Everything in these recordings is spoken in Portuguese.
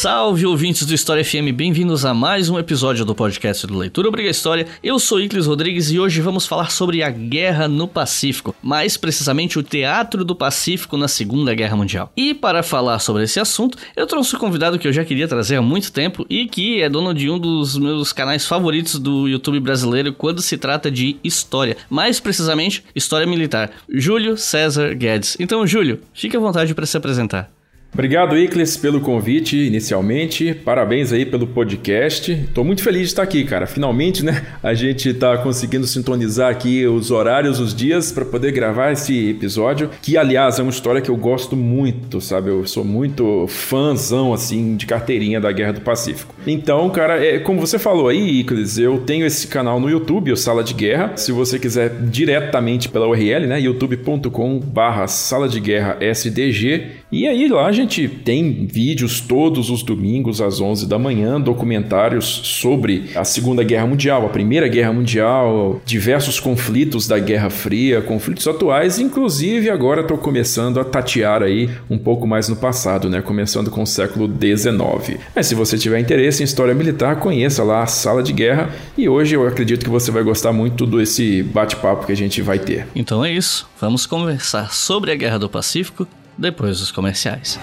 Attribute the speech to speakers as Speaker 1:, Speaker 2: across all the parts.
Speaker 1: Salve ouvintes do História FM, bem-vindos a mais um episódio do podcast do Leitura Obriga História. Eu sou Iclis Rodrigues e hoje vamos falar sobre a Guerra no Pacífico, mais precisamente o Teatro do Pacífico na Segunda Guerra Mundial. E para falar sobre esse assunto, eu trouxe um convidado que eu já queria trazer há muito tempo e que é dono de um dos meus canais favoritos do YouTube brasileiro quando se trata de história, mais precisamente história militar, Júlio César Guedes. Então, Júlio, fique à vontade para se apresentar.
Speaker 2: Obrigado, Icles, pelo convite inicialmente. Parabéns aí pelo podcast. Tô muito feliz de estar aqui, cara. Finalmente, né? A gente tá conseguindo sintonizar aqui os horários, os dias para poder gravar esse episódio, que aliás é uma história que eu gosto muito, sabe? Eu sou muito fãzão assim de carteirinha da Guerra do Pacífico. Então, cara, é, como você falou aí, Icles, eu tenho esse canal no YouTube, o Sala de Guerra. Se você quiser diretamente pela URL, né? youtube.com/sala de guerra SDG. E aí lá gente tem vídeos todos os domingos às 11 da manhã, documentários sobre a Segunda Guerra Mundial, a Primeira Guerra Mundial, diversos conflitos da Guerra Fria, conflitos atuais, inclusive agora estou começando a tatear aí um pouco mais no passado, né? Começando com o século XIX. Mas se você tiver interesse em história militar, conheça lá a Sala de Guerra e hoje eu acredito que você vai gostar muito desse bate-papo que a gente vai ter.
Speaker 1: Então é isso, vamos conversar sobre a Guerra do Pacífico depois dos comerciais.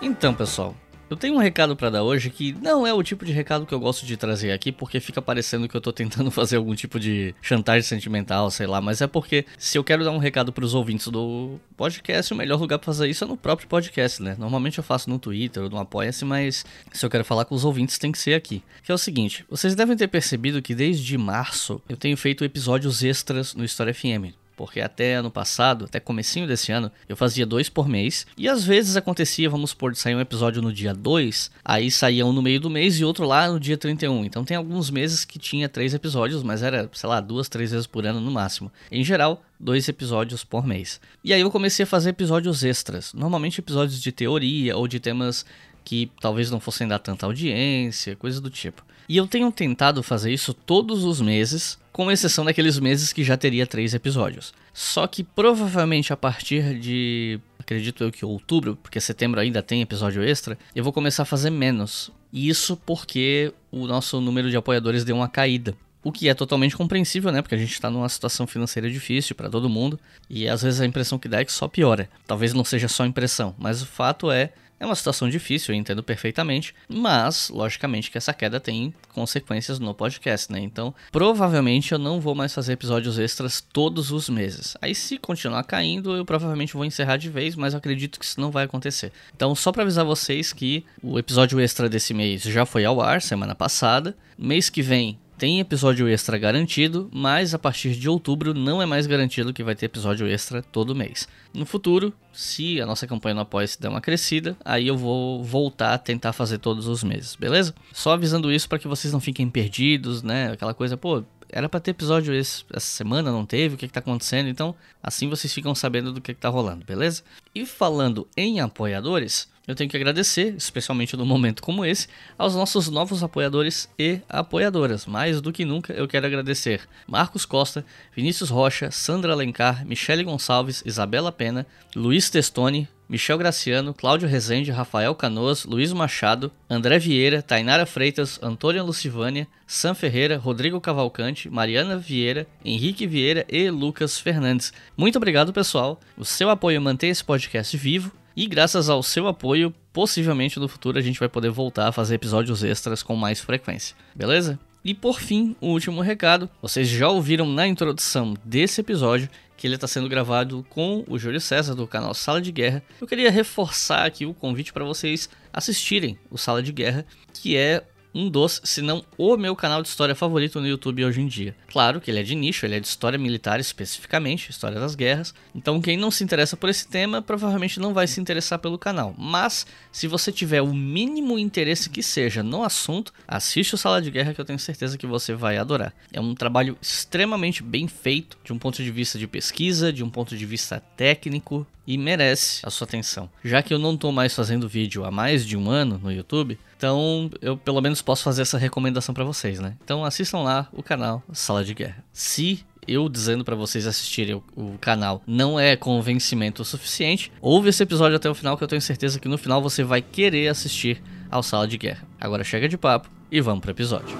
Speaker 1: Então, pessoal, eu tenho um recado para dar hoje que não é o tipo de recado que eu gosto de trazer aqui, porque fica parecendo que eu tô tentando fazer algum tipo de chantagem sentimental, sei lá, mas é porque se eu quero dar um recado para os ouvintes do podcast, o melhor lugar para fazer isso é no próprio podcast, né? Normalmente eu faço no Twitter ou no Apoia-se, mas se eu quero falar com os ouvintes tem que ser aqui. Que é o seguinte, vocês devem ter percebido que desde março eu tenho feito episódios extras no História FM porque até ano passado, até comecinho desse ano, eu fazia dois por mês, e às vezes acontecia, vamos supor, de sair um episódio no dia 2, aí saía um no meio do mês e outro lá no dia 31. Então tem alguns meses que tinha três episódios, mas era, sei lá, duas, três vezes por ano no máximo. Em geral, dois episódios por mês. E aí eu comecei a fazer episódios extras, normalmente episódios de teoria ou de temas que talvez não fossem dar tanta audiência, coisas do tipo. E eu tenho tentado fazer isso todos os meses, com exceção daqueles meses que já teria três episódios. Só que provavelmente a partir de, acredito eu que outubro, porque setembro ainda tem episódio extra, eu vou começar a fazer menos. E isso porque o nosso número de apoiadores deu uma caída. O que é totalmente compreensível, né? Porque a gente está numa situação financeira difícil para todo mundo e às vezes a impressão que dá é que só piora. Talvez não seja só impressão, mas o fato é é uma situação difícil, eu entendo perfeitamente, mas logicamente que essa queda tem consequências no podcast, né? Então, provavelmente eu não vou mais fazer episódios extras todos os meses. Aí se continuar caindo, eu provavelmente vou encerrar de vez, mas acredito que isso não vai acontecer. Então, só para avisar vocês que o episódio extra desse mês já foi ao ar semana passada. Mês que vem tem episódio extra garantido, mas a partir de outubro não é mais garantido que vai ter episódio extra todo mês. No futuro, se a nossa campanha no Apoia se der uma crescida, aí eu vou voltar a tentar fazer todos os meses, beleza? Só avisando isso para que vocês não fiquem perdidos, né? Aquela coisa, pô, era para ter episódio esse, essa semana, não teve, o que, que tá acontecendo? Então, assim vocês ficam sabendo do que, que tá rolando, beleza? E falando em apoiadores, eu tenho que agradecer, especialmente num momento como esse, aos nossos novos apoiadores e apoiadoras. Mais do que nunca, eu quero agradecer Marcos Costa, Vinícius Rocha, Sandra Alencar, Michele Gonçalves, Isabela Pena, Luiz Testoni, Michel Graciano, Cláudio Rezende, Rafael Canoas, Luiz Machado, André Vieira, Tainara Freitas, Antônia Lucivânia, Sam Ferreira, Rodrigo Cavalcante, Mariana Vieira, Henrique Vieira e Lucas Fernandes. Muito obrigado, pessoal. O seu apoio mantém esse podcast vivo e graças ao seu apoio, possivelmente no futuro a gente vai poder voltar a fazer episódios extras com mais frequência. Beleza? E por fim, o último recado. Vocês já ouviram na introdução desse episódio que ele está sendo gravado com o Júlio César do canal Sala de Guerra. Eu queria reforçar aqui o convite para vocês assistirem o Sala de Guerra, que é um dos, se não o meu canal de história favorito no YouTube hoje em dia. Claro que ele é de nicho, ele é de história militar especificamente, história das guerras. Então quem não se interessa por esse tema provavelmente não vai se interessar pelo canal. Mas se você tiver o mínimo interesse que seja no assunto, assiste o Sala de Guerra que eu tenho certeza que você vai adorar. É um trabalho extremamente bem feito de um ponto de vista de pesquisa, de um ponto de vista técnico, e merece a sua atenção. Já que eu não estou mais fazendo vídeo há mais de um ano no YouTube, então eu pelo menos posso fazer essa recomendação para vocês, né? Então assistam lá o canal Sala de Guerra. Se eu dizendo para vocês assistirem o, o, canal não é convencimento o suficiente, ouve esse episódio até o final que eu tenho certeza que no final você vai querer assistir ao Sala de Guerra. Agora chega de papo e vamos pro episódio.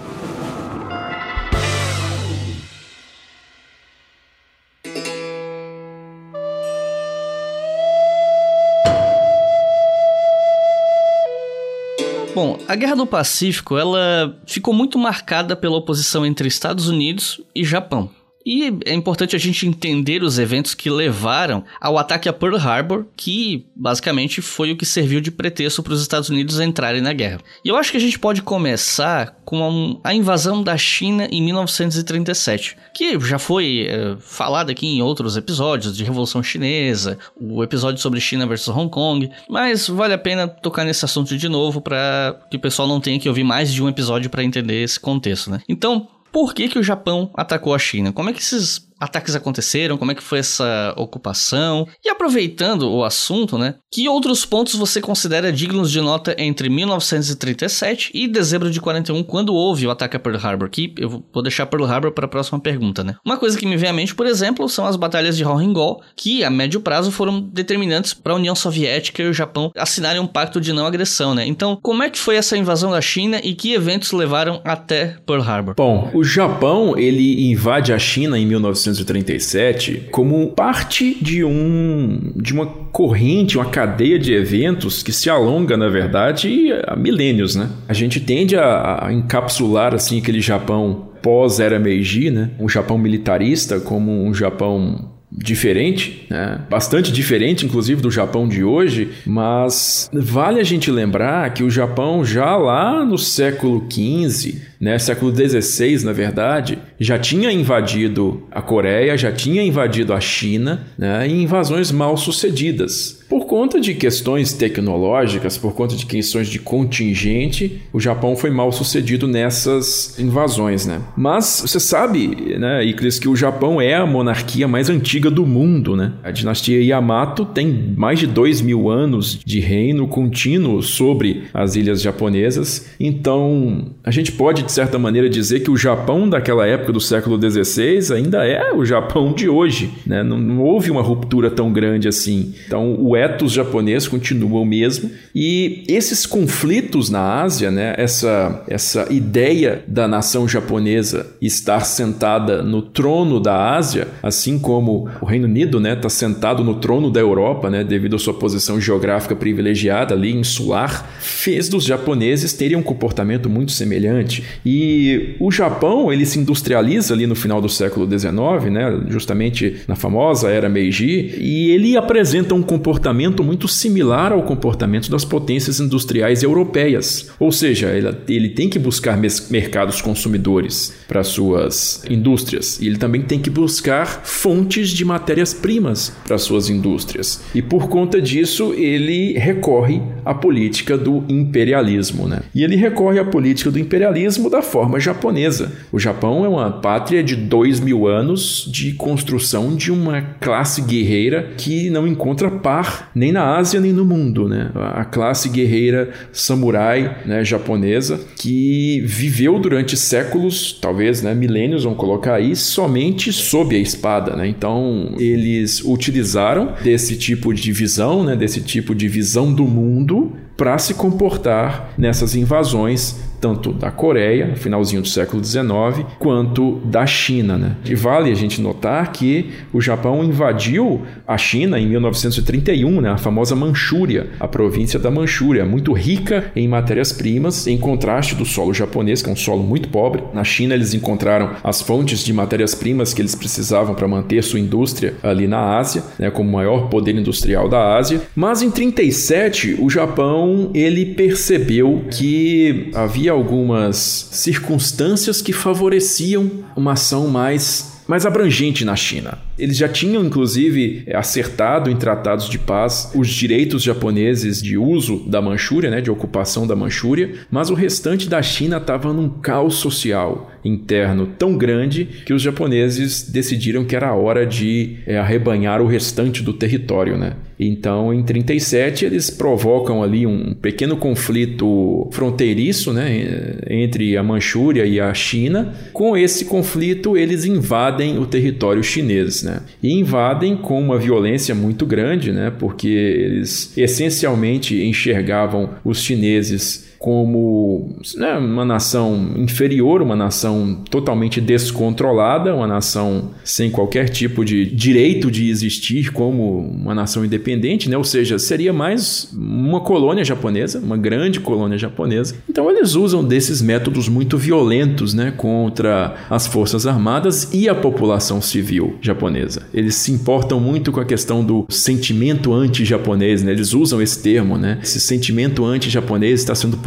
Speaker 1: Bom, a Guerra do Pacífico, ela ficou muito marcada pela oposição entre Estados Unidos e Japão. E é importante a gente entender os eventos que levaram ao ataque a Pearl Harbor, que basicamente foi o que serviu de pretexto para os Estados Unidos entrarem na guerra. E eu acho que a gente pode começar com a invasão da China em 1937, que já foi é, falado aqui em outros episódios de Revolução Chinesa, o episódio sobre China versus Hong Kong, mas vale a pena tocar nesse assunto de novo para que o pessoal não tenha que ouvir mais de um episódio para entender esse contexto, né? Então, por que, que o Japão atacou a China? Como é que esses ataques aconteceram, como é que foi essa ocupação. E aproveitando o assunto, né? Que outros pontos você considera dignos de nota entre 1937 e dezembro de 41, quando houve o ataque a Pearl Harbor? Que eu vou deixar Pearl Harbor para a próxima pergunta, né? Uma coisa que me vem à mente, por exemplo, são as batalhas de Hohenlohe, que a médio prazo foram determinantes para a União Soviética e o Japão assinarem um pacto de não agressão, né? Então, como é que foi essa invasão da China e que eventos levaram até Pearl Harbor?
Speaker 2: Bom, o Japão, ele invade a China em 1937 1937 como parte de um de uma corrente, uma cadeia de eventos que se alonga, na verdade, há milênios, né? A gente tende a, a encapsular assim aquele Japão pós-era Meiji, né? Um Japão militarista como um Japão diferente, né? bastante diferente, inclusive, do Japão de hoje, mas vale a gente lembrar que o Japão já lá no século XV, né, século XVI, na verdade, já tinha invadido a Coreia, já tinha invadido a China, né, em invasões mal sucedidas. Por conta de questões tecnológicas, por conta de questões de contingente, o Japão foi mal sucedido nessas invasões, né? Mas você sabe, né, Iclis, que o Japão é a monarquia mais antiga do mundo, né? A dinastia Yamato tem mais de dois mil anos de reino contínuo sobre as ilhas japonesas, então a gente pode, de certa maneira, dizer que o Japão daquela época do século XVI ainda é o Japão de hoje, né? Não, não houve uma ruptura tão grande assim. Então, o ethos japonês continua o mesmo. E esses conflitos na Ásia, né, essa, essa ideia da nação japonesa estar sentada no trono da Ásia, assim como o Reino Unido está né, tá sentado no trono da Europa, né, devido à sua posição geográfica privilegiada ali, insular, fez dos japoneses terem um comportamento muito semelhante. E o Japão ele se industrializa ali no final do século XIX, né, justamente na famosa era Meiji, e ele apresenta um comportamento comportamento muito similar ao comportamento das potências industriais europeias. Ou seja, ele, ele tem que buscar mercados consumidores para suas indústrias e ele também tem que buscar fontes de matérias-primas para suas indústrias. E por conta disso, ele recorre à política do imperialismo. Né? E ele recorre à política do imperialismo da forma japonesa. O Japão é uma pátria de dois mil anos de construção de uma classe guerreira que não encontra par nem na Ásia nem no mundo, né? A classe guerreira samurai né, japonesa que viveu durante séculos, talvez né, milênios, vamos colocar aí, somente sob a espada, né? Então eles utilizaram desse tipo de visão, né, desse tipo de visão do mundo para se comportar nessas invasões tanto da Coreia, no finalzinho do século XIX, quanto da China. Né? E vale a gente notar que o Japão invadiu a China em 1931, né? a famosa Manchúria, a província da Manchúria, muito rica em matérias-primas, em contraste do solo japonês, que é um solo muito pobre. Na China, eles encontraram as fontes de matérias-primas que eles precisavam para manter sua indústria ali na Ásia, né? como o maior poder industrial da Ásia. Mas em 37, o Japão ele percebeu que havia algumas circunstâncias que favoreciam uma ação mais mais abrangente na China. Eles já tinham, inclusive, acertado em tratados de paz os direitos japoneses de uso da Manchúria, né, de ocupação da Manchúria, mas o restante da China estava num caos social interno tão grande que os japoneses decidiram que era hora de é, arrebanhar o restante do território, né? Então, em 37, eles provocam ali um pequeno conflito fronteiriço né, entre a Manchúria e a China. Com esse conflito, eles invadem o território chinês. Né? E invadem com uma violência muito grande, né, porque eles essencialmente enxergavam os chineses como né, uma nação inferior, uma nação totalmente descontrolada, uma nação sem qualquer tipo de direito de existir como uma nação independente, né? ou seja, seria mais uma colônia japonesa, uma grande colônia japonesa. Então eles usam desses métodos muito violentos né, contra as forças armadas e a população civil japonesa. Eles se importam muito com a questão do sentimento anti-japonês, né? eles usam esse termo, né? esse sentimento anti-japonês está sendo.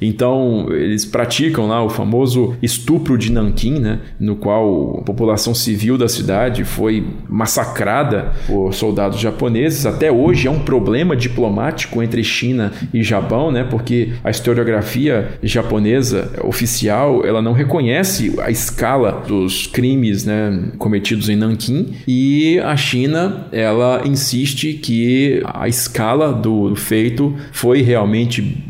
Speaker 2: Então, eles praticam lá o famoso estupro de Nanquim, né? No qual a população civil da cidade foi massacrada por soldados japoneses. Até hoje é um problema diplomático entre China e Japão, né? Porque a historiografia japonesa oficial, ela não reconhece a escala dos crimes, né, cometidos em Nanquim e a China, ela insiste que a escala do feito foi realmente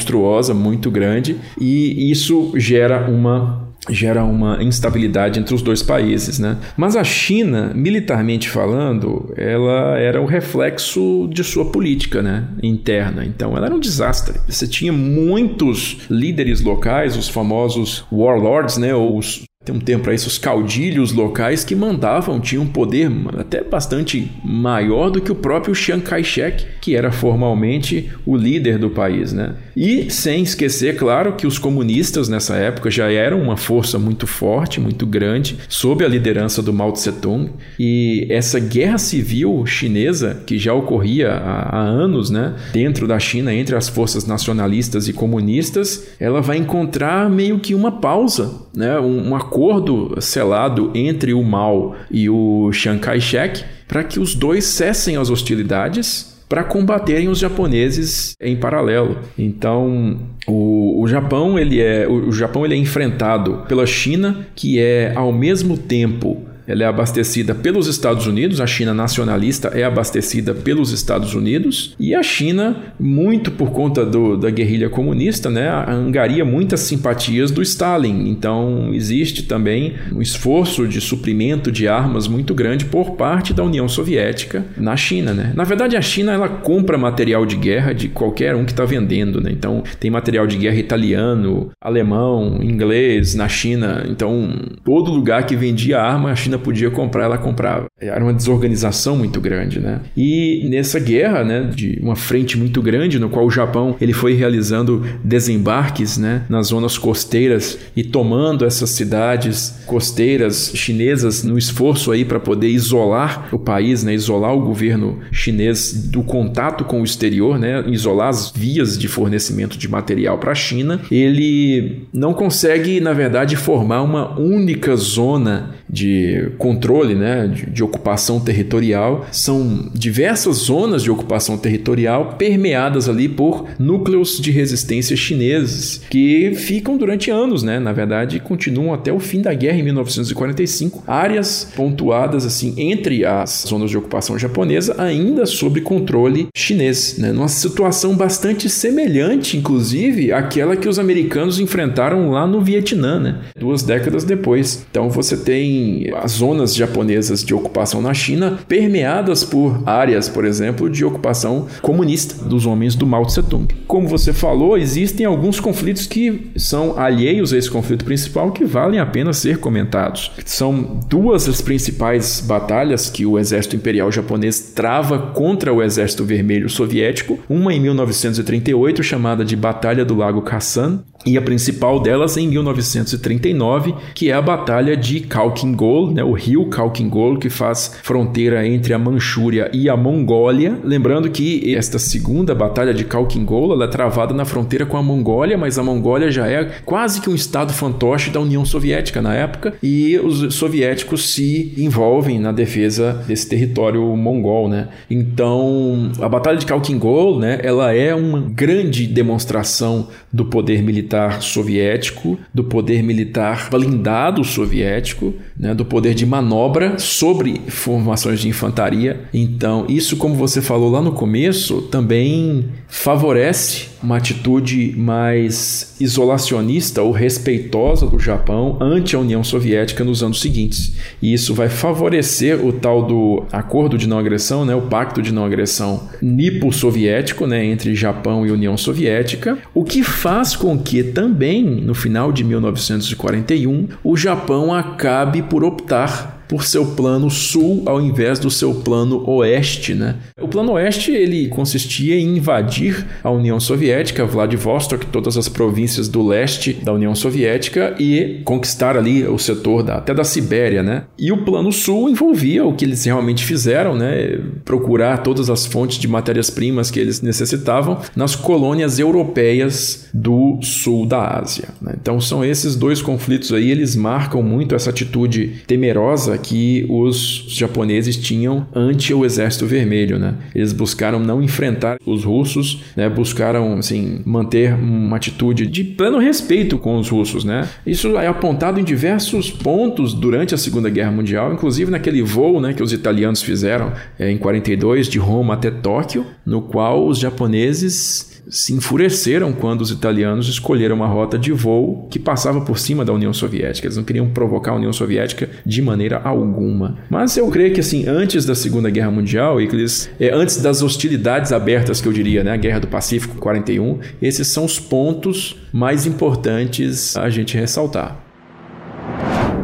Speaker 2: monstruosa, muito grande, e isso gera uma gera uma instabilidade entre os dois países, né? Mas a China, militarmente falando, ela era o reflexo de sua política, né, interna. Então, ela era um desastre. Você tinha muitos líderes locais, os famosos warlords, né, ou os tem um tempo para isso, os caudilhos locais que mandavam tinham um poder até bastante maior do que o próprio Chiang Kai-shek, que era formalmente o líder do país. Né? E sem esquecer, claro, que os comunistas nessa época já eram uma força muito forte, muito grande, sob a liderança do Mao Tse-tung. E essa guerra civil chinesa, que já ocorria há, há anos né, dentro da China, entre as forças nacionalistas e comunistas, ela vai encontrar meio que uma pausa, né, um, uma acordo selado entre o Mao e o Chiang Kai-shek para que os dois cessem as hostilidades para combaterem os japoneses em paralelo. Então, o, o Japão ele é o, Japão ele é enfrentado pela China, que é ao mesmo tempo ela é abastecida pelos Estados Unidos, a China nacionalista é abastecida pelos Estados Unidos, e a China, muito por conta do, da guerrilha comunista, né, angaria muitas simpatias do Stalin. Então, existe também um esforço de suprimento de armas muito grande por parte da União Soviética na China. Né? Na verdade, a China ela compra material de guerra de qualquer um que está vendendo. Né? Então, tem material de guerra italiano, alemão, inglês na China. Então, todo lugar que vendia arma, a China podia comprar, ela comprava. Era uma desorganização muito grande, né? E nessa guerra, né, de uma frente muito grande, no qual o Japão ele foi realizando desembarques, né, nas zonas costeiras e tomando essas cidades costeiras chinesas no esforço aí para poder isolar o país, né, isolar o governo chinês do contato com o exterior, né, isolar as vias de fornecimento de material para a China. Ele não consegue, na verdade, formar uma única zona de controle, né, de, de, ocupação territorial. São diversas zonas de ocupação territorial permeadas ali por núcleos de resistência chineses que ficam durante anos, né? Na verdade, continuam até o fim da guerra em 1945. Áreas pontuadas assim entre as zonas de ocupação japonesa ainda sob controle chinês, né? Numa situação bastante semelhante, inclusive, àquela que os americanos enfrentaram lá no Vietnã, né? Duas décadas depois. Então você tem as zonas japonesas de ocupação na China, permeadas por áreas, por exemplo, de ocupação comunista dos homens do Mao Tse Tung. Como você falou, existem alguns conflitos que são alheios a esse conflito principal que valem a pena ser comentados. São duas das principais batalhas que o exército imperial japonês trava contra o exército vermelho soviético, uma em 1938 chamada de Batalha do Lago Kassan, e a principal delas em 1939, que é a Batalha de Khalkhin-Gol, né, o rio Khalkhin-Gol, que faz fronteira entre a Manchúria e a Mongólia. Lembrando que esta segunda Batalha de Khalkhin-Gol é travada na fronteira com a Mongólia, mas a Mongólia já é quase que um estado fantoche da União Soviética na época, e os soviéticos se envolvem na defesa desse território mongol. Né? Então, a Batalha de Khalkhin-Gol né, ela é uma grande demonstração do poder militar militar soviético, do poder militar blindado soviético, né, do poder de manobra sobre formações de infantaria. Então, isso, como você falou lá no começo, também favorece uma atitude mais isolacionista ou respeitosa do Japão ante a União Soviética nos anos seguintes. E isso vai favorecer o tal do acordo de não agressão, né, o pacto de não agressão nipo-soviético né, entre Japão e União Soviética, o que faz com que também, no final de 1941, o Japão acabe por optar por seu plano sul ao invés do seu plano oeste, né? O plano oeste ele consistia em invadir a União Soviética, Vladivostok, todas as províncias do leste da União Soviética e conquistar ali o setor da, até da Sibéria, né? E o plano sul envolvia o que eles realmente fizeram, né? Procurar todas as fontes de matérias-primas que eles necessitavam nas colônias europeias do sul da Ásia. Né? Então são esses dois conflitos aí, eles marcam muito essa atitude temerosa que os japoneses tinham ante o Exército Vermelho. Né? Eles buscaram não enfrentar os russos, né? buscaram assim, manter uma atitude de pleno respeito com os russos. Né? Isso é apontado em diversos pontos durante a Segunda Guerra Mundial, inclusive naquele voo né, que os italianos fizeram é, em 42 de Roma até Tóquio, no qual os japoneses se enfureceram quando os italianos escolheram uma rota de voo que passava por cima da União Soviética. Eles não queriam provocar a União Soviética de maneira alguma. Mas eu creio que assim, antes da Segunda Guerra Mundial, Iclis, é, antes das hostilidades abertas que eu diria, né, a Guerra do Pacífico 41, esses são os pontos mais importantes a gente ressaltar.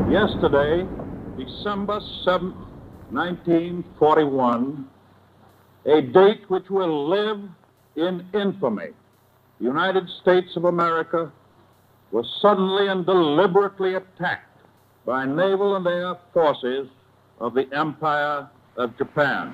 Speaker 3: Yesterday, December 7, 1941, a date which will live in infamy, the United States of America was suddenly and deliberately attacked by naval and air forces of the Empire of Japan.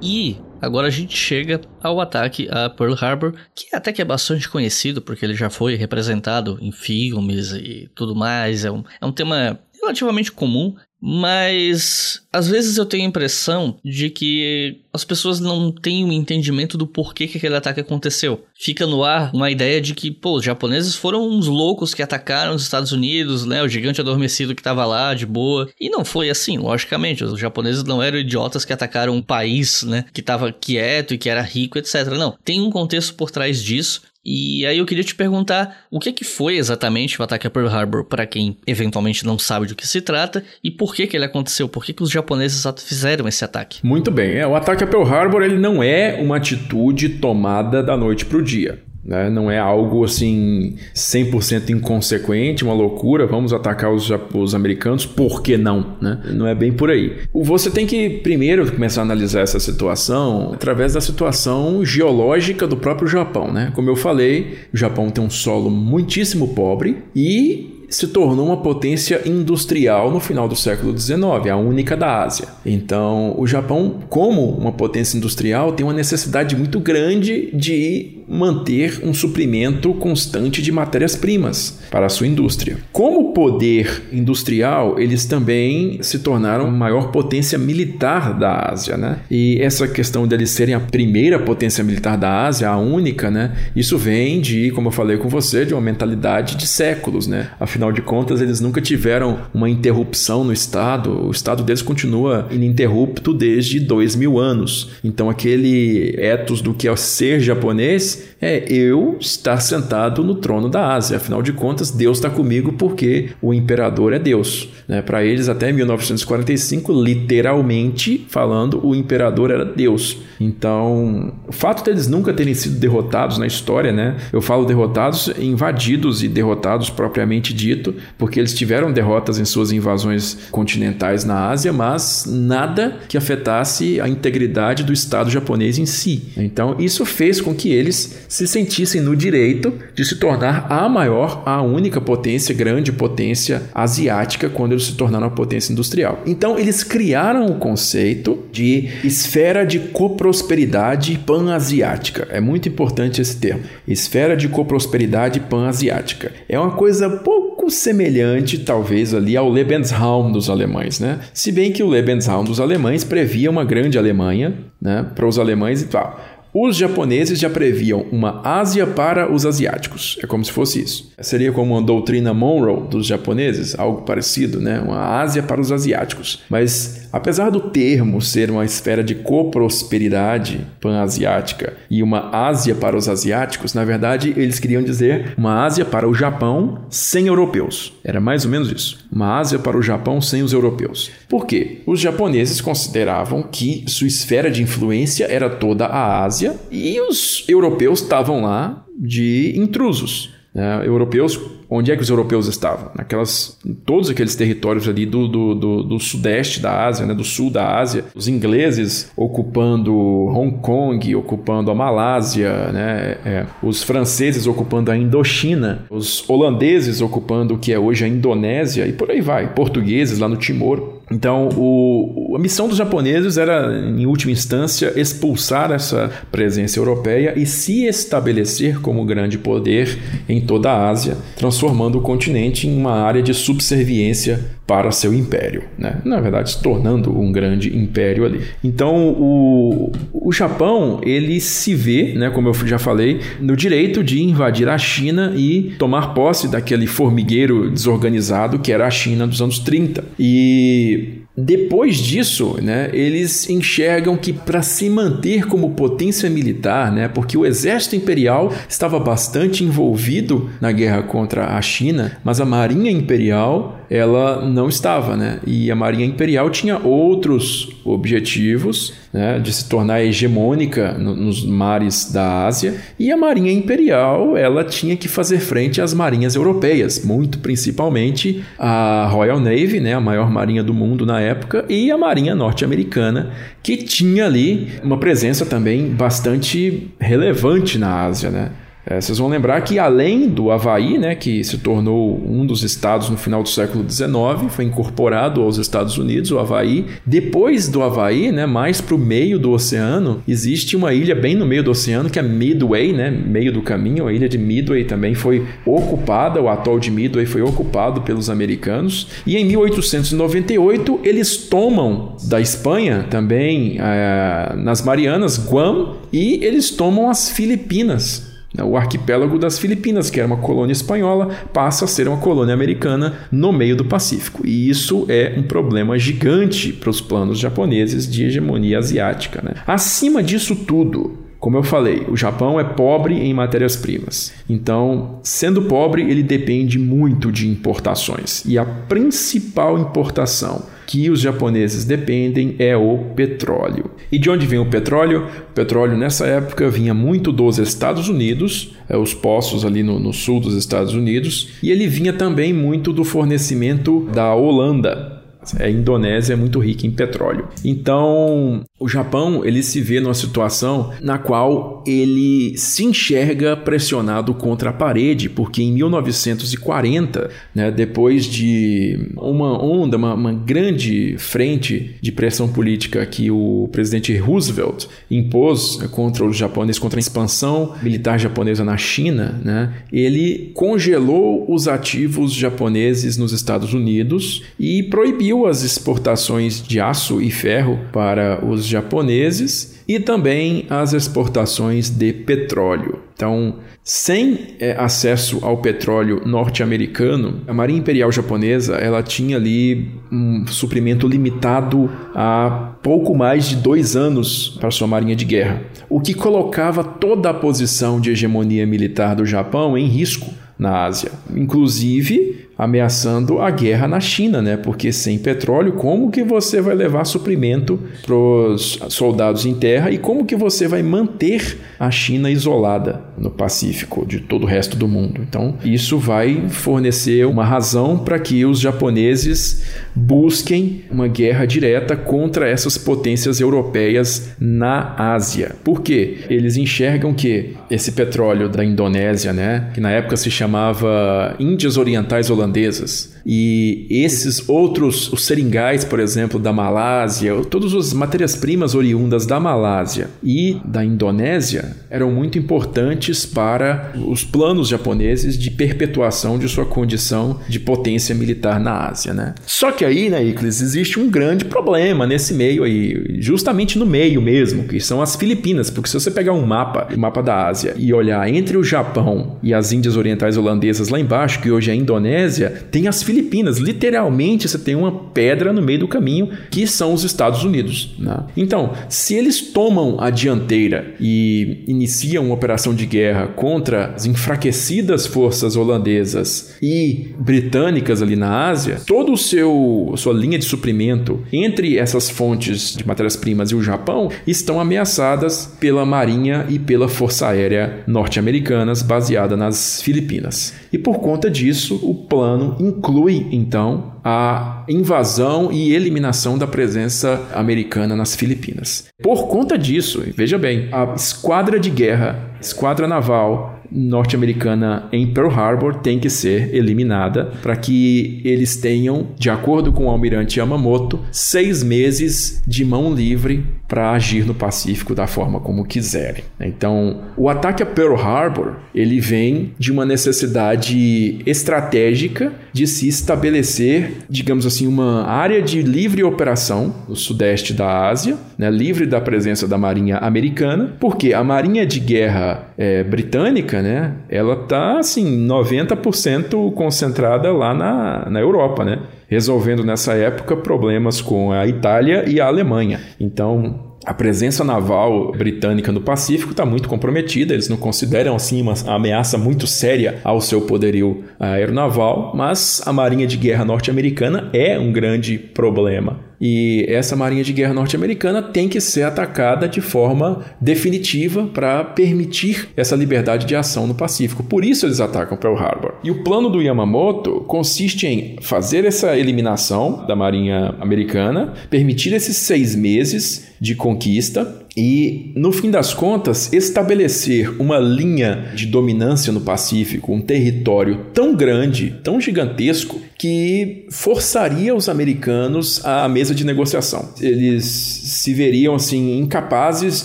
Speaker 1: E agora a gente chega ao ataque a Pearl Harbor, que até que é bastante conhecido porque ele já foi representado em filmes e tudo mais. É um, é um tema relativamente comum, mas às vezes eu tenho a impressão de que as pessoas não têm um entendimento do porquê que aquele ataque aconteceu. Fica no ar uma ideia de que, pô, os japoneses foram uns loucos que atacaram os Estados Unidos, né? O gigante adormecido que tava lá de boa. E não foi assim, logicamente. Os japoneses não eram idiotas que atacaram um país, né? Que tava quieto e que era rico, etc. Não. Tem um contexto por trás disso. E aí eu queria te perguntar o que, que foi exatamente o ataque a Pearl Harbor para quem eventualmente não sabe do que se trata e por que, que ele aconteceu, por que, que os japoneses fizeram esse ataque.
Speaker 2: Muito bem, é, o ataque a Pearl Harbor ele não é uma atitude tomada da noite para o dia. Né? Não é algo assim 100% inconsequente, uma loucura, vamos atacar os, os americanos, por que não? Né? Não é bem por aí. Você tem que primeiro começar a analisar essa situação através da situação geológica do próprio Japão. Né? Como eu falei, o Japão tem um solo muitíssimo pobre e se tornou uma potência industrial no final do século XIX, a única da Ásia. Então, o Japão, como uma potência industrial, tem uma necessidade muito grande de manter um suprimento constante de matérias-primas para a sua indústria. Como poder industrial, eles também se tornaram a maior potência militar da Ásia, né? E essa questão deles serem a primeira potência militar da Ásia, a única, né? Isso vem de, como eu falei com você, de uma mentalidade de séculos, né? Afinal de contas, eles nunca tiveram uma interrupção no Estado. O Estado deles continua ininterrupto desde dois mil anos. Então, aquele ethos do que é ser japonês é eu estar sentado no trono da Ásia. Afinal de contas, Deus está comigo porque o imperador é Deus. Né? Para eles, até 1945, literalmente falando, o imperador era Deus. Então, o fato deles nunca terem sido derrotados na história, né? Eu falo derrotados, invadidos e derrotados propriamente dito, porque eles tiveram derrotas em suas invasões continentais na Ásia, mas nada que afetasse a integridade do Estado japonês em si. Então, isso fez com que eles se sentissem no direito de se tornar a maior, a única potência, grande potência asiática quando eles se tornaram uma potência industrial. Então eles criaram o conceito de esfera de coprosperidade pan-asiática. É muito importante esse termo. Esfera de coprosperidade pan-asiática. É uma coisa pouco semelhante, talvez, ali ao Lebensraum dos alemães, né? Se bem que o Lebensraum dos alemães previa uma grande Alemanha, né? Para os alemães e tal. Os japoneses já previam uma Ásia para os asiáticos. É como se fosse isso. Seria como uma doutrina Monroe dos japoneses, algo parecido, né? Uma Ásia para os asiáticos. Mas apesar do termo ser uma esfera de coprosperidade pan-asiática e uma Ásia para os asiáticos, na verdade eles queriam dizer uma Ásia para o Japão sem europeus. Era mais ou menos isso. Uma Ásia para o Japão sem os europeus. Por quê? Os japoneses consideravam que sua esfera de influência era toda a Ásia Ásia e os europeus estavam lá de intrusos. Né? Europeus Onde é que os europeus estavam? Naquelas, em todos aqueles territórios ali do, do, do, do sudeste da Ásia, né, do sul da Ásia, os ingleses ocupando Hong Kong, ocupando a Malásia, né, é, os franceses ocupando a Indochina, os holandeses ocupando o que é hoje a Indonésia e por aí vai, portugueses lá no Timor. Então, o, a missão dos japoneses era, em última instância, expulsar essa presença europeia e se estabelecer como grande poder em toda a Ásia, transformando o continente em uma área de subserviência para seu império, né? na verdade se tornando um grande império ali. Então o, o Japão ele se vê, né, como eu já falei, no direito de invadir a China e tomar posse daquele formigueiro desorganizado que era a China dos anos 30. E depois disso, né, eles enxergam que para se manter como potência militar, né, porque o exército imperial estava bastante envolvido na guerra contra a China, mas a marinha imperial ela não estava, né? E a Marinha Imperial tinha outros objetivos, né, de se tornar hegemônica no, nos mares da Ásia, e a Marinha Imperial ela tinha que fazer frente às marinhas europeias, muito principalmente a Royal Navy, né, a maior marinha do mundo na época, e a Marinha norte-americana, que tinha ali uma presença também bastante relevante na Ásia, né? É, vocês vão lembrar que além do Havaí, né, que se tornou um dos estados no final do século XIX, foi incorporado aos Estados Unidos, o Havaí. Depois do Havaí, né, mais para o meio do oceano, existe uma ilha bem no meio do oceano que é Midway, né, meio do caminho. A ilha de Midway também foi ocupada, o atol de Midway foi ocupado pelos americanos. E em 1898 eles tomam da Espanha também é, nas Marianas, Guam, e eles tomam as Filipinas. Né, o arquipélago das Filipinas, que era uma colônia espanhola, passa a ser uma colônia americana no meio do Pacífico. E isso é um problema gigante para os planos japoneses de hegemonia asiática. Né? Acima disso tudo, como eu falei, o Japão é pobre em matérias-primas. Então, sendo pobre, ele depende muito de importações. E a principal importação que os japoneses dependem é o petróleo. E de onde vem o petróleo? O petróleo nessa época vinha muito dos Estados Unidos, é, os poços ali no, no sul dos Estados Unidos, e ele vinha também muito do fornecimento da Holanda, a Indonésia é muito rica em petróleo. Então, o Japão ele se vê numa situação na qual ele se enxerga pressionado contra a parede, porque em 1940, né, depois de uma onda, uma, uma grande frente de pressão política que o presidente Roosevelt impôs contra os japoneses, contra a expansão militar japonesa na China, né, ele congelou os ativos japoneses nos Estados Unidos e proibiu as exportações de aço e ferro para os japoneses e também as exportações de petróleo. Então, sem é, acesso ao petróleo norte-americano, a Marinha Imperial Japonesa ela tinha ali um suprimento limitado a pouco mais de dois anos para sua marinha de guerra, o que colocava toda a posição de hegemonia militar do Japão em risco na Ásia. Inclusive, ameaçando a guerra na China, né? Porque sem petróleo, como que você vai levar suprimento para os soldados em terra e como que você vai manter a China isolada? No Pacífico de todo o resto do mundo. Então, isso vai fornecer uma razão para que os japoneses busquem uma guerra direta contra essas potências europeias na Ásia. Por quê? Eles enxergam que esse petróleo da Indonésia, né, que na época se chamava Índias Orientais Holandesas, e esses outros, os seringais, por exemplo, da Malásia, todas as matérias-primas oriundas da Malásia e da Indonésia eram muito importantes para os planos japoneses de perpetuação de sua condição de potência militar na Ásia, né? Só que aí, né, Iclis, existe um grande problema nesse meio aí, justamente no meio mesmo, que são as Filipinas, porque se você pegar um mapa, o mapa da Ásia, e olhar entre o Japão e as Índias Orientais Holandesas lá embaixo, que hoje é a Indonésia, tem as Filipinas Filipinas. Literalmente, você tem uma pedra no meio do caminho que são os Estados Unidos. Né? Então, se eles tomam a dianteira e iniciam uma operação de guerra contra as enfraquecidas forças holandesas e britânicas ali na Ásia, todo o seu sua linha de suprimento entre essas fontes de matérias-primas e o Japão estão ameaçadas pela marinha e pela força aérea norte-americanas baseada nas Filipinas. E por conta disso, o plano inclui, então, a invasão e eliminação da presença americana nas Filipinas. Por conta disso, veja bem, a esquadra de guerra, esquadra naval norte-americana em Pearl Harbor tem que ser eliminada para que eles tenham, de acordo com o almirante Yamamoto, seis meses de mão livre para agir no Pacífico da forma como quiserem. Então, o ataque a Pearl Harbor ele vem de uma necessidade estratégica de se estabelecer, digamos assim, uma área de livre operação no sudeste da Ásia, né, livre da presença da Marinha americana, porque a Marinha de Guerra é, britânica, né, ela está assim 90% concentrada lá na, na Europa, né? resolvendo nessa época problemas com a Itália e a Alemanha. Então, a presença naval britânica no Pacífico está muito comprometida, eles não consideram assim uma ameaça muito séria ao seu poderio aeronaval, mas a Marinha de Guerra norte-americana é um grande problema. E essa Marinha de Guerra norte-americana tem que ser atacada de forma definitiva para permitir essa liberdade de ação no Pacífico. Por isso eles atacam Pearl Harbor. E o plano do Yamamoto consiste em fazer essa eliminação da Marinha americana, permitir esses seis meses de conquista e, no fim das contas, estabelecer uma linha de dominância no Pacífico, um território tão grande, tão gigantesco, que forçaria os americanos à mesa de negociação. Eles se veriam assim incapazes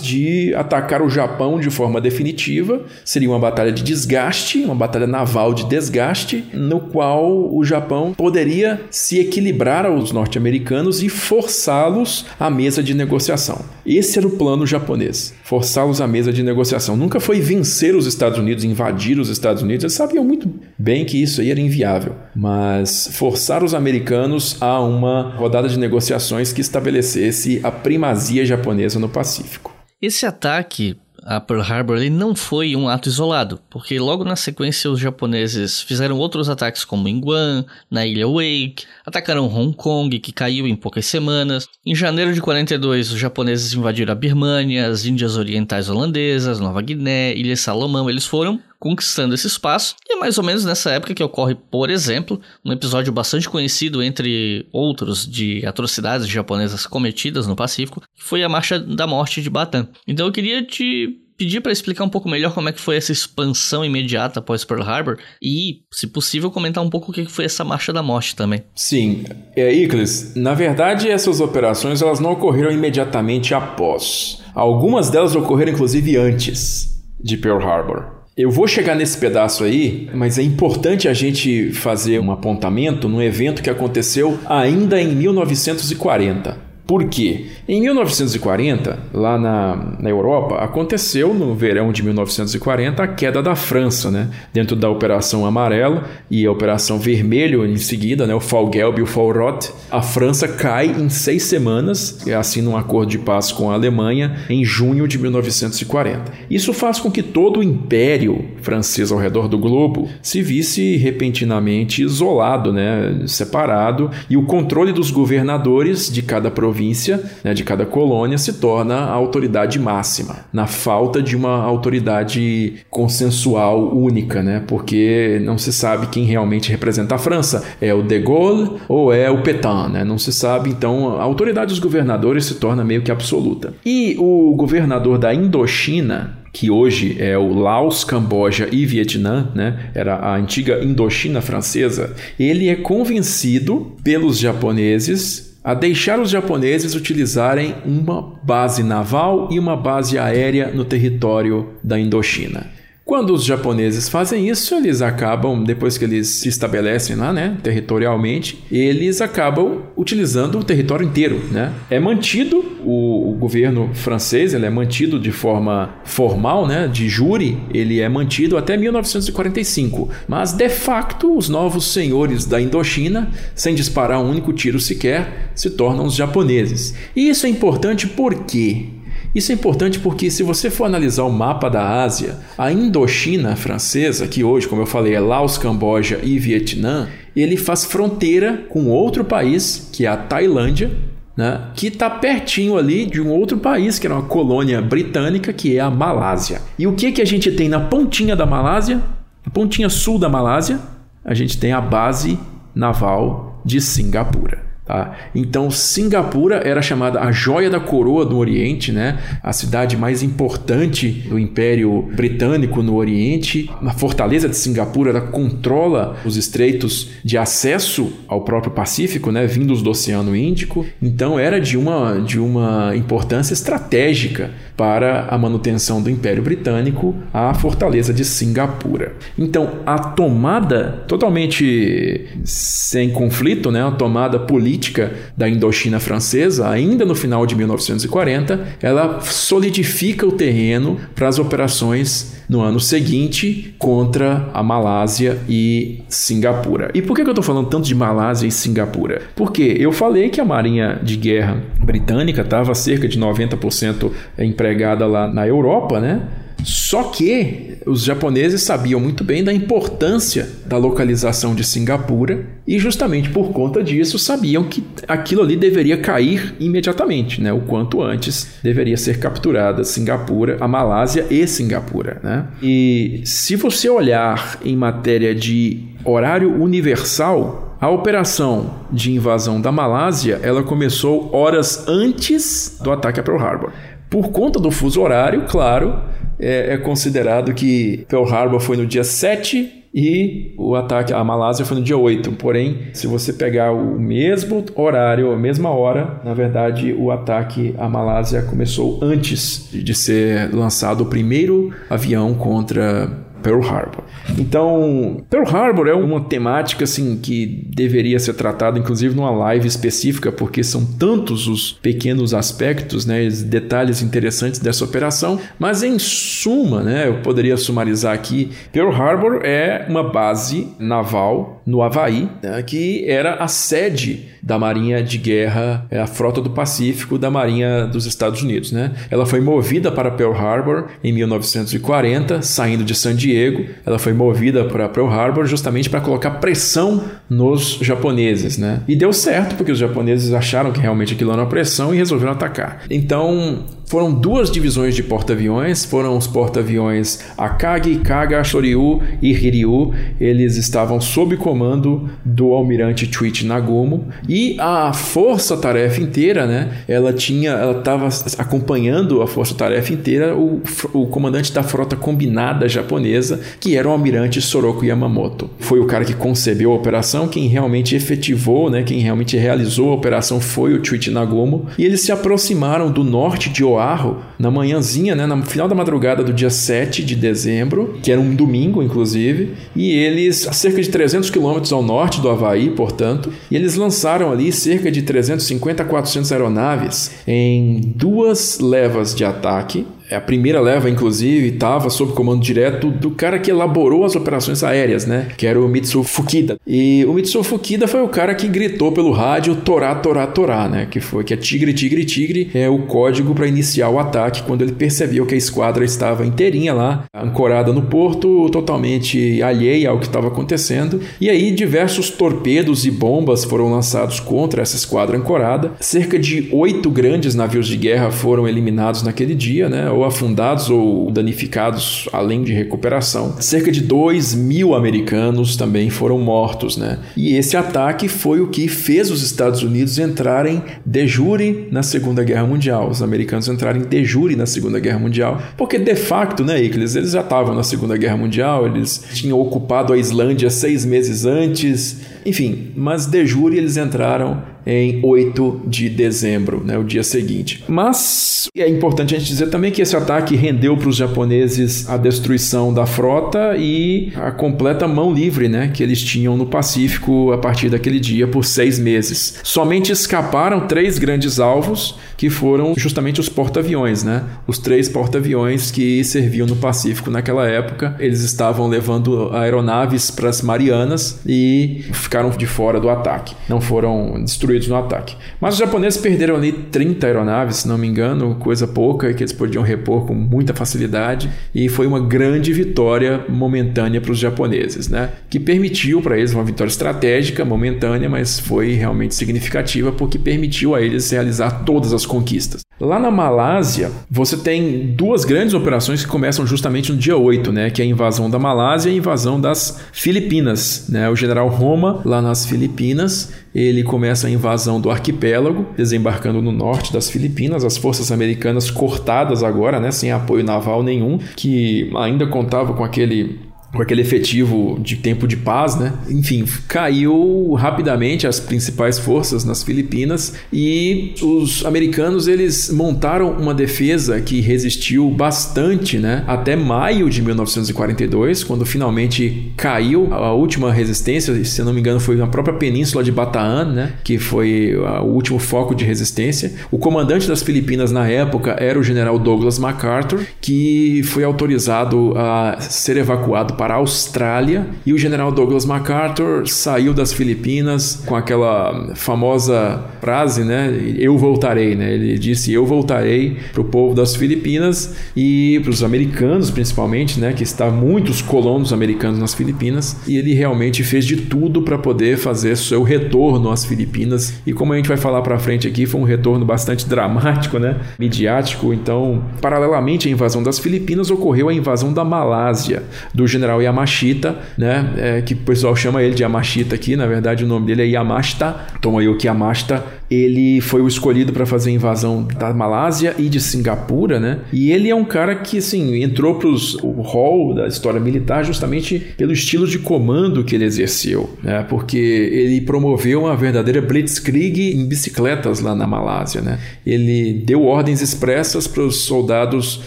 Speaker 2: de atacar o Japão de forma definitiva. Seria uma batalha de desgaste, uma batalha naval de desgaste, no qual o Japão poderia se equilibrar aos norte-americanos e forçá-los à mesa de negociação. Esse era o plano japonês, forçá-los à mesa de negociação. Nunca foi vencer os Estados Unidos, invadir os Estados Unidos. Eles sabiam muito bem que isso aí era inviável, mas forçar os americanos a uma rodada de negociações que estabelecesse a primazia japonesa no Pacífico.
Speaker 1: Esse ataque a Pearl Harbor ele não foi um ato isolado, porque logo na sequência os japoneses fizeram outros ataques como em Guam, na ilha Wake, atacaram Hong Kong, que caiu em poucas semanas. Em janeiro de 42, os japoneses invadiram a Birmania, as Índias Orientais Holandesas, Nova Guiné, Ilha Salomão, eles foram conquistando esse espaço. E é mais ou menos nessa época que ocorre, por exemplo, um episódio bastante conhecido entre outros de atrocidades japonesas cometidas no Pacífico, que foi a Marcha da Morte de Bataan. Então eu queria te pedir para explicar um pouco melhor como é que foi essa expansão imediata após Pearl Harbor e, se possível, comentar um pouco o que foi essa Marcha da Morte também.
Speaker 2: Sim, é, Iclis, na verdade essas operações elas não ocorreram imediatamente após. Algumas delas ocorreram inclusive antes de Pearl Harbor. Eu vou chegar nesse pedaço aí, mas é importante a gente fazer um apontamento num evento que aconteceu ainda em 1940. Por quê? Em 1940, lá na, na Europa, aconteceu no verão de 1940 a queda da França, né? Dentro da Operação Amarelo e a Operação Vermelho em seguida, né? O Falgelb e o Falrot. A França cai em seis semanas assina um acordo de paz com a Alemanha em junho de 1940. Isso faz com que todo o império francês ao redor do globo se visse repentinamente isolado, né? Separado e o controle dos governadores de cada província província, né, de cada colônia, se torna a autoridade máxima, na falta de uma autoridade consensual única, né, porque não se sabe quem realmente representa a França. É o de Gaulle ou é o Pétain, né? Não se sabe, então a autoridade dos governadores se torna meio que absoluta. E o governador da Indochina, que hoje é o Laos, Camboja e Vietnã, né? era a antiga Indochina francesa, ele é convencido pelos japoneses a deixar os japoneses utilizarem uma base naval e uma base aérea no território da Indochina. Quando os japoneses fazem isso, eles acabam, depois que eles se estabelecem lá, né, territorialmente, eles acabam utilizando o território inteiro, né? É mantido o, o, governo francês, ele é mantido de forma formal, né, de júri, ele é mantido até 1945, mas de facto os novos senhores da Indochina, sem disparar um único tiro sequer, se tornam os japoneses. E isso é importante porque isso é importante porque, se você for analisar o mapa da Ásia, a Indochina francesa, que hoje, como eu falei, é Laos, Camboja e Vietnã, ele faz fronteira com outro país, que é a Tailândia, né, que está pertinho ali de um outro país, que era uma colônia britânica, que é a Malásia. E o que, que a gente tem na pontinha da Malásia? Na pontinha sul da Malásia, a gente tem a base naval de Singapura. Tá? Então, Singapura era chamada a joia da coroa do Oriente, né? a cidade mais importante do Império Britânico no Oriente. A fortaleza de Singapura controla os estreitos de acesso ao próprio Pacífico, né? vindos do Oceano Índico. Então, era de uma, de uma importância estratégica para a manutenção do Império Britânico a fortaleza de Singapura. Então, a tomada totalmente sem conflito, né? a tomada política da Indochina francesa, ainda no final de 1940, ela solidifica o terreno para as operações no ano seguinte contra a Malásia e Singapura. E por que eu estou falando tanto de Malásia e Singapura? Porque eu falei que a Marinha de Guerra britânica estava cerca de 90% empregada lá na Europa, né? Só que os japoneses sabiam muito bem da importância da localização de Singapura e, justamente por conta disso, sabiam que aquilo ali deveria cair imediatamente, né? o quanto antes deveria ser capturada Singapura, a Malásia e Singapura. Né? E se você olhar em matéria de horário universal, a operação de invasão da Malásia ela começou horas antes do ataque a Pearl Harbor. Por conta do fuso horário, claro, é, é considerado que Pearl Harbor foi no dia 7 e o ataque à Malásia foi no dia 8. Porém, se você pegar o mesmo horário, a mesma hora, na verdade, o ataque à Malásia começou antes de ser lançado o primeiro avião contra Pearl Harbor. Então, Pearl Harbor é uma temática assim que deveria ser tratada inclusive numa live específica, porque são tantos os pequenos aspectos, né, detalhes interessantes dessa operação, mas em suma, né, eu poderia sumarizar aqui, Pearl Harbor é uma base naval no Havaí, né, que era a sede da Marinha de Guerra, é a Frota do Pacífico da Marinha dos Estados Unidos. Né? Ela foi movida para Pearl Harbor em 1940, saindo de San Diego. Ela foi movida para Pearl Harbor justamente para colocar pressão nos japoneses. Né? E deu certo, porque os japoneses acharam que realmente aquilo era uma pressão e resolveram atacar. Então, foram duas divisões de porta-aviões, foram os porta-aviões Akagi, Kaga, Shoryu e Hiryu. Eles estavam sob comando do almirante Chuichi Nagumo e a força-tarefa inteira, né? Ela tinha, ela estava acompanhando a força-tarefa inteira o, o comandante da frota combinada japonesa, que era o almirante Soroko Yamamoto. Foi o cara que concebeu a operação, quem realmente efetivou, né? Quem realmente realizou a operação foi o Chuichi Nagumo e eles se aproximaram do norte de Oahu Oahu na manhãzinha, né, no final da madrugada do dia 7 de dezembro, que era um domingo, inclusive, e eles, a cerca de 300 quilômetros ao norte do Havaí, portanto, e eles lançaram ali cerca de 350 a 400 aeronaves em duas levas de ataque A primeira leva, inclusive, estava sob comando direto do cara que elaborou as operações aéreas, né? Que era o Mitsuo Fukida. E o Mitsuo Fukida foi o cara que gritou pelo rádio Torá, Torá, Torá, né? Que foi que é tigre, tigre, tigre, é o código para iniciar o ataque quando ele percebeu que a esquadra estava inteirinha lá, ancorada no porto, totalmente alheia ao que estava acontecendo. E aí diversos torpedos e bombas foram lançados contra essa esquadra ancorada. Cerca de oito grandes navios de guerra foram eliminados naquele dia, né? Afundados ou danificados, além de recuperação. Cerca de dois mil americanos também foram mortos, né? E esse ataque foi o que fez os Estados Unidos entrarem de jure na Segunda Guerra Mundial. Os americanos entrarem de jure na Segunda Guerra Mundial, porque de facto, né, Icles, eles já estavam na Segunda Guerra Mundial, eles tinham ocupado a Islândia seis meses antes, enfim, mas de jure eles entraram em 8 de dezembro, né, o dia seguinte. Mas é importante a gente dizer também que esse ataque rendeu para os japoneses a destruição da frota e a completa mão livre né, que eles tinham no Pacífico a partir daquele dia por seis meses. Somente escaparam três grandes alvos, que foram justamente os porta-aviões, né? Os três porta-aviões que serviam no Pacífico naquela época. Eles estavam levando aeronaves para as Marianas e ficaram de fora do ataque. Não foram destruídos no ataque. Mas os japoneses perderam ali 30 aeronaves, se não me engano, coisa pouca que eles podiam repor com muita facilidade. E foi uma grande vitória momentânea para os japoneses, né? Que permitiu para eles uma vitória estratégica, momentânea, mas foi realmente significativa porque permitiu a eles realizar todas as conquistas. Lá na Malásia, você tem duas grandes operações que começam justamente no dia 8, né, que é a invasão da Malásia e a invasão das Filipinas, né? O general Roma lá nas Filipinas, ele começa a invasão do arquipélago, desembarcando no norte das Filipinas, as forças americanas cortadas agora, né, sem apoio naval nenhum, que ainda contava com aquele com aquele efetivo de tempo de paz, né? Enfim, caiu rapidamente as principais forças nas Filipinas e os americanos eles montaram uma defesa que resistiu bastante, né? Até maio de 1942, quando finalmente caiu a última resistência, se não me engano, foi na própria península de Bataan, né? Que foi o último foco de resistência. O comandante das Filipinas na época era o general Douglas MacArthur, que foi autorizado a ser evacuado para a Austrália e o general Douglas MacArthur saiu das Filipinas com aquela famosa frase, né? Eu voltarei, né? Ele disse: Eu voltarei para o povo das Filipinas e para os americanos, principalmente, né? Que está muitos colonos americanos nas Filipinas e ele realmente fez de tudo para poder fazer seu retorno às Filipinas e como a gente vai falar para frente aqui, foi um retorno bastante dramático, né? Midiático. Então, paralelamente à invasão das Filipinas, ocorreu a invasão da Malásia do general general Yamashita, né? É, que o pessoal chama ele de Yamashita aqui, na verdade o nome dele é Yamashita, Tomoyuki Yamashita. Ele foi o escolhido para fazer a invasão da Malásia e de Singapura, né? E ele é um cara que, assim, entrou para o hall da história militar justamente pelo estilo de comando que ele exerceu, né? Porque ele promoveu uma verdadeira blitzkrieg em bicicletas lá na Malásia, né? Ele deu ordens expressas para os soldados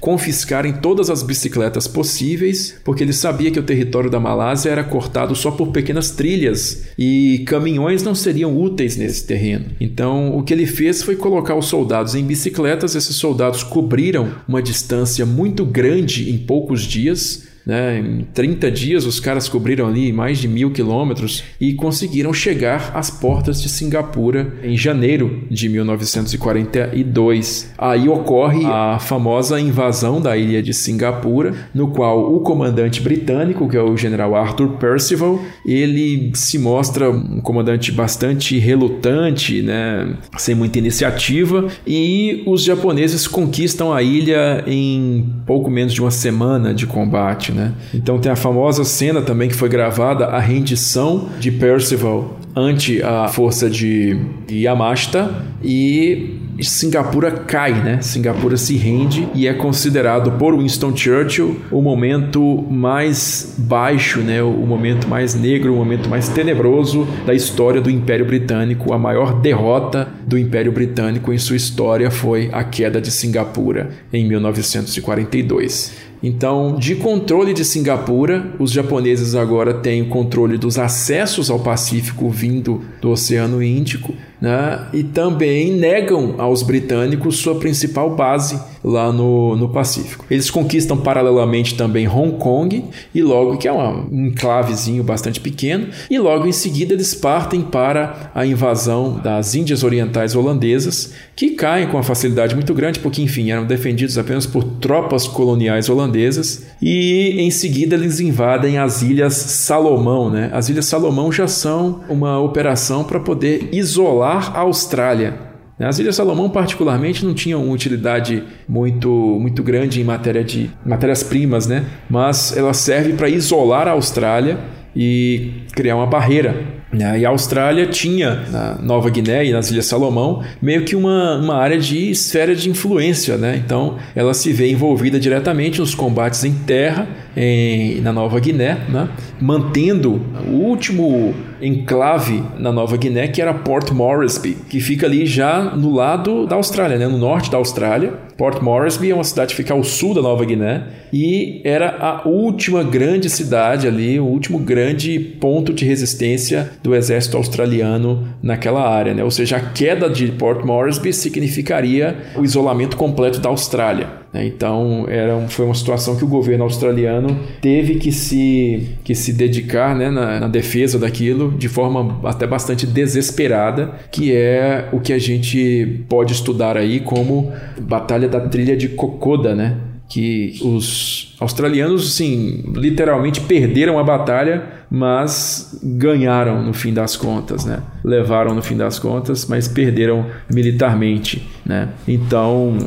Speaker 2: confiscarem todas as bicicletas possíveis, porque ele sabia que o território da Malásia era cortado só por pequenas trilhas e caminhões não seriam úteis nesse terreno. Então, o que ele fez foi colocar os soldados em bicicletas. Esses soldados cobriram uma distância muito grande em poucos dias né? Em 30 dias, os caras cobriram ali mais de mil quilômetros e conseguiram chegar às portas de Singapura em janeiro de 1942. Aí ocorre a famosa invasão da ilha de Singapura, no qual o comandante britânico, que é o general Arthur Percival, ele se mostra um comandante bastante relutante, né? sem muita iniciativa, e os japoneses conquistam a ilha em pouco menos de uma semana de combate. Né? Então tem a famosa cena também que foi gravada, a rendição de Percival ante a força de Yamashita e Singapura cai, né? Singapura se rende e é considerado por Winston Churchill o momento mais baixo, né? O momento mais negro, o momento mais tenebroso da história do Império Britânico. A maior derrota do Império Britânico em sua história foi a queda de Singapura em 1942. Então, de controle de Singapura, os japoneses agora têm o controle dos acessos ao Pacífico vindo do Oceano Índico né? e também negam aos britânicos sua principal base lá no, no Pacífico. Eles conquistam paralelamente também Hong Kong e logo que é um enclavezinho bastante pequeno e logo em seguida eles partem para a invasão das Índias Orientais holandesas que caem com uma facilidade muito grande porque enfim eram defendidos apenas por tropas coloniais holandesas e em seguida eles invadem as Ilhas Salomão, né? As Ilhas Salomão já são uma operação para poder isolar a Austrália as Ilhas Salomão, particularmente, não tinham utilidade muito, muito grande em matéria de matérias-primas, né? mas ela serve para isolar a Austrália e criar uma barreira. Né? E a Austrália tinha, na Nova Guiné e nas Ilhas Salomão, meio que uma, uma área de esfera de influência. Né? Então, ela se vê envolvida diretamente nos combates em terra em, na Nova Guiné, né? mantendo o último enclave na Nova Guiné, que era Port Moresby, que fica ali já no lado da Austrália, né? no norte da Austrália. Port Moresby é uma cidade que fica ao sul da Nova Guiné e era a última grande cidade ali, o último grande ponto de resistência do exército australiano naquela área. Né? Ou seja, a queda de Port Moresby significaria o isolamento completo da Austrália. Né? Então era, foi uma situação que o governo australiano teve que se, que se dedicar né, na, na, defesa daquilo de forma até bastante desesperada, que é o que a gente pode estudar aí como Batalha da Trilha de Kokoda, né? Que os australianos, sim, literalmente perderam a batalha, mas ganharam no fim das contas, né? Levaram no fim das contas, mas perderam militarmente, né? Então,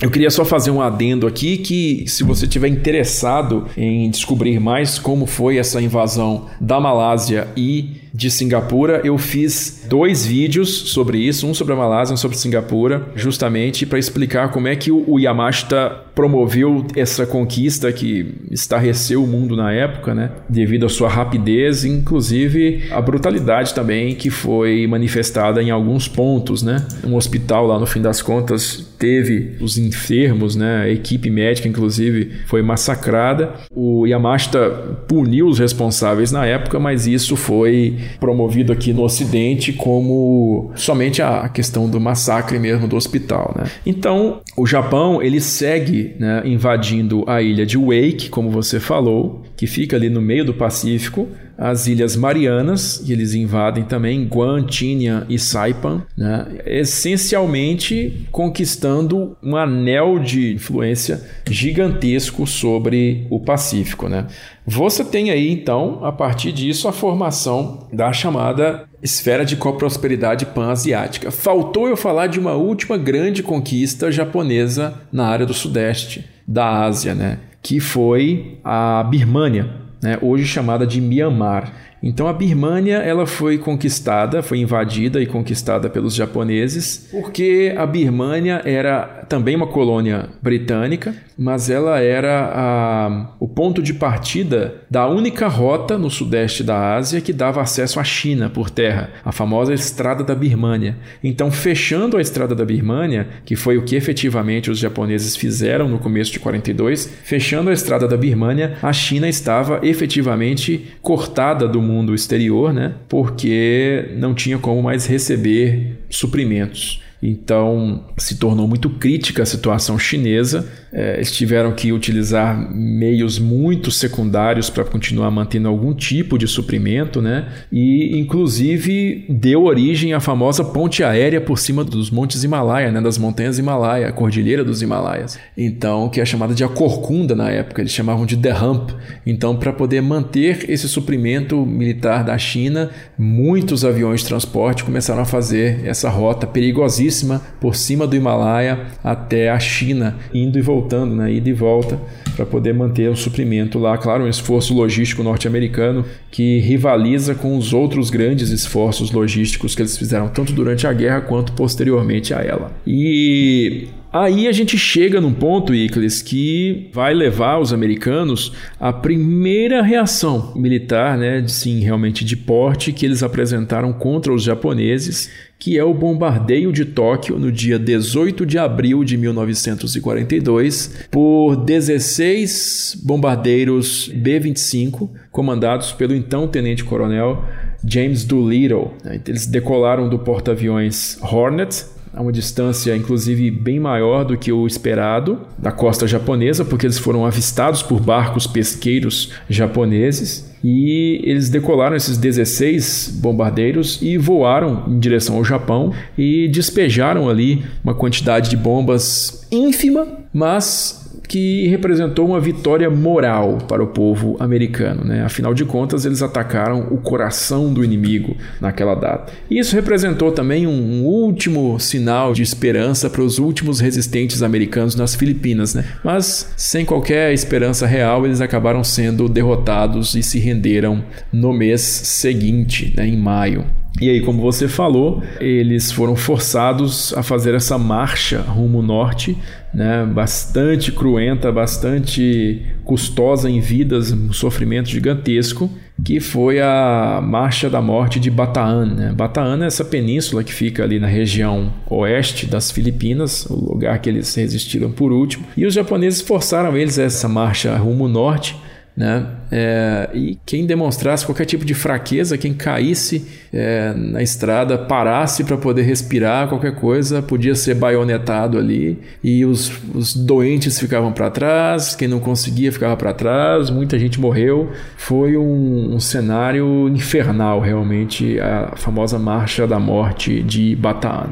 Speaker 2: eu queria só fazer um adendo aqui que se você tiver interessado em descobrir mais como foi essa invasão da Malásia e de Singapura, eu fiz dois vídeos sobre isso, um sobre a Malásia, um sobre Singapura, justamente para explicar como é que o Yamashita promoveu essa conquista que estarreceu o mundo na época, né? Devido à sua rapidez, inclusive a brutalidade também que foi manifestada em alguns pontos, né? Um hospital lá no fim das contas teve os enfermos, né? A equipe médica inclusive foi massacrada. O Yamashita puniu os responsáveis na época, mas isso foi promovido aqui no Ocidente como somente a questão do massacre mesmo do hospital. Né? Então, o Japão ele segue né, invadindo a ilha de Wake, como você falou, que fica ali no meio do Pacífico, as Ilhas Marianas, e eles invadem também Guam, Tinian e Saipan, né? essencialmente conquistando um anel de influência gigantesco sobre o Pacífico. Né? Você tem aí, então, a partir disso, a formação da chamada esfera de coprosperidade pan-asiática. Faltou eu falar de uma última grande conquista japonesa na área do sudeste da Ásia, né? que foi a Birmânia né, hoje chamada de Myanmar. Então a Birmânia ela foi conquistada, foi invadida e conquistada pelos japoneses, porque a Birmânia era também uma colônia britânica, mas ela era a, o ponto de partida da única rota no sudeste da Ásia que dava acesso à China por terra, a famosa Estrada da Birmânia. Então, fechando a Estrada da Birmânia, que foi o que efetivamente os japoneses fizeram no começo de 42, fechando a Estrada da Birmânia, a China estava efetivamente cortada do mundo exterior, né? Porque não tinha como mais receber suprimentos. Então se tornou muito crítica a situação chinesa é, eles tiveram que utilizar meios muito secundários para continuar mantendo algum tipo de suprimento, né? E inclusive deu origem à famosa ponte aérea por cima dos montes Himalaia, né? Das montanhas Himalaia, a cordilheira dos Himalaias. Então, que é chamada de a corcunda na época, eles chamavam de The Hump. Então, para poder manter esse suprimento militar da China, muitos aviões de transporte começaram a fazer essa rota perigosíssima por cima do Himalaia até a China, indo e voltando voltando, né, ida e volta, para poder manter o suprimento lá. Claro, um esforço logístico norte-americano que rivaliza com os outros grandes esforços logísticos que eles fizeram tanto durante a guerra quanto posteriormente a ela. E Aí a gente chega num ponto, Icles, que vai levar os americanos à primeira reação militar, né, sim, realmente de porte, que eles apresentaram contra os japoneses, que é o bombardeio de Tóquio no dia 18 de abril de 1942 por 16 bombardeiros B-25, comandados pelo então tenente-coronel James Doolittle. Eles decolaram do porta-aviões Hornet, a uma distância inclusive bem maior do que o esperado da costa japonesa, porque eles foram avistados por barcos pesqueiros japoneses e eles decolaram esses 16 bombardeiros e voaram em direção ao Japão e despejaram ali uma quantidade de bombas ínfima, mas que representou uma vitória moral para o povo americano. Né? Afinal de contas, eles atacaram o coração do inimigo naquela data. Isso representou também um, último sinal de esperança para os últimos resistentes americanos nas Filipinas. Né? Mas, sem qualquer esperança real, eles acabaram sendo derrotados e se renderam no mês seguinte, né? em maio. E aí, como você falou, eles foram forçados a fazer essa marcha rumo norte, né, bastante cruenta, bastante custosa em vidas, um sofrimento gigantesco, que foi a Marcha da Morte de Bataan. Né? Bataan é essa península que fica ali na região oeste das Filipinas, o lugar que eles resistiram por último, e os japoneses forçaram eles a essa marcha rumo norte né? É, e quem demonstrasse qualquer tipo de fraqueza, quem caísse é, na estrada, parasse para poder respirar, qualquer coisa, podia ser baionetado ali. E os, os doentes ficavam para trás, quem não conseguia ficava para trás, muita gente morreu. Foi um, um, cenário infernal, realmente, a famosa Marcha da Morte de Bataan.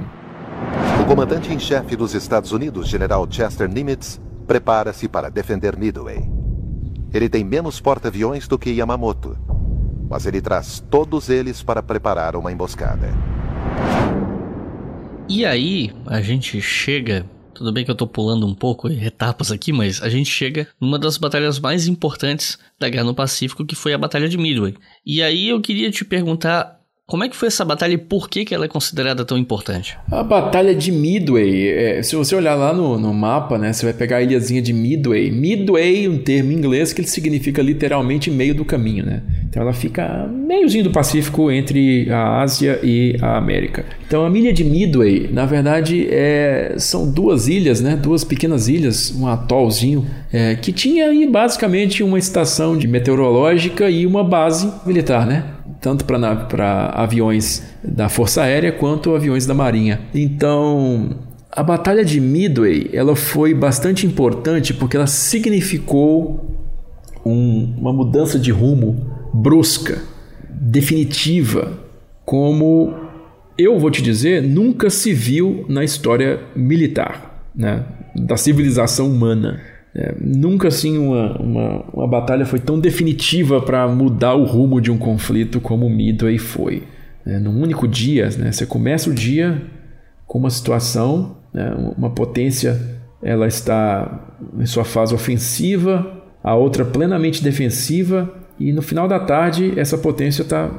Speaker 4: O comandante em chefe dos Estados Unidos, General Chester Nimitz, prepara-se para defender Midway. Ele tem menos porta-aviões do que Yamamoto, mas ele traz todos eles para preparar uma emboscada.
Speaker 1: E aí, a gente chega. Tudo bem que eu tô pulando um pouco etapas aqui, mas a gente chega numa das batalhas mais importantes da Guerra no Pacífico, que foi a Batalha de Midway. E aí eu queria te perguntar como é que foi essa batalha e por que, que ela é considerada tão importante?
Speaker 2: A Batalha de Midway, é, se você olhar lá no, no, mapa, né, você vai pegar a ilhazinha de Midway. Midway, um termo em inglês que ele significa literalmente meio do caminho. Né? Então ela fica meiozinho do Pacífico entre a Ásia e a América. Então a ilha de Midway, na verdade, é, são duas ilhas, né, duas pequenas ilhas, um atolzinho, é, que tinha aí basicamente uma estação de meteorológica e uma base militar, né? Tanto para aviões da Força Aérea quanto aviões da Marinha. Então, a Batalha de Midway ela foi bastante importante porque ela significou um, uma mudança de rumo brusca, definitiva, como eu vou te dizer, nunca se viu na história militar, né, da civilização humana. É, nunca assim uma, uma, uma, batalha foi tão definitiva para mudar o rumo de um conflito como o Midway foi. É, num único dia, né, você começa o dia com uma situação, né, uma potência ela está em sua fase ofensiva, a outra plenamente defensiva, e no final da tarde essa potência está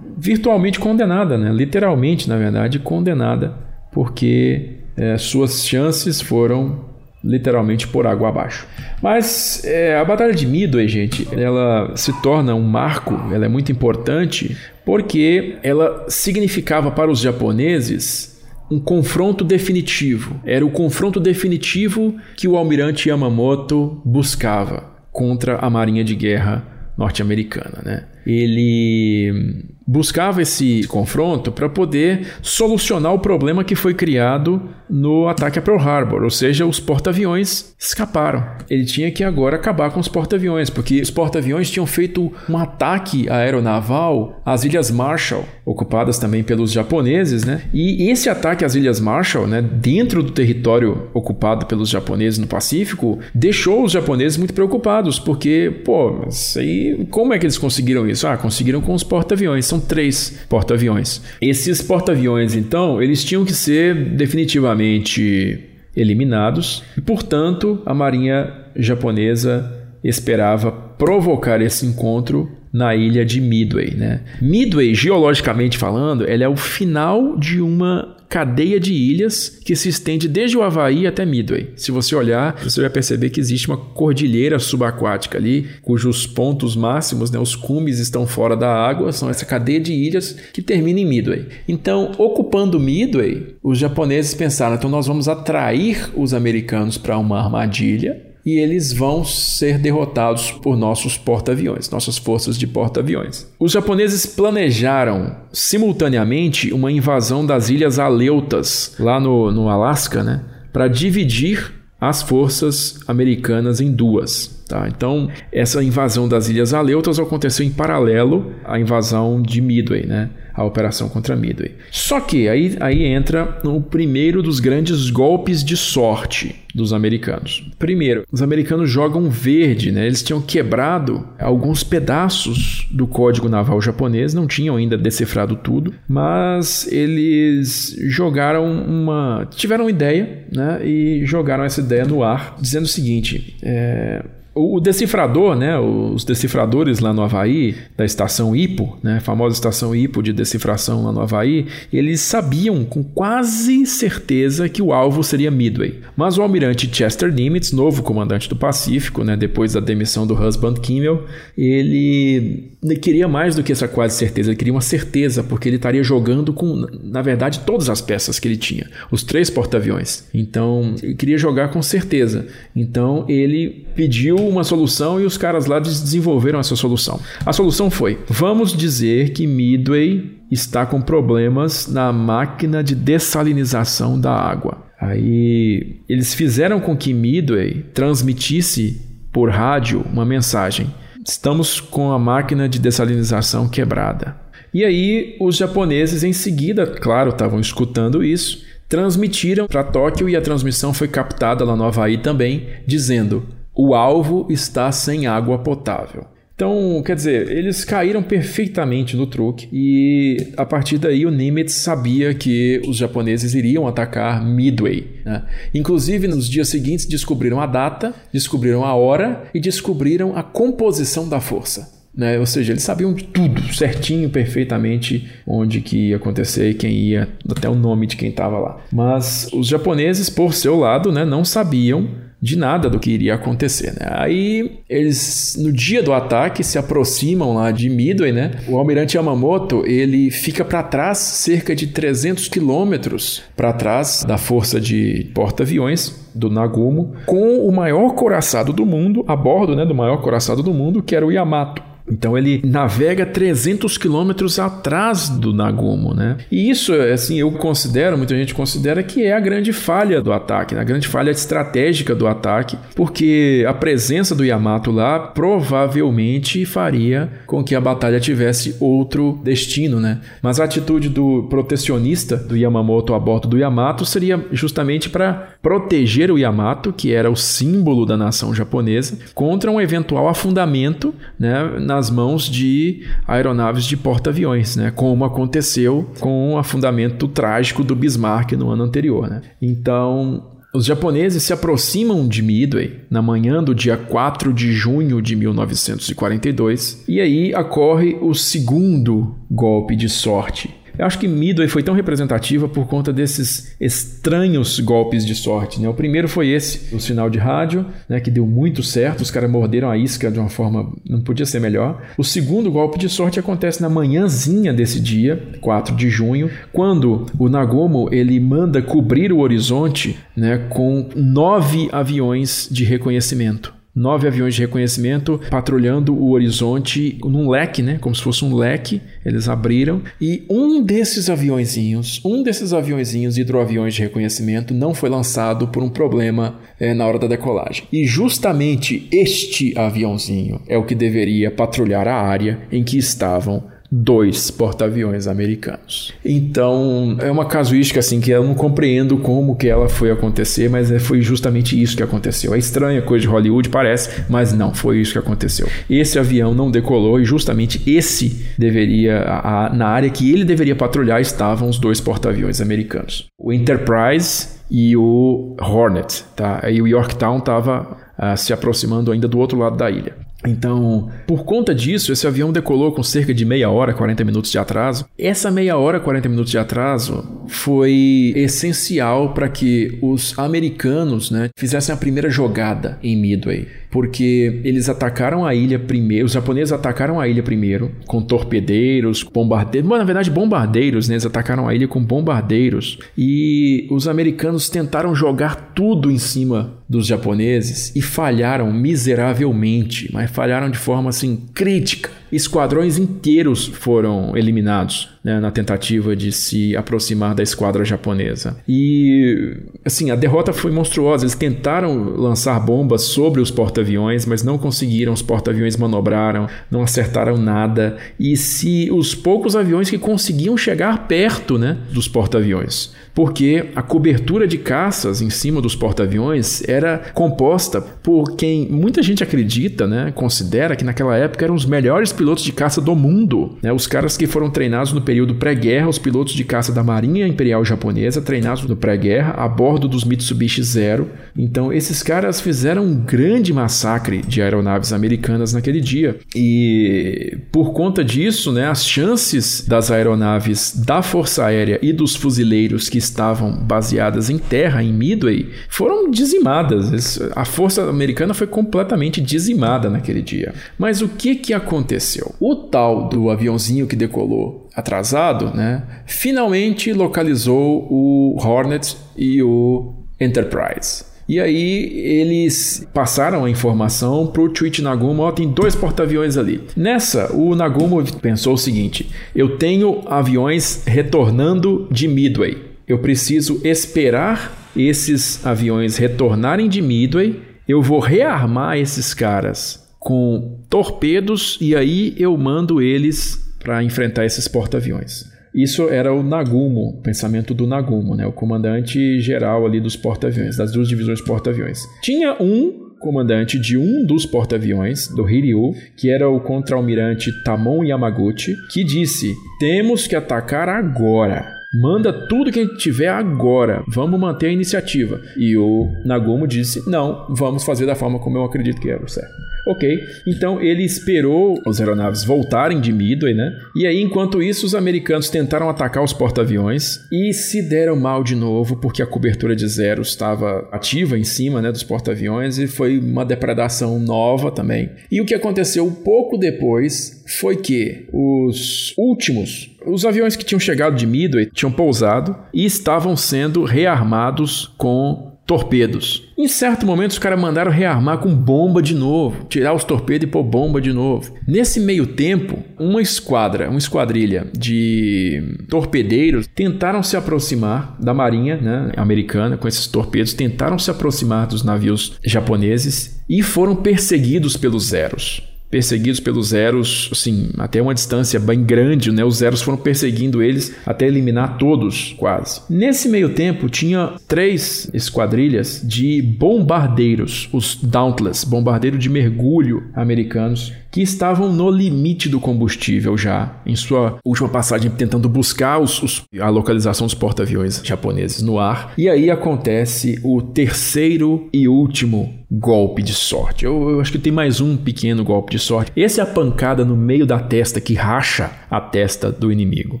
Speaker 2: virtualmente condenada, né, literalmente, na verdade, condenada, porque é, suas chances foram literalmente por água abaixo. Mas é, a Batalha de Midway, gente, ela se torna um marco, ela é muito importante porque ela significava para os japoneses um confronto definitivo. Era o confronto definitivo que o almirante Yamamoto buscava contra a marinha de guerra norte-americana, né? Ele buscava esse confronto para poder solucionar o problema que foi criado no ataque a Pearl Harbor, ou seja, os porta-aviões escaparam. Ele tinha que agora acabar com os porta-aviões, porque os porta-aviões tinham feito um ataque aeronaval às Ilhas Marshall, ocupadas também pelos japoneses, né? E esse ataque às Ilhas Marshall, né, dentro do território ocupado pelos japoneses no Pacífico, deixou os japoneses muito preocupados, porque, pô, aí, como é que eles conseguiram isso? Ah, conseguiram com os porta-aviões. São três porta-aviões. Esses porta-aviões, então, eles tinham que ser definitivamente eliminados e, portanto, a marinha japonesa esperava provocar esse encontro na ilha de Midway. Né? Midway, geologicamente falando, ela é o final de uma cadeia de ilhas que se estende desde o Havaí até Midway. Se você olhar, você vai perceber que existe uma cordilheira subaquática ali, cujos pontos máximos, né, os cumes estão fora da água, são essa cadeia de ilhas que termina em Midway. Então, ocupando Midway, os japoneses pensaram, então nós vamos atrair os americanos para uma armadilha e eles vão ser derrotados por nossos porta-aviões, nossas forças de porta-aviões. Os japoneses planejaram simultaneamente uma invasão das ilhas Aleutas, lá no, no Alasca, né, para dividir as forças americanas em duas. Tá? Então, essa invasão das Ilhas Aleutas aconteceu em paralelo à invasão de Midway, né? a operação contra Midway. Só que aí, aí entra o primeiro dos grandes golpes de sorte dos americanos. Primeiro, os americanos jogam verde, né? Eles tinham quebrado alguns pedaços do código naval japonês, não tinham ainda decifrado tudo, mas eles jogaram uma, tiveram uma ideia, né? E jogaram essa ideia no ar, dizendo o seguinte: é, o decifrador, né, os decifradores lá no Havaí, da estação IPO, né, a famosa estação IPO de decifração lá no Havaí, eles sabiam com quase certeza que o alvo seria Midway. Mas o almirante Chester Nimitz, novo comandante do Pacífico, né, depois da demissão do Husband Kimmel, ele queria mais do que essa quase certeza, ele queria uma certeza, porque ele estaria jogando com, na verdade, todas as peças que ele tinha, os três porta-aviões. Então, ele queria jogar com certeza. Então, ele pediu uma solução e os caras lá desenvolveram essa solução. A solução foi: vamos dizer que Midway está com problemas na máquina de dessalinização da água. Aí eles fizeram com que Midway transmitisse por rádio uma mensagem: estamos com a máquina de dessalinização quebrada. E aí os japoneses em seguida, claro, estavam escutando isso, transmitiram para Tóquio e a transmissão foi captada lá no Havaí também, dizendo: o alvo está sem água potável. Então, quer dizer, eles caíram perfeitamente no truque e a partir daí o Nimitz sabia que os japoneses iriam atacar Midway. Né? Inclusive, nos dias seguintes descobriram a data, descobriram a hora e descobriram a composição da força. Né? Ou seja, eles sabiam de tudo, certinho, perfeitamente, onde que ia acontecer quem ia, até o nome de quem estava lá. Mas os japoneses, por seu lado, né, não sabiam de nada do que iria acontecer. Né? Aí eles, no dia do ataque, se aproximam lá de Midway, né? O almirante Yamamoto ele fica para trás cerca de 300 quilômetros para trás da força de porta-aviões do Nagumo, com o maior coraçado do mundo a bordo, né, do maior coraçado do mundo, que era o Yamato. Então ele navega 300 quilômetros atrás do Nagumo, né? E isso, assim, eu considero, muita gente considera que é a grande falha do ataque, né? a grande falha estratégica do ataque, porque a presença do Yamato lá provavelmente faria com que a batalha tivesse outro destino, né? Mas a atitude do protecionista do Yamamoto a bordo do Yamato seria justamente para proteger o Yamato, que era o símbolo da nação japonesa, contra um eventual afundamento, né? Na nas mãos de aeronaves de porta-aviões, né? como aconteceu com o afundamento trágico do Bismarck no ano anterior. Né? Então, os japoneses se aproximam de Midway na manhã do dia 4 de junho de 1942 e aí ocorre o segundo golpe de sorte eu acho que Midway foi tão representativa por conta desses estranhos golpes de sorte. Né? O primeiro foi esse, o sinal de rádio, né, que deu muito certo, os caras morderam a isca de uma forma não podia ser melhor. O segundo golpe de sorte acontece na manhãzinha desse dia, 4 de junho, quando o Nagomo ele manda cobrir o horizonte né, com nove aviões de reconhecimento nove aviões de reconhecimento patrulhando o horizonte num leque, né? Como se fosse um leque. Eles abriram e um desses aviõezinhos, um desses aviõezinhos hidroaviões de reconhecimento não foi lançado por um problema é, na hora da decolagem. E justamente este aviãozinho é o que deveria patrulhar a área em que estavam dois porta-aviões americanos. Então, é uma casuística assim que eu não compreendo como que ela foi acontecer, mas é, foi justamente isso que aconteceu. É estranha coisa de Hollywood, parece, mas não, foi isso que aconteceu. Esse avião não decolou e justamente esse deveria, a, na área que ele deveria patrulhar estavam os dois porta-aviões americanos. O Enterprise e o Hornet, tá? Aí o Yorktown estava uh, se aproximando ainda do outro lado da ilha. Então, por conta disso, esse avião decolou com cerca de meia hora, 40 minutos de atraso. Essa meia hora, 40 minutos de atraso foi essencial para que os americanos né, fizessem a primeira jogada em Midway porque eles atacaram a ilha primeiro, os japoneses atacaram a ilha primeiro com torpedeiros, bombardeiros, na verdade bombardeiros, né? Eles atacaram a ilha com bombardeiros e os americanos tentaram jogar tudo em cima dos japoneses e falharam miseravelmente, mas falharam de forma assim crítica. Esquadrões inteiros foram eliminados né, na tentativa de se aproximar da esquadra japonesa. E assim, a derrota foi monstruosa. Eles tentaram lançar bombas sobre os porta-aviões, mas não conseguiram. Os porta-aviões manobraram, não acertaram nada. E se os poucos aviões que conseguiam chegar perto né, dos porta-aviões porque a cobertura de caças em cima dos porta-aviões era composta por quem muita gente acredita, né, considera que naquela época eram os melhores pilotos de caça do mundo, né, os caras que foram treinados no período pré-guerra, os pilotos de caça da Marinha Imperial Japonesa, treinados no pré-guerra a bordo dos Mitsubishi Zero. Então, esses caras fizeram um grande massacre de aeronaves americanas naquele dia. E por conta disso, né, as chances das aeronaves da Força Aérea e dos fuzileiros que estavam baseadas em terra, em Midway, foram dizimadas. A força americana foi completamente dizimada naquele dia. Mas o que, que aconteceu? O tal do aviãozinho que decolou atrasado, né, finalmente localizou o Hornet e o Enterprise. E aí eles passaram a informação para o Twitch Nagumo, tem dois porta-aviões ali. Nessa, o Nagumo pensou o seguinte: eu tenho aviões retornando de Midway eu preciso esperar esses aviões retornarem de Midway, eu vou rearmar esses caras com torpedos e aí eu mando eles para enfrentar esses porta-aviões. Isso era o Nagumo, pensamento do Nagumo, né? o comandante geral ali dos porta-aviões, das duas divisões porta-aviões. Tinha um comandante de um dos porta-aviões, do Hiryu, que era o contra-almirante Tamon Yamaguchi, que disse: Temos que atacar agora. Manda tudo que a gente tiver agora. Vamos manter a iniciativa. E o Nagumo disse: Não, vamos fazer da forma como eu acredito que o certo. Ok, então ele esperou os aeronaves voltarem de Midway, né? E aí, enquanto isso, os americanos tentaram atacar os porta-aviões e se deram mal de novo porque a cobertura de zero estava ativa em cima né, dos porta-aviões e foi uma depredação nova também. E o que aconteceu pouco depois foi que os últimos os aviões que tinham chegado de Midway tinham pousado e estavam sendo rearmados com torpedos. Em certo momento, os caras mandaram rearmar com bomba de novo, tirar os torpedos e pôr bomba de novo. Nesse meio tempo, uma esquadra, uma esquadrilha de torpedeiros tentaram se aproximar da marinha né, americana com esses torpedos, tentaram se aproximar dos navios japoneses e foram perseguidos pelos Zeros perseguidos pelos Zeros, assim, até uma distância bem grande, né? Os Zeros foram perseguindo eles até eliminar todos, quase. Nesse meio tempo, tinha três esquadrilhas de bombardeiros, os Dauntless, bombardeiro de mergulho americanos, que estavam no limite do combustível já, em sua última passagem tentando buscar os, os, a localização dos porta-aviões japoneses no ar. E aí acontece o terceiro e último golpe de sorte. Eu, eu, acho que tem mais um pequeno golpe de sorte. Esse é a pancada no meio da testa que racha a testa do inimigo,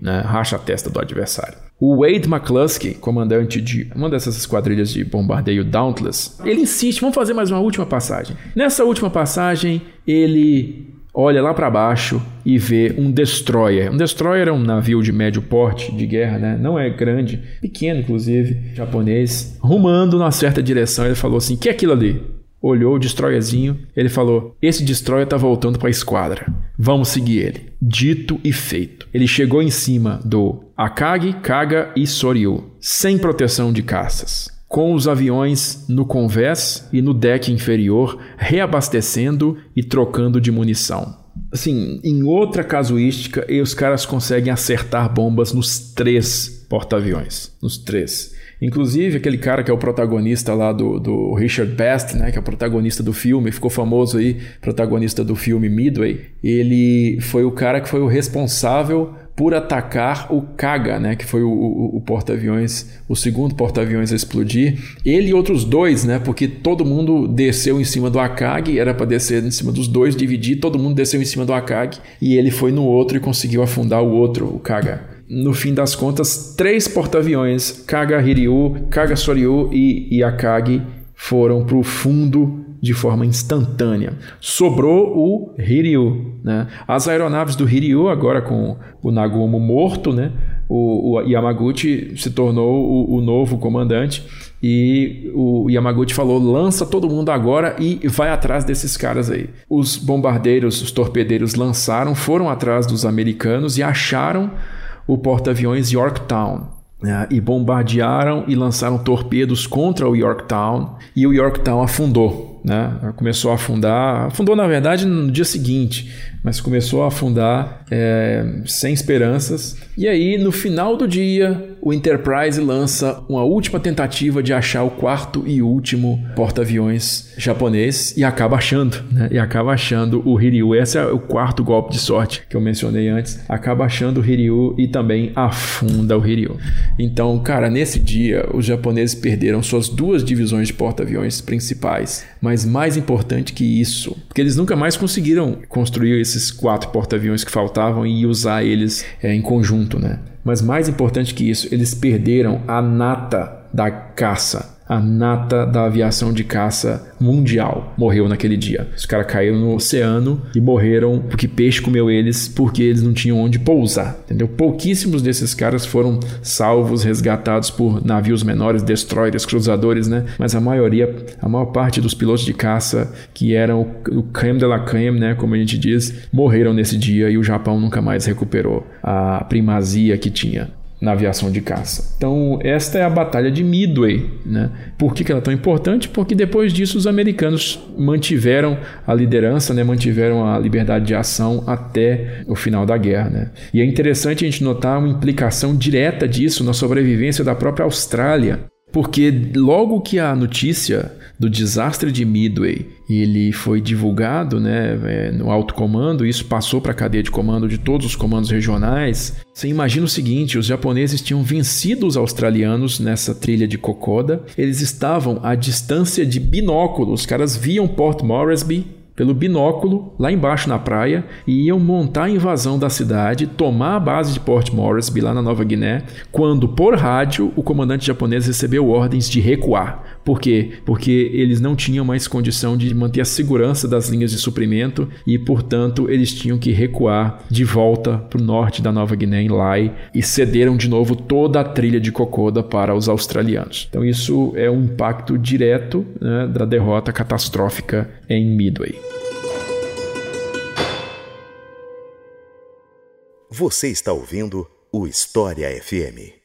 Speaker 2: né? racha a testa do adversário. O Wade McCluskey, comandante de uma dessas esquadrilhas de bombardeio Dauntless, ele insiste, vamos fazer mais uma última passagem. Nessa última passagem, ele olha lá para baixo e vê um destroyer. Um destroyer é um navio de médio porte de guerra, né? Não é grande, pequeno inclusive, japonês, rumando numa certa direção. Ele falou assim: "Que é aquilo ali?" Olhou o destroyerzinho, ele falou: "Esse destroyer tá voltando para a esquadra. Vamos seguir ele." Dito e feito. Ele chegou em cima do Akagi, Kaga e Soryu, sem proteção de caças, com os aviões no convés e no deck inferior, reabastecendo e trocando de munição. Assim, em outra casuística, os caras conseguem acertar bombas nos três porta-aviões. Nos três. Inclusive, aquele cara que é o protagonista lá do, do Richard Best, né, que é o protagonista do filme, ficou famoso aí, protagonista do filme Midway, ele foi o cara que foi o responsável por atacar o Kaga, né, que foi o, o, o porta-aviões, o segundo porta-aviões a explodir. Ele e outros dois, né, porque todo mundo desceu em cima do Akagi, era para descer em cima dos dois, dividir, todo mundo desceu em cima do Akagi e ele foi no outro e conseguiu afundar o outro, o Kaga. No fim das contas, três porta-aviões, Kaga Hiryu, Kaga Soryu e, e Akagi, foram para o fundo de forma instantânea. Sobrou o Hiryu. Né? As aeronaves do Hiryu, agora com o Nagumo morto, né? o, o Yamaguchi se tornou o, o novo comandante e o Yamaguchi falou: lança todo mundo agora e vai atrás desses caras aí. Os bombardeiros, os torpedeiros lançaram, foram atrás dos americanos e acharam o porta-aviões Yorktown. Né, e bombardearam e lançaram torpedos contra o Yorktown e o Yorktown afundou. Né? Começou a afundar, afundou na verdade no dia seguinte, mas começou a afundar é, sem esperanças. E aí, no final do dia, o Enterprise lança uma última tentativa de achar o quarto e último porta-aviões japonês e acaba achando, né? E acaba achando o Hiryu. Esse é o quarto golpe de sorte que eu mencionei antes. Acaba achando o Hiryu e também afunda o Hiryu. Então, cara, nesse dia, os japoneses perderam suas duas divisões de porta-aviões principais. Mas mais importante que isso, porque eles nunca mais conseguiram construir esses quatro porta-aviões que faltavam e usar eles é, em conjunto, né? Mas mais importante que isso, eles perderam a nata da caça a nata da aviação de caça mundial morreu naquele dia. Os caras caíram no oceano e morreram porque peixe comeu eles porque eles não tinham onde pousar, entendeu? Pouquíssimos desses caras foram salvos, resgatados por navios menores, destroyers, cruzadores, né? Mas a maioria, a maior parte dos pilotos de caça que eram o creme de la creme, né, como a gente diz, morreram nesse dia e o Japão nunca mais recuperou a primazia que tinha na aviação de caça. Então, esta é a Batalha de Midway. Né? Por que, que ela é tão importante? Porque depois disso os americanos mantiveram a liderança, né? mantiveram a liberdade de ação até o final da guerra. Né? E é interessante a gente notar uma implicação direta disso na sobrevivência da própria Austrália. Porque logo que a notícia do desastre de Midway ele foi divulgado né, é, no alto comando, isso passou para a cadeia de comando de todos os comandos regionais. Você imagina o seguinte: os japoneses tinham vencido os australianos nessa trilha de Kokoda, eles estavam à distância de binóculo, os caras viam Port Moresby pelo binóculo lá embaixo na praia e iam montar a invasão da cidade, tomar a base de Port Moresby lá na Nova Guiné, quando por rádio o comandante japonês recebeu ordens de recuar. Por quê? Porque eles não tinham mais condição de manter a segurança das linhas de suprimento e, portanto, eles tinham que recuar de volta para o norte da Nova Guiné, em Lai, e cederam de novo toda a trilha de Kokoda para os australianos. Então, isso é um impacto direto né, da derrota catastrófica em Midway.
Speaker 4: Você está ouvindo o História FM.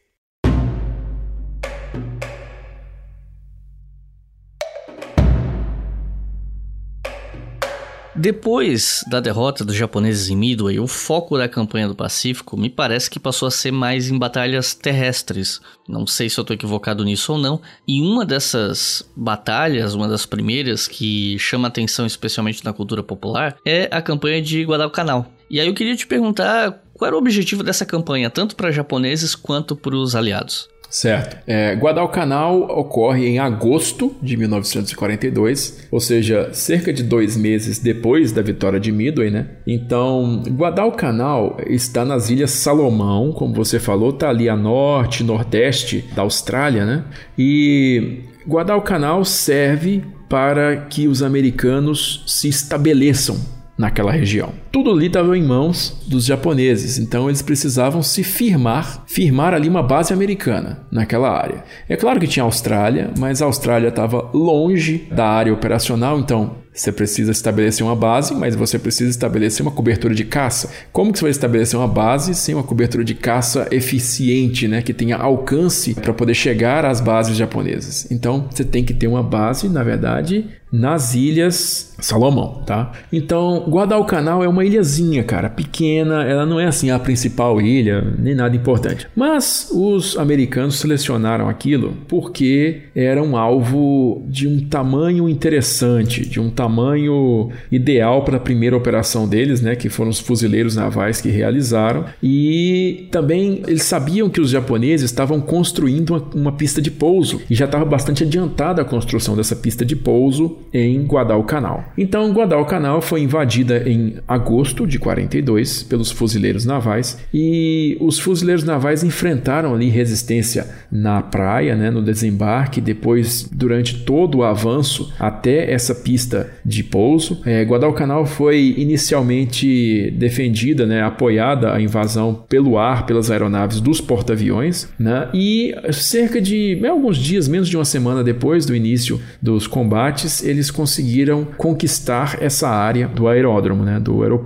Speaker 1: Depois da derrota dos japoneses em Midway, o foco da campanha do Pacífico me parece que passou a ser mais em batalhas terrestres. Não sei se eu estou equivocado nisso ou não. E uma dessas batalhas, uma das primeiras que chama atenção especialmente na cultura popular, é a campanha de Guadalcanal. E aí eu queria te perguntar qual era o objetivo dessa campanha, tanto para japoneses quanto para os aliados?
Speaker 2: Certo. É, Guadalcanal ocorre em agosto de 1942, ou seja, cerca de dois meses depois da vitória de Midway, né? Então, Guadalcanal está nas Ilhas Salomão, como você falou, está ali a norte, nordeste da Austrália, né? E Guadalcanal serve para que os americanos se estabeleçam naquela região. Tudo ali estava em mãos dos japoneses, então eles precisavam se firmar, firmar ali uma base americana naquela área. É claro que tinha Austrália, mas a Austrália estava longe da área operacional, então você precisa estabelecer uma base, mas você precisa estabelecer uma cobertura de caça. Como que você vai estabelecer uma base sem uma cobertura de caça eficiente, né, que tenha alcance para poder chegar às bases japonesas? Então, você tem que ter uma base, na verdade, nas ilhas Salomão, tá? Então, Guadalcanal é uma ilhazinha, cara, pequena, ela não é assim a principal ilha, nem nada importante. Mas os americanos selecionaram aquilo porque era um alvo de um tamanho interessante, de um tamanho tamanho ideal para a primeira operação deles, né, que foram os fuzileiros navais que realizaram. E também eles sabiam que os japoneses estavam construindo uma, uma pista de pouso e já estava bastante adiantada a construção dessa pista de pouso em Guadalcanal. Então, Guadalcanal foi invadida em agosto de 42 pelos fuzileiros navais e os fuzileiros navais enfrentaram ali resistência na praia, né, no desembarque, depois durante todo o avanço até essa pista de pouso. É, Guadalcanal foi inicialmente defendida, né, apoiada a invasão pelo ar pelas aeronaves dos porta-aviões, né, e cerca de é, alguns dias, menos de uma semana depois do início dos combates, eles conseguiram conquistar essa área do aeródromo, né, do aeroporto.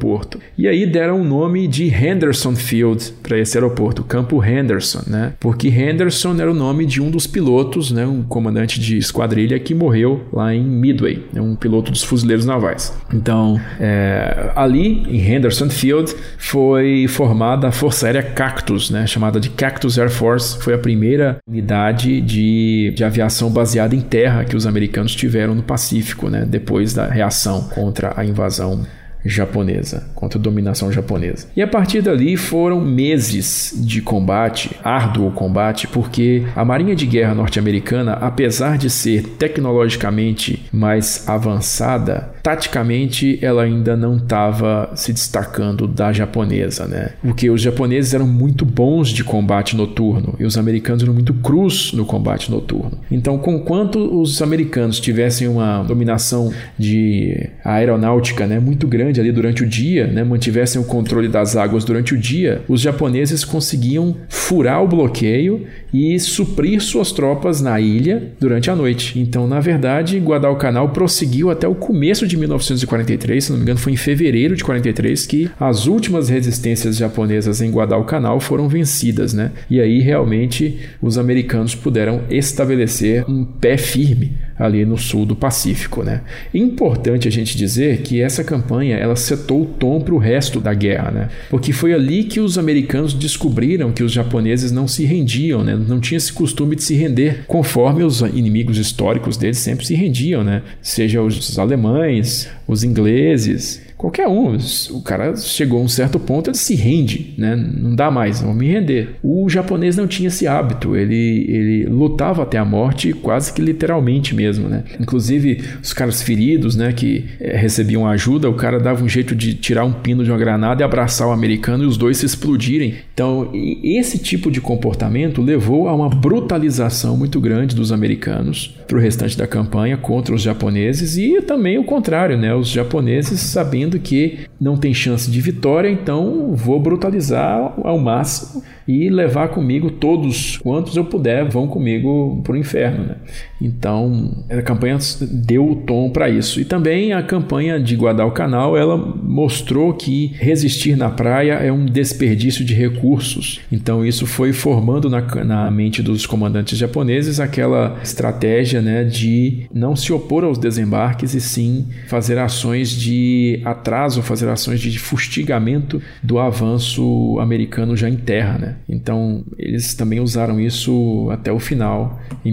Speaker 2: E aí deram o nome de Henderson Field para esse aeroporto, Campo Henderson, né, porque Henderson era o nome de um dos pilotos, né, um comandante de esquadrilha que morreu lá em Midway, né, um piloto dos fuzileiros navais. Então, é, ali em Henderson Field foi formada a Força Aérea Cactus, né, chamada de Cactus Air Force, foi a primeira unidade de, de aviação baseada em terra que os americanos tiveram no Pacífico, né, depois da reação contra a invasão japonesa, contra a dominação japonesa. E a partir dali foram meses de combate, árduo combate, porque a Marinha de Guerra norte-americana, apesar de ser tecnologicamente mais avançada, taticamente ela ainda não estava se destacando da japonesa, né? Porque os japoneses eram muito bons de combate noturno e os americanos eram muito crus no combate noturno. Então, conquanto os americanos tivessem uma dominação de aeronáutica, né, muito grande grande ali durante o dia, né, mantivessem o controle das águas durante o dia, os japoneses conseguiam furar o bloqueio e suprir suas tropas na ilha durante a noite. Então, na verdade, Guadalcanal prosseguiu até o começo de 1943, se não me engano, foi em fevereiro de 43 que as últimas resistências japonesas em Guadalcanal foram vencidas, né? E aí realmente os americanos puderam estabelecer um pé firme ali no sul do Pacífico, né? Importante a gente dizer que essa campanha ela setou o tom para o resto da guerra, né? Porque foi ali que os americanos descobriram que os japoneses não se rendiam, né? Não tinha esse costume de se render, conforme os inimigos históricos deles sempre se rendiam, né? Seja os alemães, os ingleses, qualquer um. O cara chegou a um certo ponto, ele se rende, né? Não dá mais, vou me render. O japonês não tinha esse hábito, ele, ele lutava até a morte, quase que literalmente mesmo, né? Inclusive, os caras feridos, né, que é, recebiam ajuda, o cara dava um jeito de tirar um pino de uma granada e abraçar o americano e os dois se explodirem. Então, esse tipo de comportamento levou a uma brutalização muito grande dos americanos para o restante da campanha contra os japoneses e também o contrário, né? Os japoneses sabendo que não tem chance de vitória, então vou brutalizar ao máximo e levar comigo todos quantos eu puder vão comigo para o inferno. Né? Então a campanha deu o tom para isso. E também a campanha de Guadalcanal ela mostrou que resistir na praia é um desperdício de recursos. Então isso foi formando na, na mente dos comandantes japoneses aquela estratégia né, de não se opor aos desembarques e sim fazer ações de atraso, fazer ações de fustigamento do avanço americano já em terra. Né? Então, eles também usaram isso até o final, em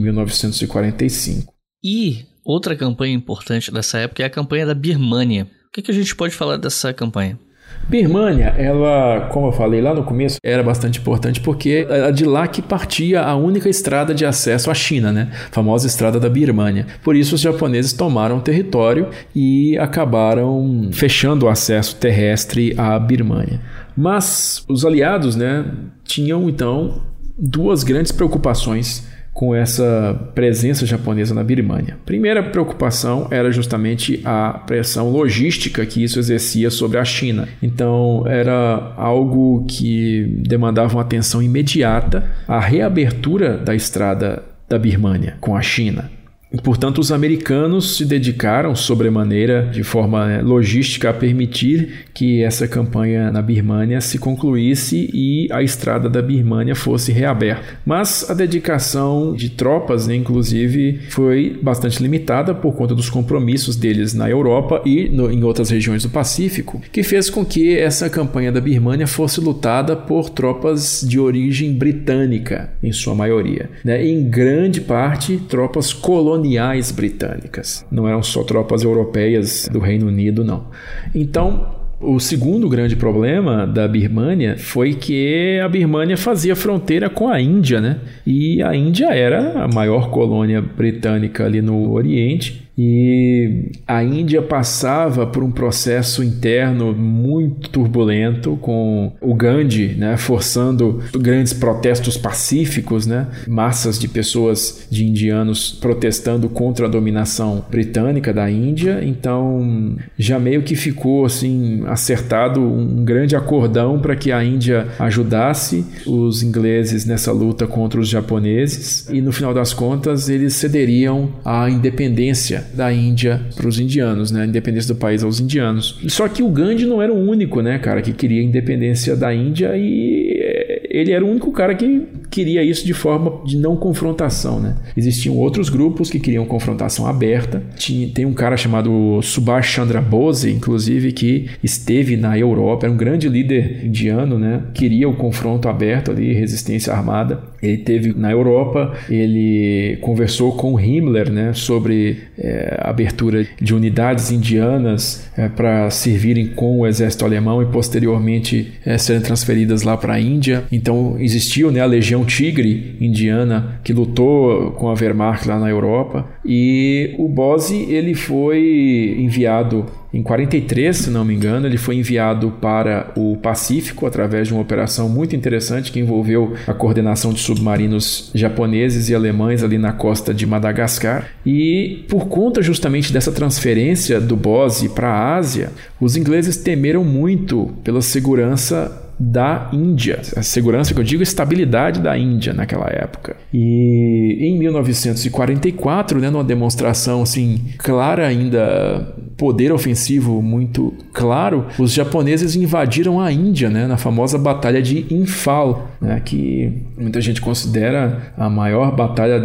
Speaker 2: 1945.
Speaker 1: E outra campanha importante dessa época é a campanha da Birmania. O que, que a gente pode falar dessa campanha?
Speaker 2: Birmania, ela, como eu falei lá no começo, era bastante importante porque era de lá que partia a única estrada de acesso à China, né? A famosa estrada da Birmania. Por isso os japoneses tomaram o território e acabaram fechando o acesso terrestre à Birmania. Mas os aliados, né, tinham então duas grandes preocupações com essa presença japonesa na Birmania. Primeira preocupação era justamente a pressão logística que isso exercia sobre a China. Então, era algo que demandava uma atenção imediata a reabertura da estrada da Birmania com a China. Portanto, os americanos se dedicaram sobremaneira, de forma né, logística, a permitir que essa campanha na Birmânia se concluísse e a estrada da Birmânia fosse reaberta. Mas a dedicação de tropas, né, inclusive, foi bastante limitada por conta dos compromissos deles na Europa e no, em outras regiões do Pacífico, que fez com que essa campanha da Birmânia fosse lutada por tropas de origem britânica, em sua maioria, né, em grande parte tropas coloniais coloniais britânicas. Não eram só tropas europeias do Reino Unido, não. Então, o segundo grande problema da Birmânia foi que a Birmânia fazia fronteira com a Índia, né? E a Índia era a maior colônia britânica ali no Oriente e a Índia passava por um processo interno muito turbulento, com o Gandhi né, forçando grandes protestos pacíficos, né, massas de pessoas, de indianos, protestando contra a dominação britânica da Índia. Então já meio que ficou assim acertado um grande acordão para que a Índia ajudasse os ingleses nessa luta contra os japoneses, e no final das contas eles cederiam à independência da Índia para os indianos, né? A independência do país aos indianos. Só que o Gandhi não era o único, né, cara, que queria a independência da Índia e ele era o único cara que queria isso de forma de não confrontação, né? Existiam outros grupos que queriam confrontação aberta. Tinha, tem um cara chamado Subhash Chandra Bose, inclusive, que esteve na Europa, era um grande líder indiano, né? Queria o confronto aberto ali, resistência armada. Ele teve na Europa, ele conversou com Himmler, né? Sobre é, abertura de unidades indianas é, para servirem com o exército alemão e posteriormente é, serem transferidas lá para a Índia. Então existiu né, a Legião Tigre indiana que lutou com a Wehrmacht lá na Europa e o Bose ele foi enviado em 43, se não me engano, ele foi enviado para o Pacífico através de uma operação muito interessante que envolveu a coordenação de submarinos japoneses e alemães ali na costa de Madagascar. E por conta justamente dessa transferência do Bose para a Ásia, os ingleses temeram muito pela segurança da Índia. A segurança que eu digo, a estabilidade da Índia naquela época. E em 1944, né, numa demonstração assim clara ainda poder ofensivo muito claro, os japoneses invadiram a Índia, né, na famosa batalha de Imphal, né, que muita gente considera a maior batalha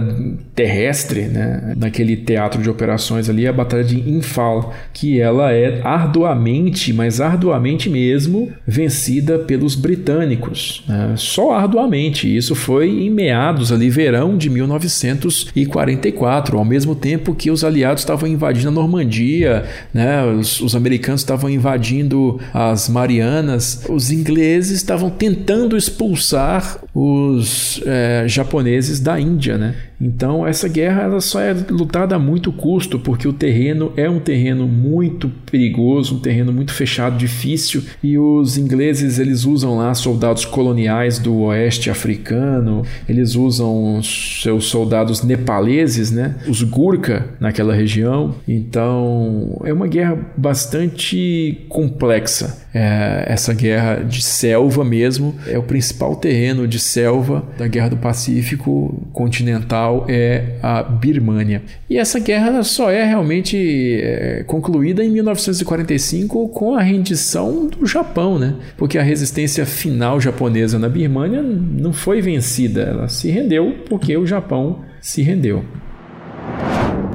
Speaker 2: terrestre, né, naquele teatro de operações ali, a batalha de Imphal, que ela é arduamente, mas arduamente mesmo, vencida pelos britânicos, né, só arduamente. Isso foi em meados ali verão de 1944, ao mesmo tempo que os aliados estavam invadindo a Normandia, né? Os, os americanos estavam invadindo as Marianas, os ingleses estavam tentando expulsar os é, japoneses da Índia, né? Então essa guerra ela só é lutada a muito custo, porque o terreno é um terreno muito perigoso, um terreno muito fechado, difícil, e os ingleses eles usam lá soldados coloniais do oeste africano, eles usam seus soldados nepaleses, né? Os Gurkha naquela região. Então é uma guerra bastante complexa. É, essa guerra de selva mesmo é o principal terreno de selva da Guerra do Pacífico continental é a Birmânia. E essa guerra só é realmente é, concluída em 1945 com a rendição do Japão, né? Porque a resistência final japonesa na Birmânia não foi vencida, ela se rendeu porque o Japão se rendeu.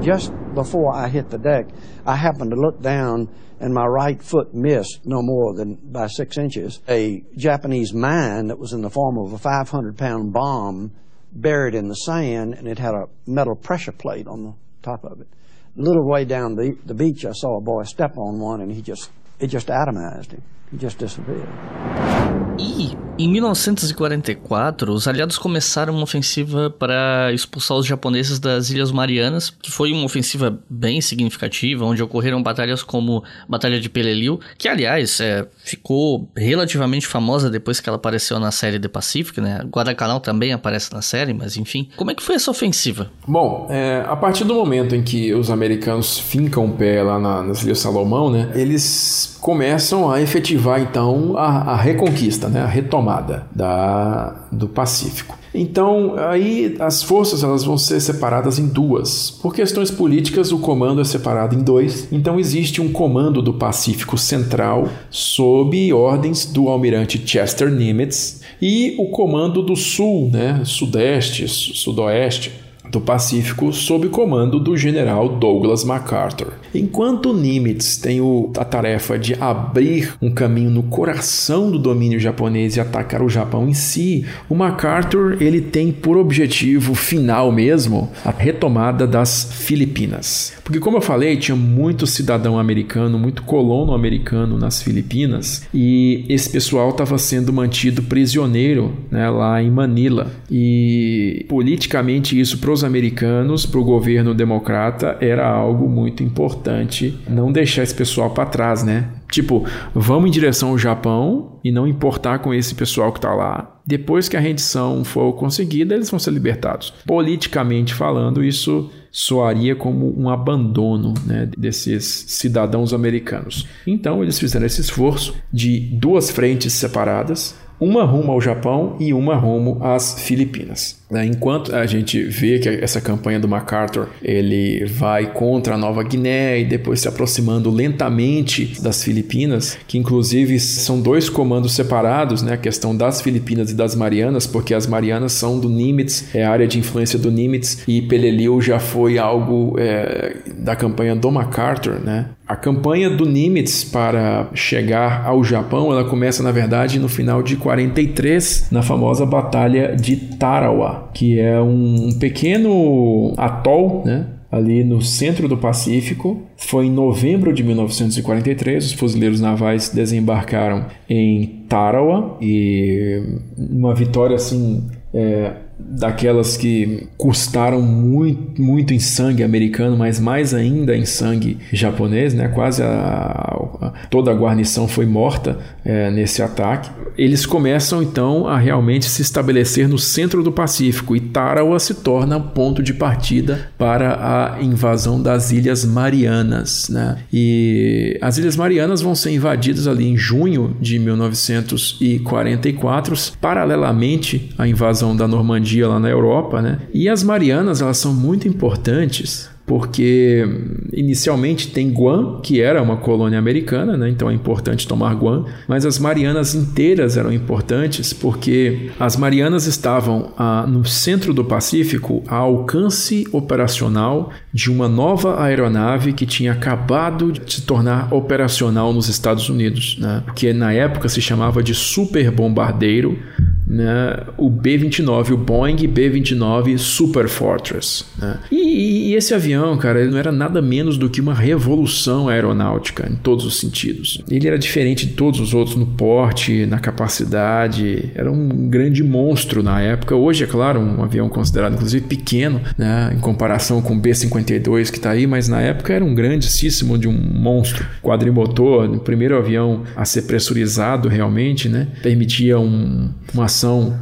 Speaker 5: Just before I hit the deck, I happened to look down and my right foot missed no more than by six inches. A Japanese mine that was in the form of a 500 pound bomb buried in the sand and it had a metal pressure plate on the top of it. A little way down the, the beach, I saw a boy step on one and he just, it just atomized him. Just disappeared.
Speaker 1: E em 1944, os aliados começaram uma ofensiva para expulsar os japoneses das Ilhas Marianas, que foi uma ofensiva bem significativa, onde ocorreram batalhas como a Batalha de Peleliu, que aliás é, ficou relativamente famosa depois que ela apareceu na série The Pacific, né? Guadalcanal também aparece na série, mas enfim. Como é que foi essa ofensiva?
Speaker 2: Bom, é, a partir do momento em que os americanos fincam o pé lá na, nas Ilhas Salomão, né? Eles começam a efetivar então a, a reconquista, né? A retomada da, do Pacífico. Então, aí as forças elas vão ser separadas em duas. Por questões políticas, o comando é separado em dois. Então, existe um comando do Pacífico Central sob ordens do almirante Chester Nimitz e o comando do Sul, né, Sudeste, Sudoeste, do Pacífico sob comando do general Douglas MacArthur. Enquanto Nimitz tem o, a tarefa de abrir um caminho no coração do domínio japonês e atacar o Japão em si, o MacArthur ele tem por objetivo final mesmo a retomada das Filipinas. Porque como eu falei, tinha muito cidadão americano, muito colono americano nas Filipinas e esse pessoal estava sendo mantido prisioneiro né, lá em Manila. E politicamente isso os americanos, para o governo democrata, era algo muito importante não deixar esse pessoal para trás, né? Tipo, vamos em direção ao Japão e não importar com esse pessoal que está lá. Depois que a rendição for conseguida, eles vão ser libertados. Politicamente falando, isso soaria como um abandono né, desses cidadãos americanos. Então, eles fizeram esse esforço de duas frentes separadas uma rumo ao Japão e uma rumo às Filipinas. Né? Enquanto a gente vê que essa campanha do MacArthur ele vai contra a Nova Guiné e depois se aproximando lentamente das Filipinas, que inclusive são dois comandos separados, né? a questão das Filipinas e das Marianas, porque as Marianas são do Nimitz, é a área de influência do Nimitz, e Peleliu já foi algo é, da campanha do MacArthur. Né? A campanha do Nimitz para chegar ao Japão, ela começa na verdade no final de 43, na famosa Batalha de Tarawa que é um pequeno atol, né? ali no centro do Pacífico. Foi em novembro de 1943, os fuzileiros navais desembarcaram em Tarawa e uma vitória assim é, daquelas que custaram muito, muito em sangue americano, mas mais ainda em sangue japonês, né? Quase a, a, toda a guarnição foi morta é, nesse ataque. Eles começam então a realmente se estabelecer no centro do Pacífico e Tarawa se torna ponto de partida para a invasão das Ilhas Marianas, né? E as Ilhas Marianas vão ser invadidas ali em junho de 1944, paralelamente à invasão da Normandia dia lá na Europa, né? E as Marianas, elas são muito importantes porque inicialmente tem Guam, que era uma colônia americana, né? então é importante tomar Guam, mas as Marianas inteiras eram importantes porque as Marianas estavam ah, no centro do Pacífico a alcance operacional de uma nova aeronave que tinha acabado de se tornar operacional nos Estados Unidos, né? que na época se chamava de super bombardeiro né, o B-29, o Boeing B-29 Super Fortress. Né? E, e, esse avião, cara, ele não era nada menos do que uma revolução aeronáutica em todos os sentidos. Ele era diferente de todos os outros no porte, na capacidade, era um grande monstro na época. Hoje, é claro, um avião considerado inclusive pequeno, né, em comparação com o B-52 que está aí, mas na época era um grandíssimo de um monstro. Quadrimotor, o primeiro avião a ser pressurizado realmente, né, permitia um, uma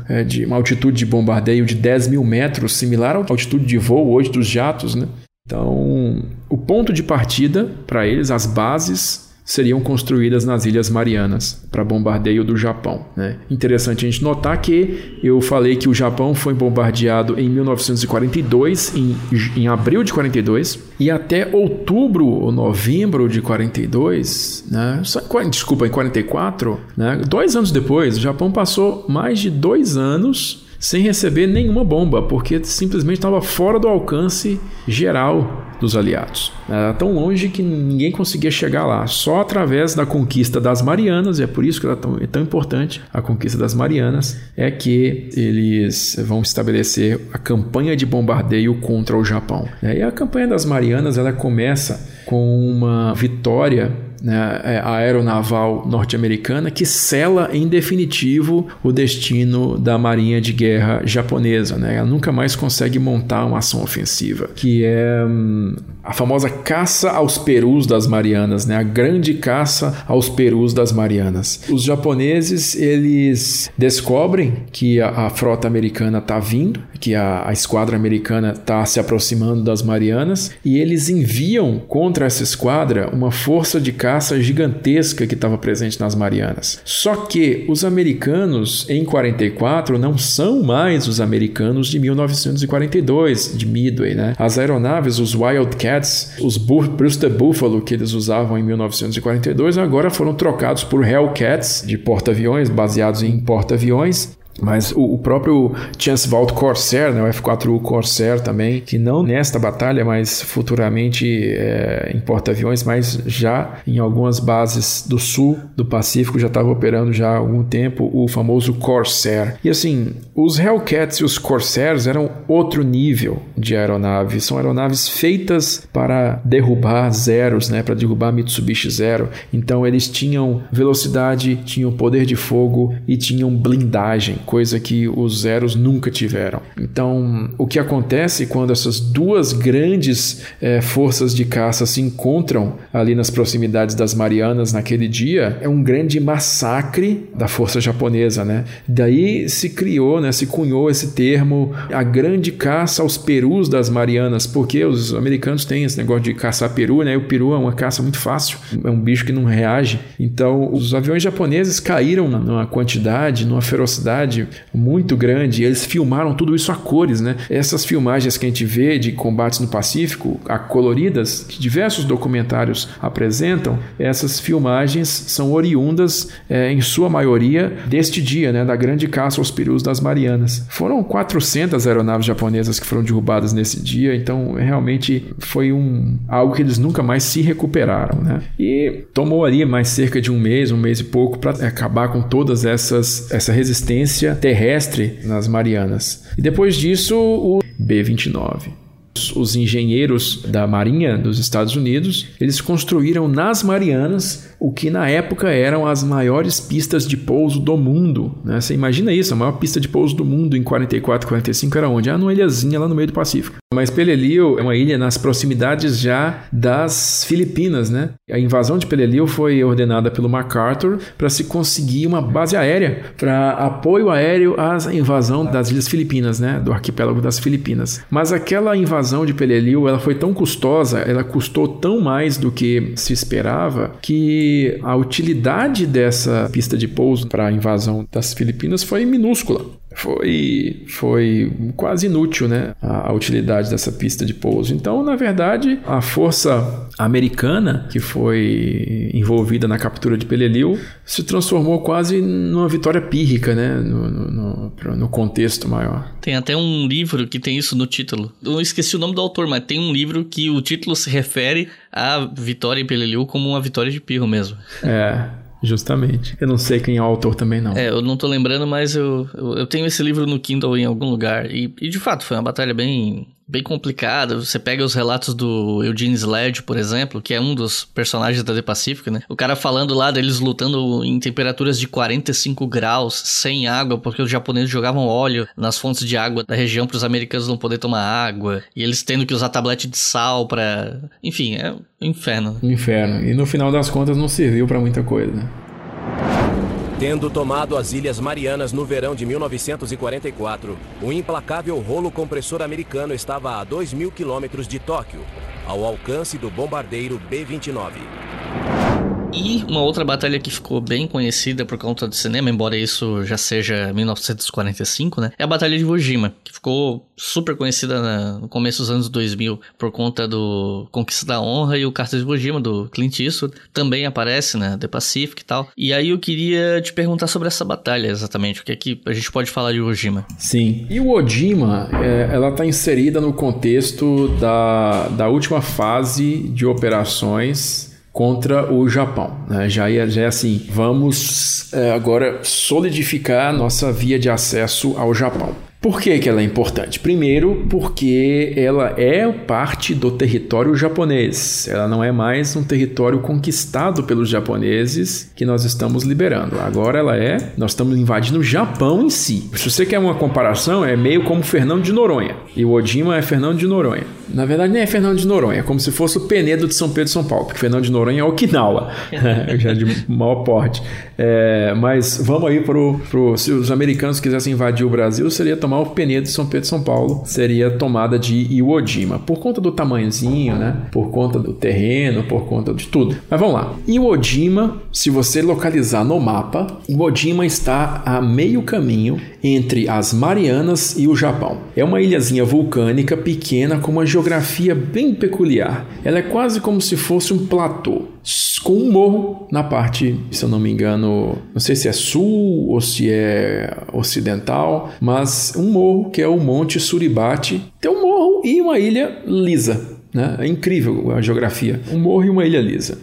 Speaker 2: é, de uma altitude de bombardeio de 10 mil metros, similar à altitude de voo hoje dos jatos. Né? Então, o ponto de partida para eles, as bases seriam construídas nas Ilhas Marianas para bombardeio do Japão. Né? Interessante a gente notar que eu falei que o Japão foi bombardeado em 1942, em, em abril de 42, e até outubro ou novembro de 42, né? desculpa, em 44, né? dois anos depois, o Japão passou mais de dois anos sem receber nenhuma bomba, porque simplesmente estava fora do alcance geral dos aliados. Era tão longe que ninguém conseguia chegar lá, só através da conquista das Marianas, e é por isso que é tão, é tão importante a conquista das Marianas, é que eles vão estabelecer a campanha de bombardeio contra o Japão. E a campanha das Marianas ela começa com uma vitória né, é, aeronaval norte-americana que sela em definitivo o destino da marinha de guerra japonesa. Né? Ela nunca mais consegue montar uma ação ofensiva, que é hum, a famosa caça aos perus das Marianas, né? a grande caça aos perus das Marianas. Os japoneses eles descobrem que a, a frota americana está vindo, que a, a esquadra americana está se aproximando das Marianas e eles enviam contra essa esquadra uma força de caça caça gigantesca que estava presente nas Marianas. Só que os americanos em 44 não são mais os americanos de 1942, de Midway, né? As aeronaves, os Wildcats, os Brewster Buffalo que eles usavam em 1942, agora foram trocados por Hellcats de porta-aviões, baseados em porta-aviões Mas o, o próprio Chance Vault Corsair, né, o F-4U Corsair também, que não nesta batalha, mas futuramente é, em porta-aviões, mas já em algumas bases do sul do Pacífico já estava operando já há algum tempo o famoso Corsair. E assim, os Hellcats e os Corsairs eram outro nível de aeronave. São aeronaves feitas para derrubar zeros, né, para derrubar Mitsubishi Zero. Então eles tinham velocidade, tinham poder de fogo e tinham blindagem coisa que os Zeros nunca tiveram. Então, o que acontece quando essas duas grandes é, forças de caça se encontram ali nas proximidades das Marianas naquele dia é um grande massacre da força japonesa, né? Daí se criou, né, se cunhou esse termo, a grande caça aos perus das Marianas, porque os americanos têm esse negócio de caçar peru, né? O peru é uma caça muito fácil, é um bicho que não reage. Então, os aviões japoneses caíram numa quantidade, numa ferocidade muito grande. Eles filmaram tudo isso a cores, né? Essas filmagens que a gente vê de combates no Pacífico, a coloridas, que diversos documentários apresentam, essas filmagens são oriundas, é, em sua maioria, deste dia, né? Da grande caça aos perus das Marianas. Foram 400 aeronaves japonesas que foram derrubadas nesse dia, então realmente foi um algo que eles nunca mais se recuperaram, né? E tomou ali mais cerca de um mês, um mês e pouco para acabar com todas essas essa resistência terrestre nas Marianas. E depois disso, o B-29 os engenheiros da Marinha dos Estados Unidos, eles construíram nas Marianas o que na época eram as maiores pistas de pouso do mundo. Né? Você imagina isso, a maior pista de pouso do mundo em 44, 45 era onde? Ah, numa ilhazinha lá no meio do Pacífico. Mas Peleliu é uma ilha nas proximidades já das Filipinas, né? A invasão de Peleliu foi ordenada pelo MacArthur para se conseguir uma base aérea para apoio aéreo à invasão das ilhas Filipinas, né? Do arquipélago das Filipinas. Mas aquela invasão de Peleliu, ela foi tão custosa, ela custou tão mais do que se esperava que a utilidade dessa pista de pouso para a invasão das Filipinas foi minúscula foi, foi quase inútil né, a, a, utilidade dessa pista de pouso. Então, na verdade, a força americana que foi envolvida na captura de Peleliu se transformou quase numa vitória pírrica né, no, no, no, no contexto maior.
Speaker 1: Tem até um livro que tem isso no título. Eu esqueci o nome do autor, mas tem um livro que o título se refere à vitória em Peleliu como uma vitória de pirro mesmo.
Speaker 2: É. Justamente. Eu não sei quem é o autor também, não.
Speaker 1: É, eu não tô lembrando, mas eu, eu, eu tenho esse livro no Kindle em algum lugar. E, e, de fato, foi uma batalha bem, bem complicada. Você pega os relatos do Eugene Sledge, por exemplo, que é um dos personagens da The Pacific, né? O cara falando lá deles lutando em temperaturas de 45 graus, sem água, porque os japoneses jogavam óleo nas fontes de água da região para os americanos não poderem tomar água. E eles tendo que usar tablete de sal para, Enfim, é um inferno.
Speaker 2: Um inferno. E no final das contas não serviu para muita coisa, né?
Speaker 6: Tendo tomado as Ilhas Marianas no verão de 1944, o implacável rolo compressor americano estava a 2 mil quilômetros de Tóquio, ao alcance do bombardeiro B-29.
Speaker 1: E uma outra batalha que ficou bem conhecida por conta do cinema, embora isso já seja 1945, né? É a Batalha de Iwo que ficou super conhecida na, no começo dos anos 2000 por conta do Conquista da Honra e o Cartas de Iwo do Clint Eastwood. Também aparece, né? The Pacific e tal. E aí eu queria te perguntar sobre essa batalha exatamente, o que é que a gente pode falar de Iwo.
Speaker 2: Sim. E Jima, é, ela está inserida no contexto da, da última fase de operações contra o Japão. Né? Já, é, já é assim, vamos é, agora solidificar nossa via de acesso ao Japão. Por que, que ela é importante? Primeiro, porque ela é parte do território japonês. Ela não é mais um território conquistado pelos japoneses que nós estamos liberando. Agora ela é, nós estamos invadindo o Japão em si. Se você quer uma comparação, é meio como Fernando de Noronha. E o Odima é Fernando de Noronha. Na verdade, nem é Fernando de Noronha, é como se fosse o Penedo de São Pedro e São Paulo, porque Fernando de Noronha é Okinawa, já de maior porte. É, mas vamos aí para o. Se os americanos quisessem invadir o Brasil, seria tomar Ramal Penedo, São Pedro São Paulo, seria tomada de Iwo Jima, por conta do tamanhozinho, né? Por conta do terreno, por conta de tudo. Mas vamos lá. Iwo Jima, se você localizar no mapa, Iwo Jima está a meio caminho entre as Marianas e o Japão. É uma ilhazinha vulcânica pequena com uma geografia bem peculiar. Ela é quase como se fosse um platô com um morro na parte, se eu não me engano, não sei se é sul ou se é ocidental, mas um morro que é o Monte Suribate. Tem um morro e uma ilha lisa. Né? É incrível a geografia. Um morro e uma ilha lisa.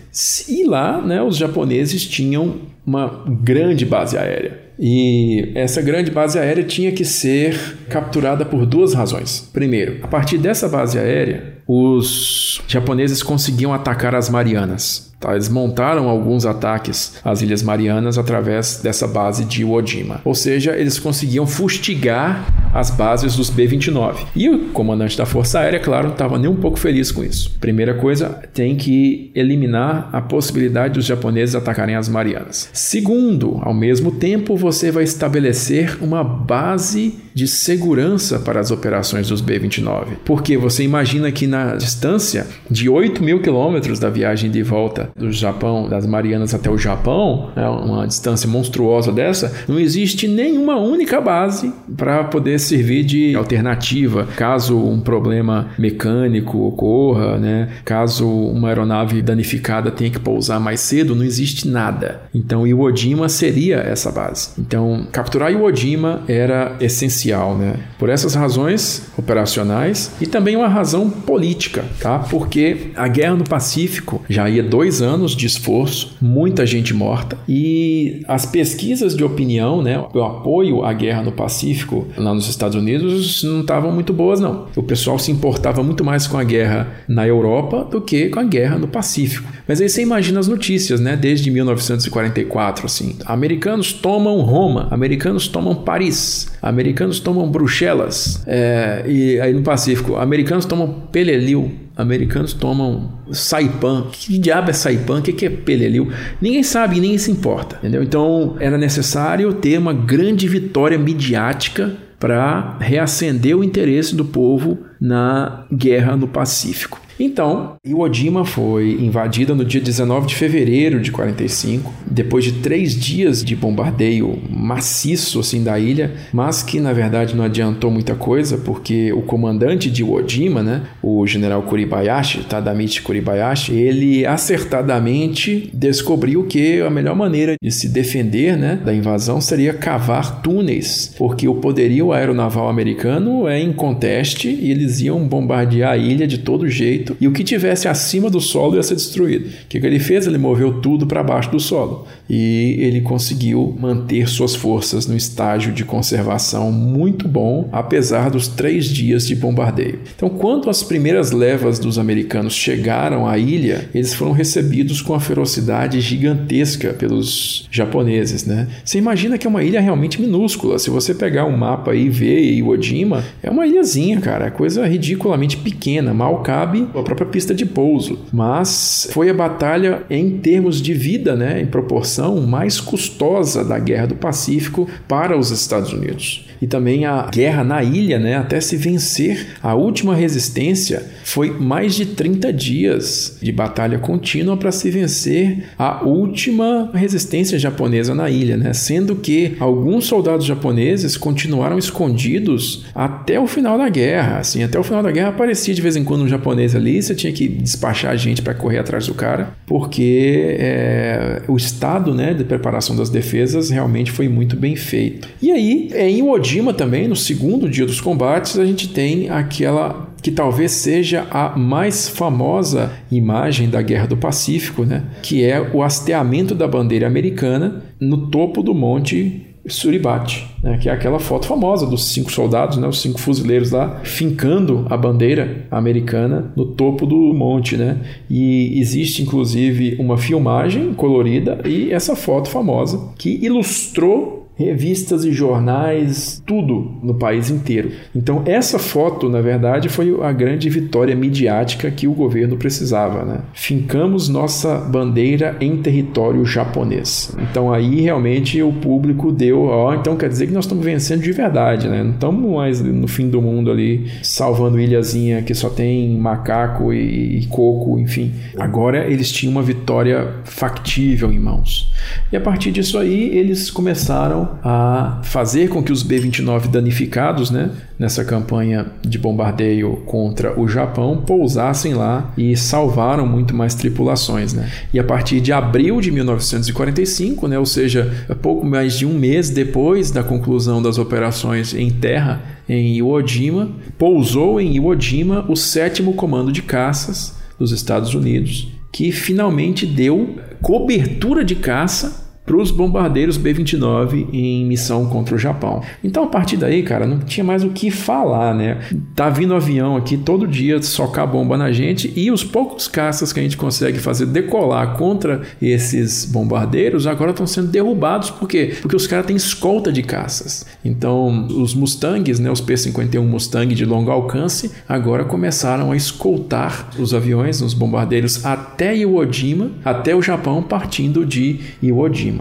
Speaker 2: E lá, né, os japoneses tinham uma grande base aérea. E essa grande base aérea tinha que ser capturada por duas razões. Primeiro, a partir dessa base aérea, os japoneses conseguiam atacar as Marianas. Tá? Eles montaram alguns ataques às Ilhas Marianas através dessa base de Iwo Jima. Ou seja, eles conseguiam fustigar as bases dos B-29. E o comandante da Força Aérea, claro, não estava nem um pouco feliz com isso. Primeira coisa, tem que eliminar a possibilidade dos japoneses atacarem as Marianas. Segundo, ao mesmo tempo, você vai estabelecer uma base de segurança para as operações dos B-29. Porque você imagina que na distância de 8 mil quilômetros da viagem de volta do Japão, das Marianas até o Japão, é uma distância monstruosa dessa, não existe nenhuma única base para poder servir de alternativa caso um problema mecânico ocorra, né? Caso uma aeronave danificada tenha que pousar mais cedo, não existe nada. Então Iwo Jima seria essa base. Então capturar Iwo Jima era essencial, né? Por essas razões operacionais e também uma razão política, tá? Porque a guerra no Pacífico já ia dois anos de esforço, muita gente morta e as pesquisas de opinião, né? O apoio à guerra no Pacífico lá nos Estados Unidos não estavam muito boas, não. O pessoal se importava muito mais com a guerra na Europa do que com a guerra no Pacífico. Mas aí você imagina as notícias, né? Desde 1944, assim. Americanos tomam Roma, americanos tomam Paris, americanos tomam Bruxelas. É, e aí no Pacífico, americanos tomam Peleliu, americanos tomam Saipan. Que diabo é Saipan? O que é Peleliu? Ninguém sabe, ninguém se importa, entendeu? Então era necessário ter uma grande vitória midiática para reacender o interesse do povo na guerra no Pacífico. Então, Iwo Jima foi invadida no dia 19 de fevereiro de 45, depois de três dias de bombardeio maciço assim da ilha, mas que na verdade não adiantou muita coisa, porque o comandante de Iwo Jima, né, o general Kuribayashi, Tadamichi Kuribayashi, ele acertadamente descobriu que a melhor maneira de se defender né, da invasão seria cavar túneis, porque o poderio aeronaval americano é inconteste e eles iam bombardear a ilha de todo jeito e o que tivesse acima do solo ia ser destruído. O que, que ele fez? Ele moveu tudo para baixo do solo e ele conseguiu manter suas forças no estágio de conservação muito bom, apesar dos três dias de bombardeio. Então, quando as primeiras levas dos americanos chegaram à ilha, eles foram recebidos com uma ferocidade gigantesca pelos japoneses. Né? Você imagina que é uma ilha realmente minúscula. Se você pegar um mapa e ver Iwo Jima, é uma ilhazinha, cara, é coisa ridiculamente pequena, mal cabe a própria pista de pouso. Mas foi a batalha em termos de vida, né, em proporção mais custosa da Guerra do Pacífico para os Estados Unidos. E também a guerra na ilha, né, até se vencer a última resistência, foi mais de 30 dias de batalha contínua para se vencer a última resistência japonesa na ilha, né? sendo que alguns soldados japoneses continuaram escondidos até o final da guerra. Assim, até o final da guerra aparecia de vez em quando um japonês ali, você tinha que despachar a gente para correr atrás do cara, porque é, o estado né, de preparação das defesas realmente foi muito bem feito. E aí, em Odima também, no segundo dia dos combates, a gente tem aquela que talvez seja a mais famosa imagem da Guerra do Pacífico, né? que é o hasteamento da bandeira americana no topo do monte Suribate, né? que é aquela foto famosa dos cinco soldados, né? os cinco fuzileiros lá, fincando a bandeira americana no topo do monte. Né? E existe inclusive uma filmagem colorida e essa foto famosa que ilustrou revistas e jornais, tudo no país inteiro. Então, essa foto, na verdade, foi a grande vitória midiática que o governo precisava. Né? Fincamos nossa bandeira em território japonês. Então, aí realmente o público deu, ó, então quer dizer que nós estamos vencendo de verdade, né? Não estamos mais no fim do mundo ali salvando ilhazinha que só tem macaco e, e coco, enfim. Agora eles tinham uma vitória factível em mãos. E a partir disso aí, eles começaram a fazer com que os B-29 danificados, né, nessa campanha de bombardeio contra o Japão, pousassem lá e salvaram muito mais tripulações, né? E a partir de abril de 1945, né, ou seja, pouco mais de um mês depois da conclusão das operações em terra em Iwo Jima, pousou em Iwo Jima o sétimo comando de caças dos Estados Unidos, que finalmente deu cobertura de caça para os bombardeiros B-29 em missão contra o Japão. Então, a partir daí, cara, não tinha mais o que falar, né? Tá vindo avião aqui todo dia socar bomba na gente e os poucos caças que a gente consegue fazer decolar contra esses bombardeiros agora estão sendo derrubados. Por quê? Porque os caras têm escolta de caças. Então, os Mustangs, né, os P-51 Mustang de longo alcance, agora começaram a escoltar os aviões, os bombardeiros até Iwo Jima, até o Japão, partindo de Iwo Jima.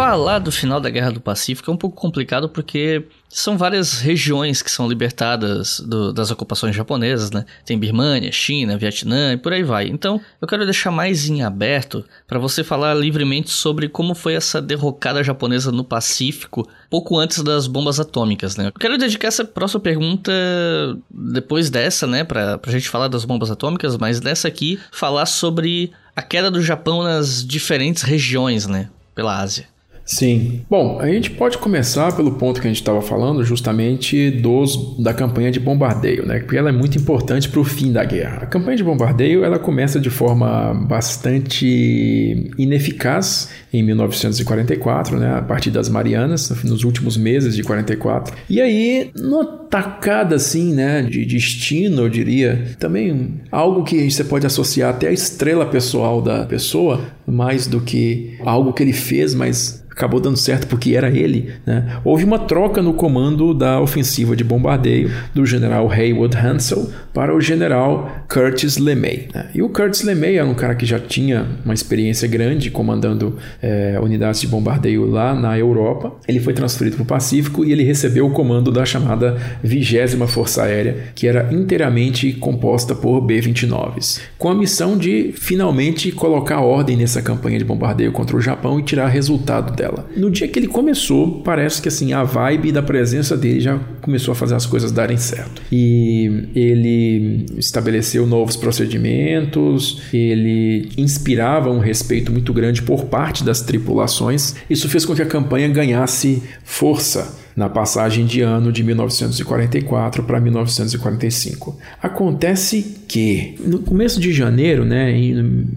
Speaker 1: Falar do final da Guerra do Pacífico é um pouco complicado porque são várias regiões que são libertadas do, das ocupações japonesas, né? Tem Birmania, China, Vietnã e por aí vai. Então, eu quero deixar mais em aberto para você falar livremente sobre como foi essa derrocada japonesa no Pacífico pouco antes das bombas atômicas, né? Eu quero dedicar essa próxima pergunta depois dessa, né, pra, pra gente falar das bombas atômicas, mas dessa aqui falar sobre a queda do Japão nas diferentes regiões, né, pela Ásia.
Speaker 2: Sim. Bom, a gente pode começar pelo ponto que a gente estava falando, justamente dos da campanha de bombardeio, né? Porque ela é muito importante para o fim da guerra. A campanha de bombardeio ela começa de forma bastante ineficaz em 1944, né? A partir das Marianas, nos últimos meses de 44. E aí, numa tacada assim, né? De destino, eu diria, também algo que você pode associar até a estrela pessoal da pessoa, mais do que algo que ele fez, mas acabou dando certo porque era ele. Né? Houve uma troca no comando da ofensiva de bombardeio do general Haywood Hansel para o general Curtis LeMay. Né? E o Curtis LeMay era um cara que já tinha uma experiência grande comandando é, unidades de bombardeio lá na Europa. Ele foi transferido para o Pacífico e ele recebeu o comando da chamada 20 Força Aérea, que era inteiramente composta por B-29s, com a missão de finalmente colocar ordem nessa campanha de bombardeio contra o Japão e tirar resultado dela. No dia que ele começou, parece que assim a vibe da presença dele já começou a fazer as coisas darem certo. E ele estabeleceu novos procedimentos, ele inspirava um respeito muito grande por parte das tripulações. Isso fez com que a campanha ganhasse força na passagem de ano de 1944 para 1945. Acontece que no começo de janeiro, né,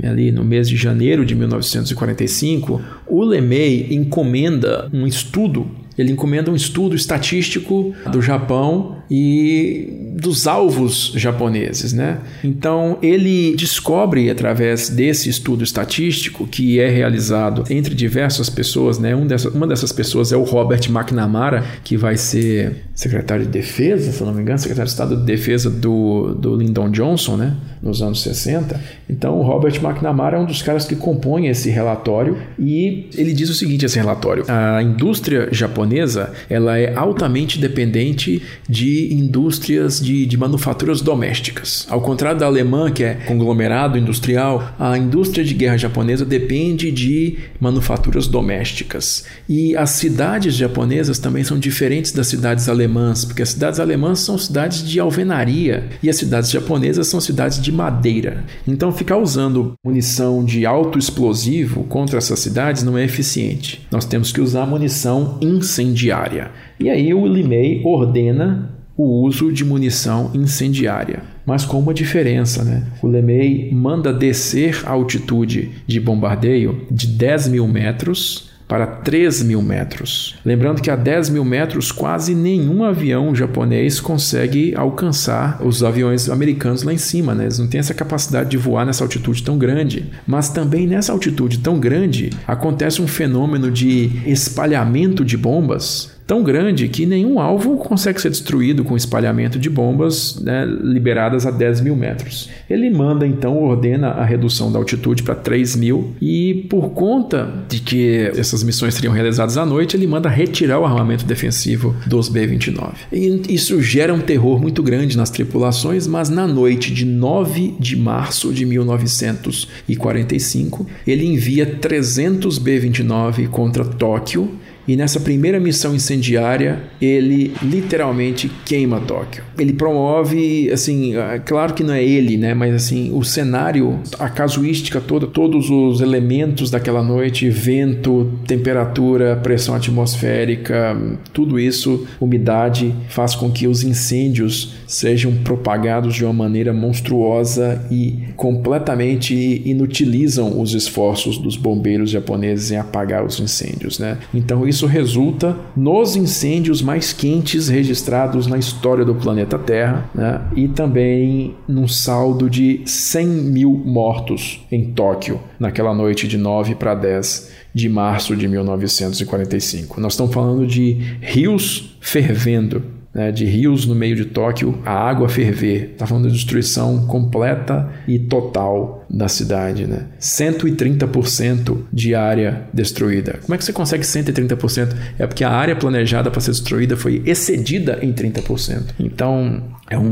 Speaker 2: ali no mês de janeiro de 1945, o LeMay encomenda um estudo ele encomenda um estudo estatístico do Japão e dos alvos japoneses, né? Então ele descobre através desse estudo estatístico que é realizado entre diversas pessoas, né? Um dessa, uma dessas pessoas é o Robert McNamara, que vai ser secretário de defesa, se não me engano, secretário de Estado de Defesa do, do Lyndon Johnson, né? Nos anos 60. Então o Robert McNamara é um dos caras que compõe esse relatório e ele diz o seguinte esse relatório: a indústria japonesa ela é altamente dependente de indústrias de, de manufaturas domésticas. Ao contrário da alemã, que é conglomerado industrial, a indústria de guerra japonesa depende de manufaturas domésticas. E as cidades japonesas também são diferentes das cidades alemãs, porque as cidades alemãs são cidades de alvenaria e as cidades japonesas são cidades de madeira. Então, ficar usando munição de alto explosivo contra essas cidades não é eficiente. Nós temos que usar munição incendiária. E aí o Limei ordena o uso de munição incendiária, mas com uma diferença, né? O Lemay manda descer a altitude de bombardeio de 10 mil metros para 3 mil metros. Lembrando que a 10 mil metros quase nenhum avião japonês consegue alcançar os aviões americanos lá em cima, né? Eles não têm essa capacidade de voar nessa altitude tão grande. Mas também nessa altitude tão grande acontece um fenômeno de espalhamento de bombas tão grande que nenhum alvo consegue ser destruído com espalhamento de bombas né, liberadas a 10 mil metros. Ele manda então, ordena a redução da altitude para 3 mil e por conta de que essas missões seriam realizadas à noite, ele manda retirar o armamento defensivo dos B-29. E isso gera um terror muito grande nas tripulações, mas na noite de 9 de março de 1945, ele envia 300 B-29 contra Tóquio e nessa primeira missão incendiária, ele literalmente queima Tóquio. Ele promove, assim, é claro que não é ele, né? Mas assim, o cenário, a casuística toda, todos os elementos daquela noite, vento, temperatura, pressão atmosférica, tudo isso, umidade, faz com que os incêndios sejam propagados de uma maneira monstruosa e completamente inutilizam os esforços dos bombeiros japoneses em apagar os incêndios, né? Então isso resulta nos incêndios mais quentes registrados na história do planeta Terra né? e também num saldo de 100 mil mortos em Tóquio naquela noite de 9 para 10 de março de 1945. Nós estamos falando de rios fervendo, né, de rios no meio de Tóquio, a água ferver. Está falando de destruição completa e total da cidade. Né? 130% de área destruída. Como é que você consegue 130%? É porque a área planejada para ser destruída foi excedida em 30%. Então é um,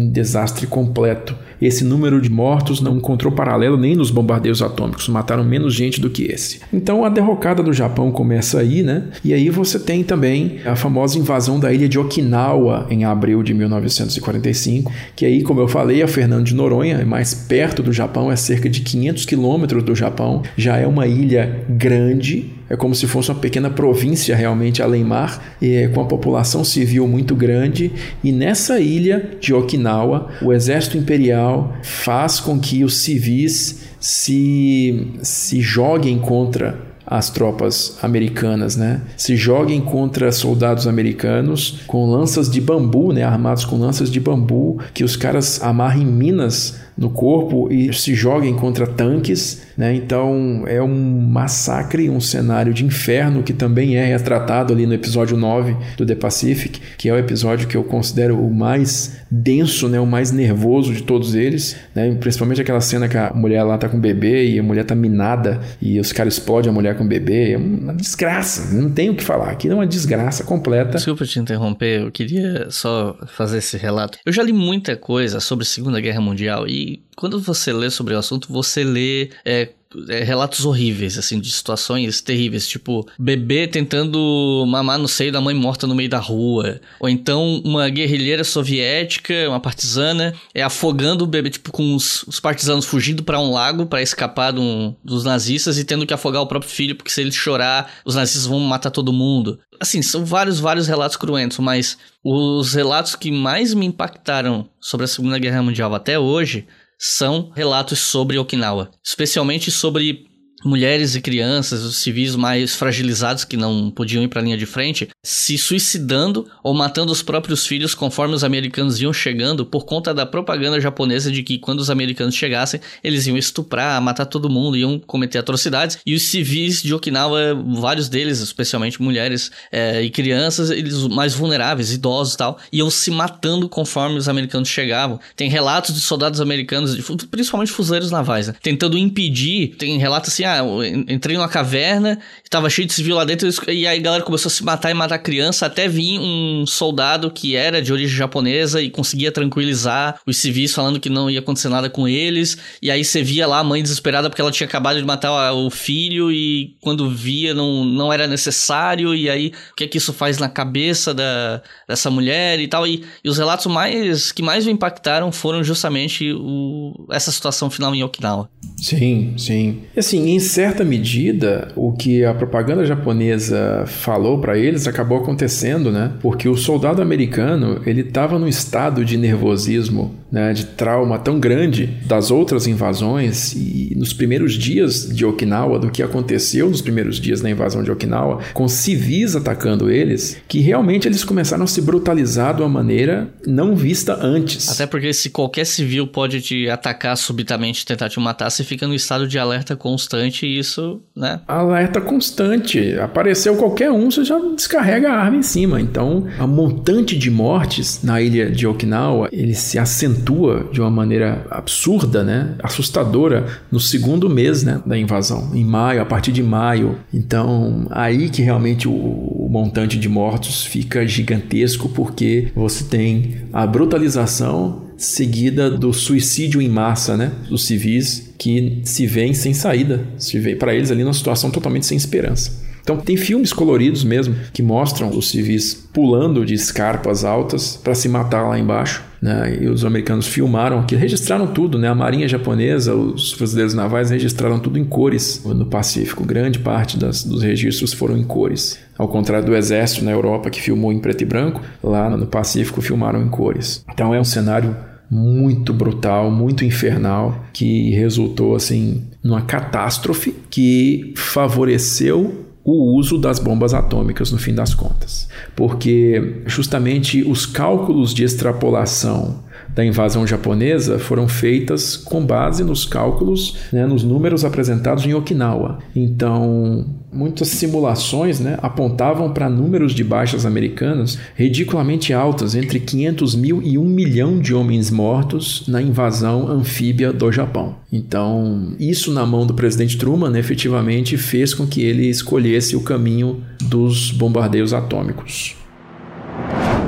Speaker 2: um desastre completo. Esse número de mortos não encontrou paralelo nem nos bombardeios atômicos, mataram menos gente do que esse. Então a derrocada do Japão começa aí, né? E aí você tem também a famosa invasão da ilha de Okinawa em abril de 1945, que aí, como eu falei, a Fernando de Noronha é mais perto do Japão, é cerca de 500 quilômetros do Japão, já é uma ilha grande, é como se fosse uma pequena província realmente além mar, e com a população civil muito grande. E nessa ilha de Okinawa, o exército imperial faz com que os civis se, se joguem contra as tropas americanas, né? Se joguem contra soldados americanos com lanças de bambu, né? Armados com lanças de bambu, que os caras amarrem minas no corpo e se joguem contra tanques, né? Então é um massacre, um cenário de inferno que também é retratado ali no episódio 9 do The Pacific, que é o episódio que eu considero o mais denso, né? O mais nervoso de todos eles, né? Principalmente aquela cena que a mulher lá tá com o bebê e a mulher tá minada e os caras explodem a mulher com o bebê, é uma desgraça, não tem o que falar, aqui é uma desgraça completa.
Speaker 1: Desculpa te interromper, eu queria só fazer esse relato. Eu já li muita coisa sobre a Segunda Guerra Mundial e quando você lê sobre o assunto, você lê é, é, relatos horríveis, assim, de situações terríveis, tipo, bebê tentando mamar no seio da mãe morta no meio da rua, ou então uma guerrilheira soviética, uma partisana, é afogando o bebê, tipo, com os, os partisanos fugindo para um lago para escapar um, dos nazistas e tendo que afogar o próprio filho, porque se ele chorar, os nazistas vão matar todo mundo. Assim, são vários, vários relatos cruentos, mas os relatos que mais me impactaram sobre a Segunda Guerra Mundial até hoje são relatos sobre Okinawa, especialmente sobre mulheres e crianças, os civis mais fragilizados que não podiam ir para a linha de frente, se suicidando ou matando os próprios filhos conforme os americanos iam chegando por conta da propaganda japonesa de que quando os americanos chegassem, eles iam estuprar, matar todo mundo, iam cometer atrocidades. E os civis de Okinawa, vários deles, especialmente mulheres é, e crianças, eles mais vulneráveis, idosos e tal, iam se matando conforme os americanos chegavam. Tem relatos de soldados americanos, principalmente fuzileiros navais, né, tentando impedir, tem relatos assim, ah, ah, entrei numa caverna, tava cheio de civil lá dentro, e aí a galera começou a se matar e matar criança, até vir um soldado que era de origem japonesa e conseguia tranquilizar os civis falando que não ia acontecer nada com eles, e aí você via lá a mãe desesperada porque ela tinha acabado de matar o filho e quando via não, não era necessário, e aí o que é que isso faz na cabeça da, dessa mulher e tal, e, e os relatos mais que mais me impactaram foram justamente o, essa situação final em Okinawa.
Speaker 2: Sim, sim. E assim, em certa medida, o que a propaganda japonesa falou para eles acabou acontecendo, né? Porque o soldado americano, ele estava num estado de nervosismo, né, de trauma tão grande das outras invasões e nos primeiros dias de Okinawa, do que aconteceu nos primeiros dias da invasão de Okinawa, com civis atacando eles, que realmente eles começaram a se brutalizar de uma maneira não vista antes.
Speaker 1: Até porque se qualquer civil pode te atacar subitamente, tentar te matar, você fica no estado de alerta constante e isso, né?
Speaker 2: Alerta constante. Apareceu qualquer um, você já descarrega a arma em cima. Então, a montante de mortes na ilha de Okinawa, ele se acentua de uma maneira absurda, né? Assustadora no segundo mês, né, da invasão, em maio, a partir de maio. Então, aí que realmente o, o montante de mortos fica gigantesco porque você tem a brutalização seguida do suicídio em massa, né, dos civis que se veem sem saída, se vê para eles ali numa situação totalmente sem esperança. Então tem filmes coloridos mesmo que mostram os civis pulando de escarpas altas para se matar lá embaixo. Né? E os americanos filmaram aqui, registraram tudo, né? A marinha japonesa, os fuzileiros navais registraram tudo em cores no Pacífico. Grande parte das, dos registros foram em cores. Ao contrário do exército na Europa que filmou em preto e branco, lá no Pacífico filmaram em cores. Então é um cenário muito brutal, muito infernal, que resultou assim numa catástrofe que favoreceu o uso das bombas atômicas no fim das contas. Porque justamente os cálculos de extrapolação da invasão japonesa foram feitas com base nos cálculos, né, nos números apresentados em Okinawa. Então, muitas simulações né, apontavam para números de baixas americanas ridiculamente altas, entre 500 mil e 1 milhão de homens mortos na invasão anfíbia do Japão. Então, isso na mão do presidente Truman né, efetivamente fez com que ele escolhesse o caminho dos bombardeios atômicos.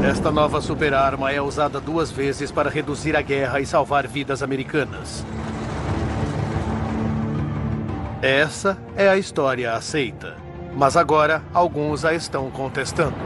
Speaker 7: Esta nova superarma é usada duas vezes para reduzir a guerra e salvar vidas americanas. Essa é a história aceita. Mas agora alguns a estão contestando.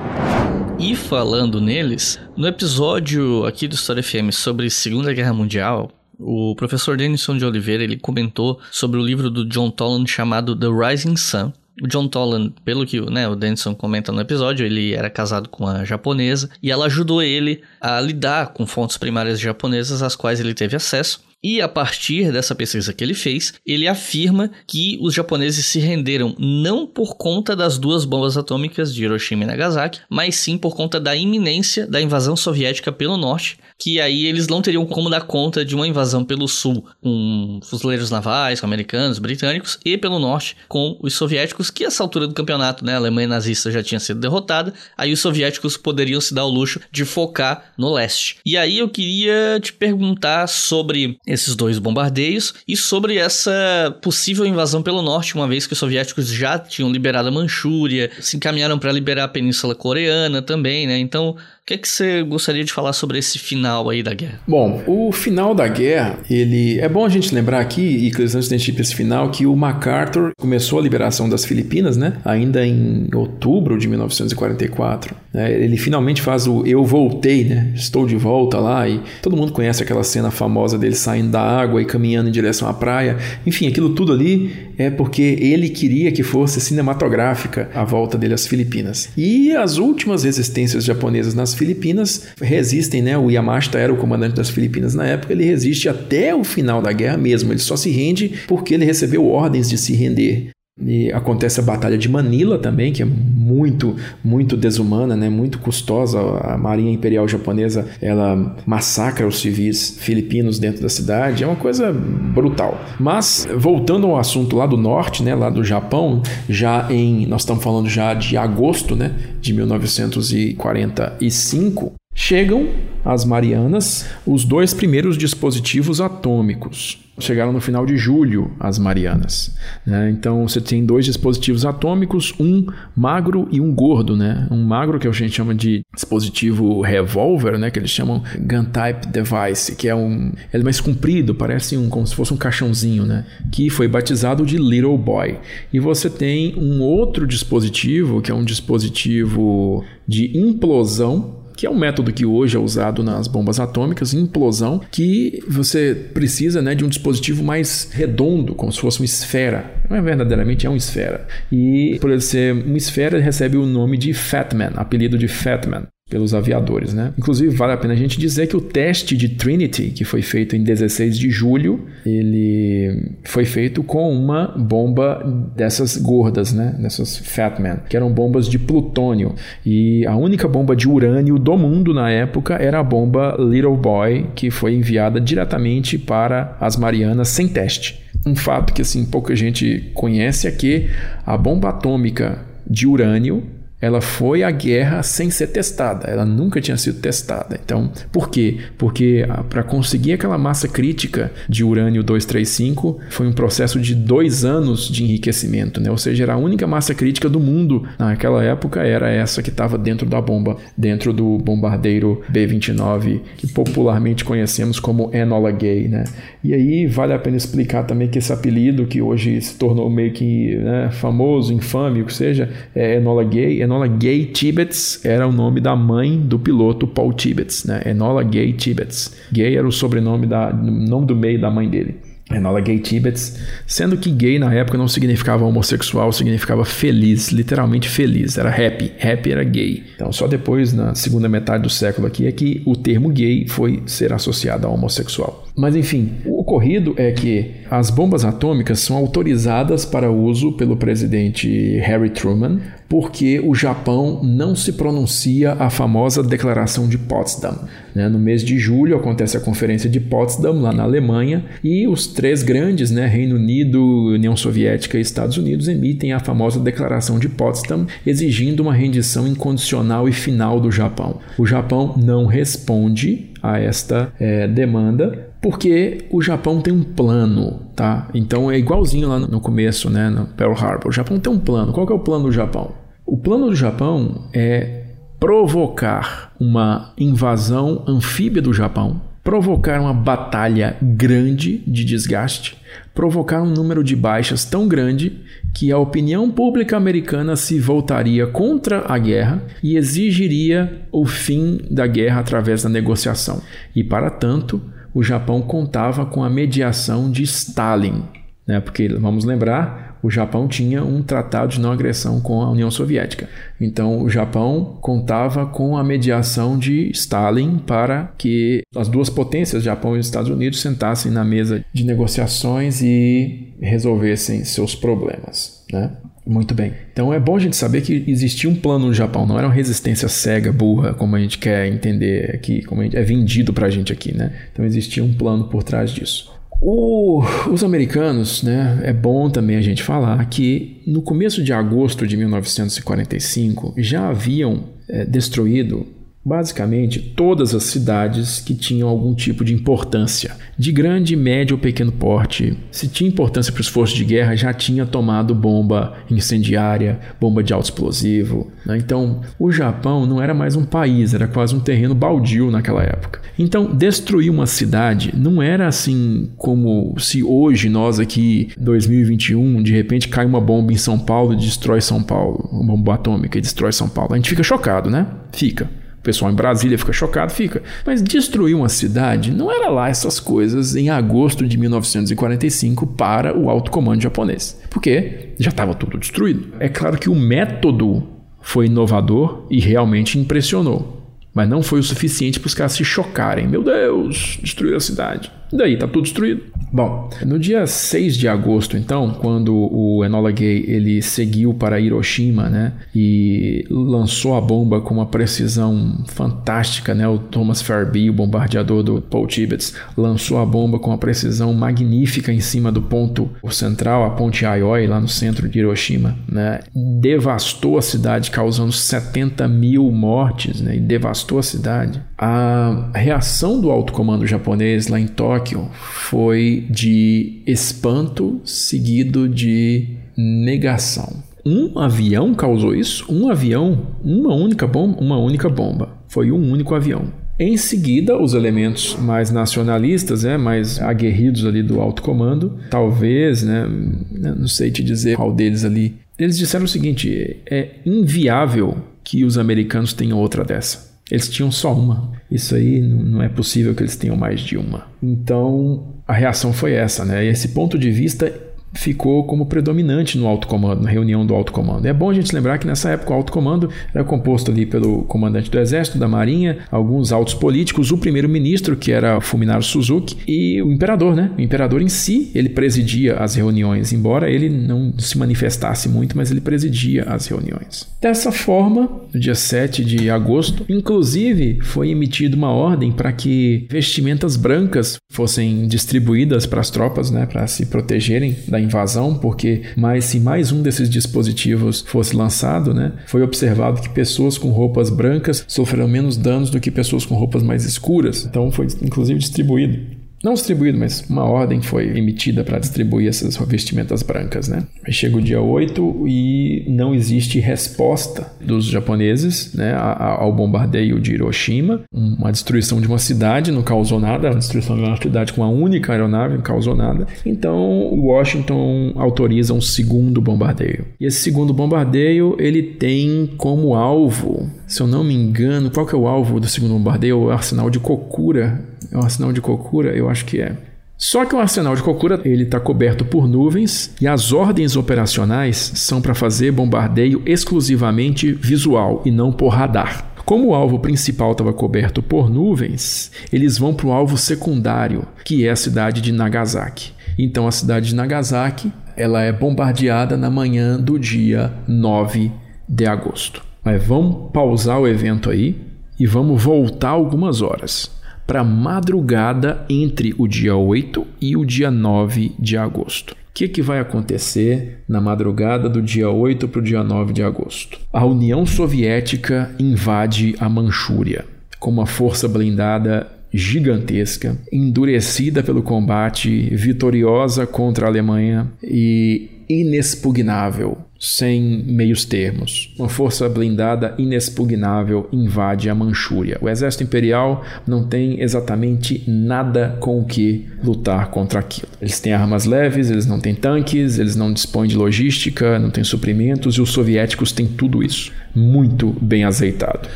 Speaker 1: E falando neles, no episódio aqui do História FM sobre Segunda Guerra Mundial, o professor Denison de Oliveira ele comentou sobre o livro do John Toland chamado The Rising Sun, o John Toland, pelo que né, o Denison comenta no episódio, ele era casado com a japonesa e ela ajudou ele a lidar com fontes primárias japonesas às quais ele teve acesso. E a partir dessa pesquisa que ele fez, ele afirma que os japoneses se renderam não por conta das duas bombas atômicas de Hiroshima e Nagasaki, mas sim por conta da iminência da invasão soviética pelo norte, que aí eles não teriam como dar conta de uma invasão pelo sul com fuzileiros navais, com americanos, britânicos, e pelo norte com os soviéticos, que essa altura do campeonato, né, a Alemanha nazista já tinha sido derrotada, aí os soviéticos poderiam se dar o luxo de focar no leste. E aí eu queria te perguntar sobre esses dois bombardeios e sobre essa possível invasão pelo norte, uma vez que os soviéticos já tinham liberado a Manchúria, se encaminharam para liberar a Península Coreana também, né? Então, que, que você gostaria de falar sobre esse final aí da guerra?
Speaker 2: Bom, o final da guerra, ele é bom a gente lembrar aqui, e antes da gente ir para esse final, que o MacArthur começou a liberação das Filipinas, né? Ainda em outubro de 1944. Né? Ele finalmente faz o Eu Voltei, né? Estou de volta lá e todo mundo conhece aquela cena famosa dele saindo da água e caminhando em direção à praia. Enfim, aquilo tudo ali é porque ele queria que fosse cinematográfica a volta dele às Filipinas. E as últimas resistências japonesas nas Filipinas resistem, né? O Yamashita era o comandante das Filipinas na época, ele resiste até o final da guerra mesmo. Ele só se rende porque ele recebeu ordens de se render. E acontece a Batalha de Manila também, que é muito, muito desumana, né? muito custosa. A Marinha Imperial Japonesa ela massacra os civis filipinos dentro da cidade. É uma coisa brutal. Mas, voltando ao assunto lá do norte, né? lá do Japão, já em. Nós estamos falando já de agosto né? de 1945. Chegam às Marianas os dois primeiros dispositivos atômicos chegaram no final de julho às Marianas. Né? Então você tem dois dispositivos atômicos, um magro e um gordo. Né? Um magro que a gente chama de dispositivo revólver, né? que eles chamam gun type device, que é um ele é mais comprido, parece um como se fosse um caixãozinho, né? que foi batizado de Little Boy. E você tem um outro dispositivo que é um dispositivo de implosão que é um método que hoje é usado nas bombas atômicas, implosão, que você precisa né, de um dispositivo mais redondo, como se fosse uma esfera. Não é verdadeiramente, é uma esfera. E por ele ser uma esfera, ele recebe o nome de Fatman, apelido de Fatman pelos aviadores, né? Inclusive vale a pena a gente dizer que o teste de Trinity, que foi feito em 16 de julho, ele foi feito com uma bomba dessas gordas, né? Dessas Fat Man, que eram bombas de plutônio. E a única bomba de urânio do mundo na época era a bomba Little Boy, que foi enviada diretamente para as Marianas sem teste. Um fato que assim pouca gente conhece é que a bomba atômica de urânio ela foi à guerra sem ser testada, ela nunca tinha sido testada. Então, por quê? Porque ah, para conseguir aquela massa crítica de urânio 235 foi um processo de dois anos de enriquecimento, né? ou seja, era a única massa crítica do mundo naquela época, era essa que estava dentro da bomba, dentro do bombardeiro B-29, que popularmente conhecemos como Enola Gay. Né? E aí vale a pena explicar também que esse apelido, que hoje se tornou meio que né, famoso, infame, o que seja, é Enola Gay, Enola Gay Tibbets era o nome da mãe do piloto Paul Tibbets, né? Enola Gay Tibbets. Gay era o sobrenome da, nome do meio da mãe dele. Enola Gay Tibbets, sendo que gay na época não significava homossexual, significava feliz, literalmente feliz, era happy, happy era gay. Então só depois, na segunda metade do século aqui, é que o termo gay foi ser associado a homossexual. Mas enfim, o ocorrido é que as bombas atômicas são autorizadas para uso pelo presidente Harry Truman porque o Japão não se pronuncia a famosa Declaração de Potsdam. Né? No mês de julho acontece a Conferência de Potsdam, lá na Alemanha, e os três grandes, né, Reino Unido, União Soviética e Estados Unidos, emitem a famosa Declaração de Potsdam, exigindo uma rendição incondicional e final do Japão. O Japão não responde a esta é, demanda porque o Japão tem um plano, tá? Então é igualzinho lá no começo, né, no Pearl Harbor. O Japão tem um plano. Qual é o plano do Japão? O plano do Japão é provocar uma invasão anfíbia do Japão, provocar uma batalha grande de desgaste, provocar um número de baixas tão grande que a opinião pública americana se voltaria contra a guerra e exigiria o fim da guerra através da negociação. E para tanto, o Japão contava com a mediação de Stalin, né? Porque vamos lembrar, o Japão tinha um tratado de não agressão com a União Soviética. Então, o Japão contava com a mediação de Stalin para que as duas potências, Japão e Estados Unidos, sentassem na mesa de negociações e resolvessem seus problemas, né? Muito bem. Então é bom a gente saber que existia um plano no Japão, não era uma resistência cega, burra, como a gente quer entender aqui, como é vendido pra gente aqui, né? Então existia um plano por trás disso. O, os americanos, né, é bom também a gente falar que no começo de agosto de 1945 já haviam é, destruído basicamente todas as cidades que tinham algum tipo de importância, de grande, médio ou pequeno porte. Se tinha importância para os esforço de guerra, já tinha tomado bomba incendiária, bomba de alto explosivo. Né? Então, o Japão não era mais um país, era quase um terreno baldio naquela época. Então, destruir uma cidade não era assim como se hoje nós aqui, 2021, de repente cai uma bomba em São Paulo e destrói São Paulo, uma bomba atômica e destrói São Paulo. A gente fica chocado, né? Fica. O pessoal em Brasília fica chocado, fica. Mas destruir uma cidade não era lá essas coisas em agosto de 1945 para o alto comando japonês, porque já estava tudo destruído. É claro que o método foi inovador e realmente impressionou, mas não foi o suficiente para os caras se chocarem. Meu Deus, destruir a cidade. E daí, tá tudo destruído. Bom, no dia 6 de agosto, então, quando o Enola Gay ele seguiu para Hiroshima, né, e lançou a bomba com uma precisão fantástica, né, o Thomas Farby, o bombardeador do Paul Tibbets, lançou a bomba com uma precisão magnífica em cima do ponto central, a ponte Aioi, lá no centro de Hiroshima, né, devastou a cidade, causando 70 mil mortes, né, e devastou a cidade. A reação do alto comando japonês lá em Tóquio Tóquio foi de espanto seguido de negação. Um avião causou isso? Um avião, uma única bomba, uma única bomba. Foi um único avião. Em seguida, os elementos mais nacionalistas, né, mais aguerridos ali do alto comando, talvez, né, não sei te dizer qual deles ali, eles disseram o seguinte: é inviável que os americanos tenham outra dessa. Eles tinham só uma. Isso aí não é possível que eles tenham mais de uma. Então a reação foi essa, né? Esse ponto de vista ficou como predominante no alto comando, na reunião do alto comando. É bom a gente lembrar que nessa época o alto comando era composto ali pelo comandante do exército, da marinha, alguns altos políticos, o primeiro-ministro que era Fuminaro Suzuki e o imperador, né? O imperador em si, ele presidia as reuniões, embora ele não se manifestasse muito, mas ele presidia as reuniões. Dessa forma, no dia 7 de agosto, inclusive foi emitida uma ordem para que vestimentas brancas fossem distribuídas para as tropas, né, para se protegerem da invasão, porque mais se mais um desses dispositivos fosse lançado, né, foi observado que pessoas com roupas brancas sofreram menos danos do que pessoas com roupas mais escuras. Então foi inclusive distribuído não distribuído, mas uma ordem foi emitida para distribuir essas vestimentas brancas, né? Aí chega o dia 8 e não existe resposta dos japoneses, né, ao bombardeio de Hiroshima. Uma destruição de uma cidade não causou nada, a destruição de uma cidade com uma única aeronave não causou nada. Então, Washington autoriza um segundo bombardeio. E esse segundo bombardeio, ele tem como alvo, se eu não me engano, qual que é o alvo do segundo bombardeio? O arsenal de Kokura, é um arsenal de Kokura? Eu acho que é. Só que o arsenal de Kokura ele está coberto por nuvens e as ordens operacionais são para fazer bombardeio exclusivamente visual e não por radar. Como o alvo principal estava coberto por nuvens, eles vão para o alvo secundário, que é a cidade de Nagasaki. Então a cidade de Nagasaki ela é bombardeada na manhã do dia 9 de agosto. Mas vamos pausar o evento aí e vamos voltar algumas horas para madrugada entre o dia 8 e o dia 9 de agosto. O que, que vai acontecer na madrugada do dia 8 para o dia 9 de agosto? A União Soviética invade a Manchúria com uma força blindada gigantesca, endurecida pelo combate, vitoriosa contra a Alemanha e inexpugnável sem meios termos. Uma força blindada inexpugnável invade a Manchúria. O exército imperial não tem exatamente nada com o que lutar contra aquilo. Eles têm armas leves, eles não têm tanques, eles não dispõem de logística, não têm suprimentos e os soviéticos têm tudo isso muito bem azeitado.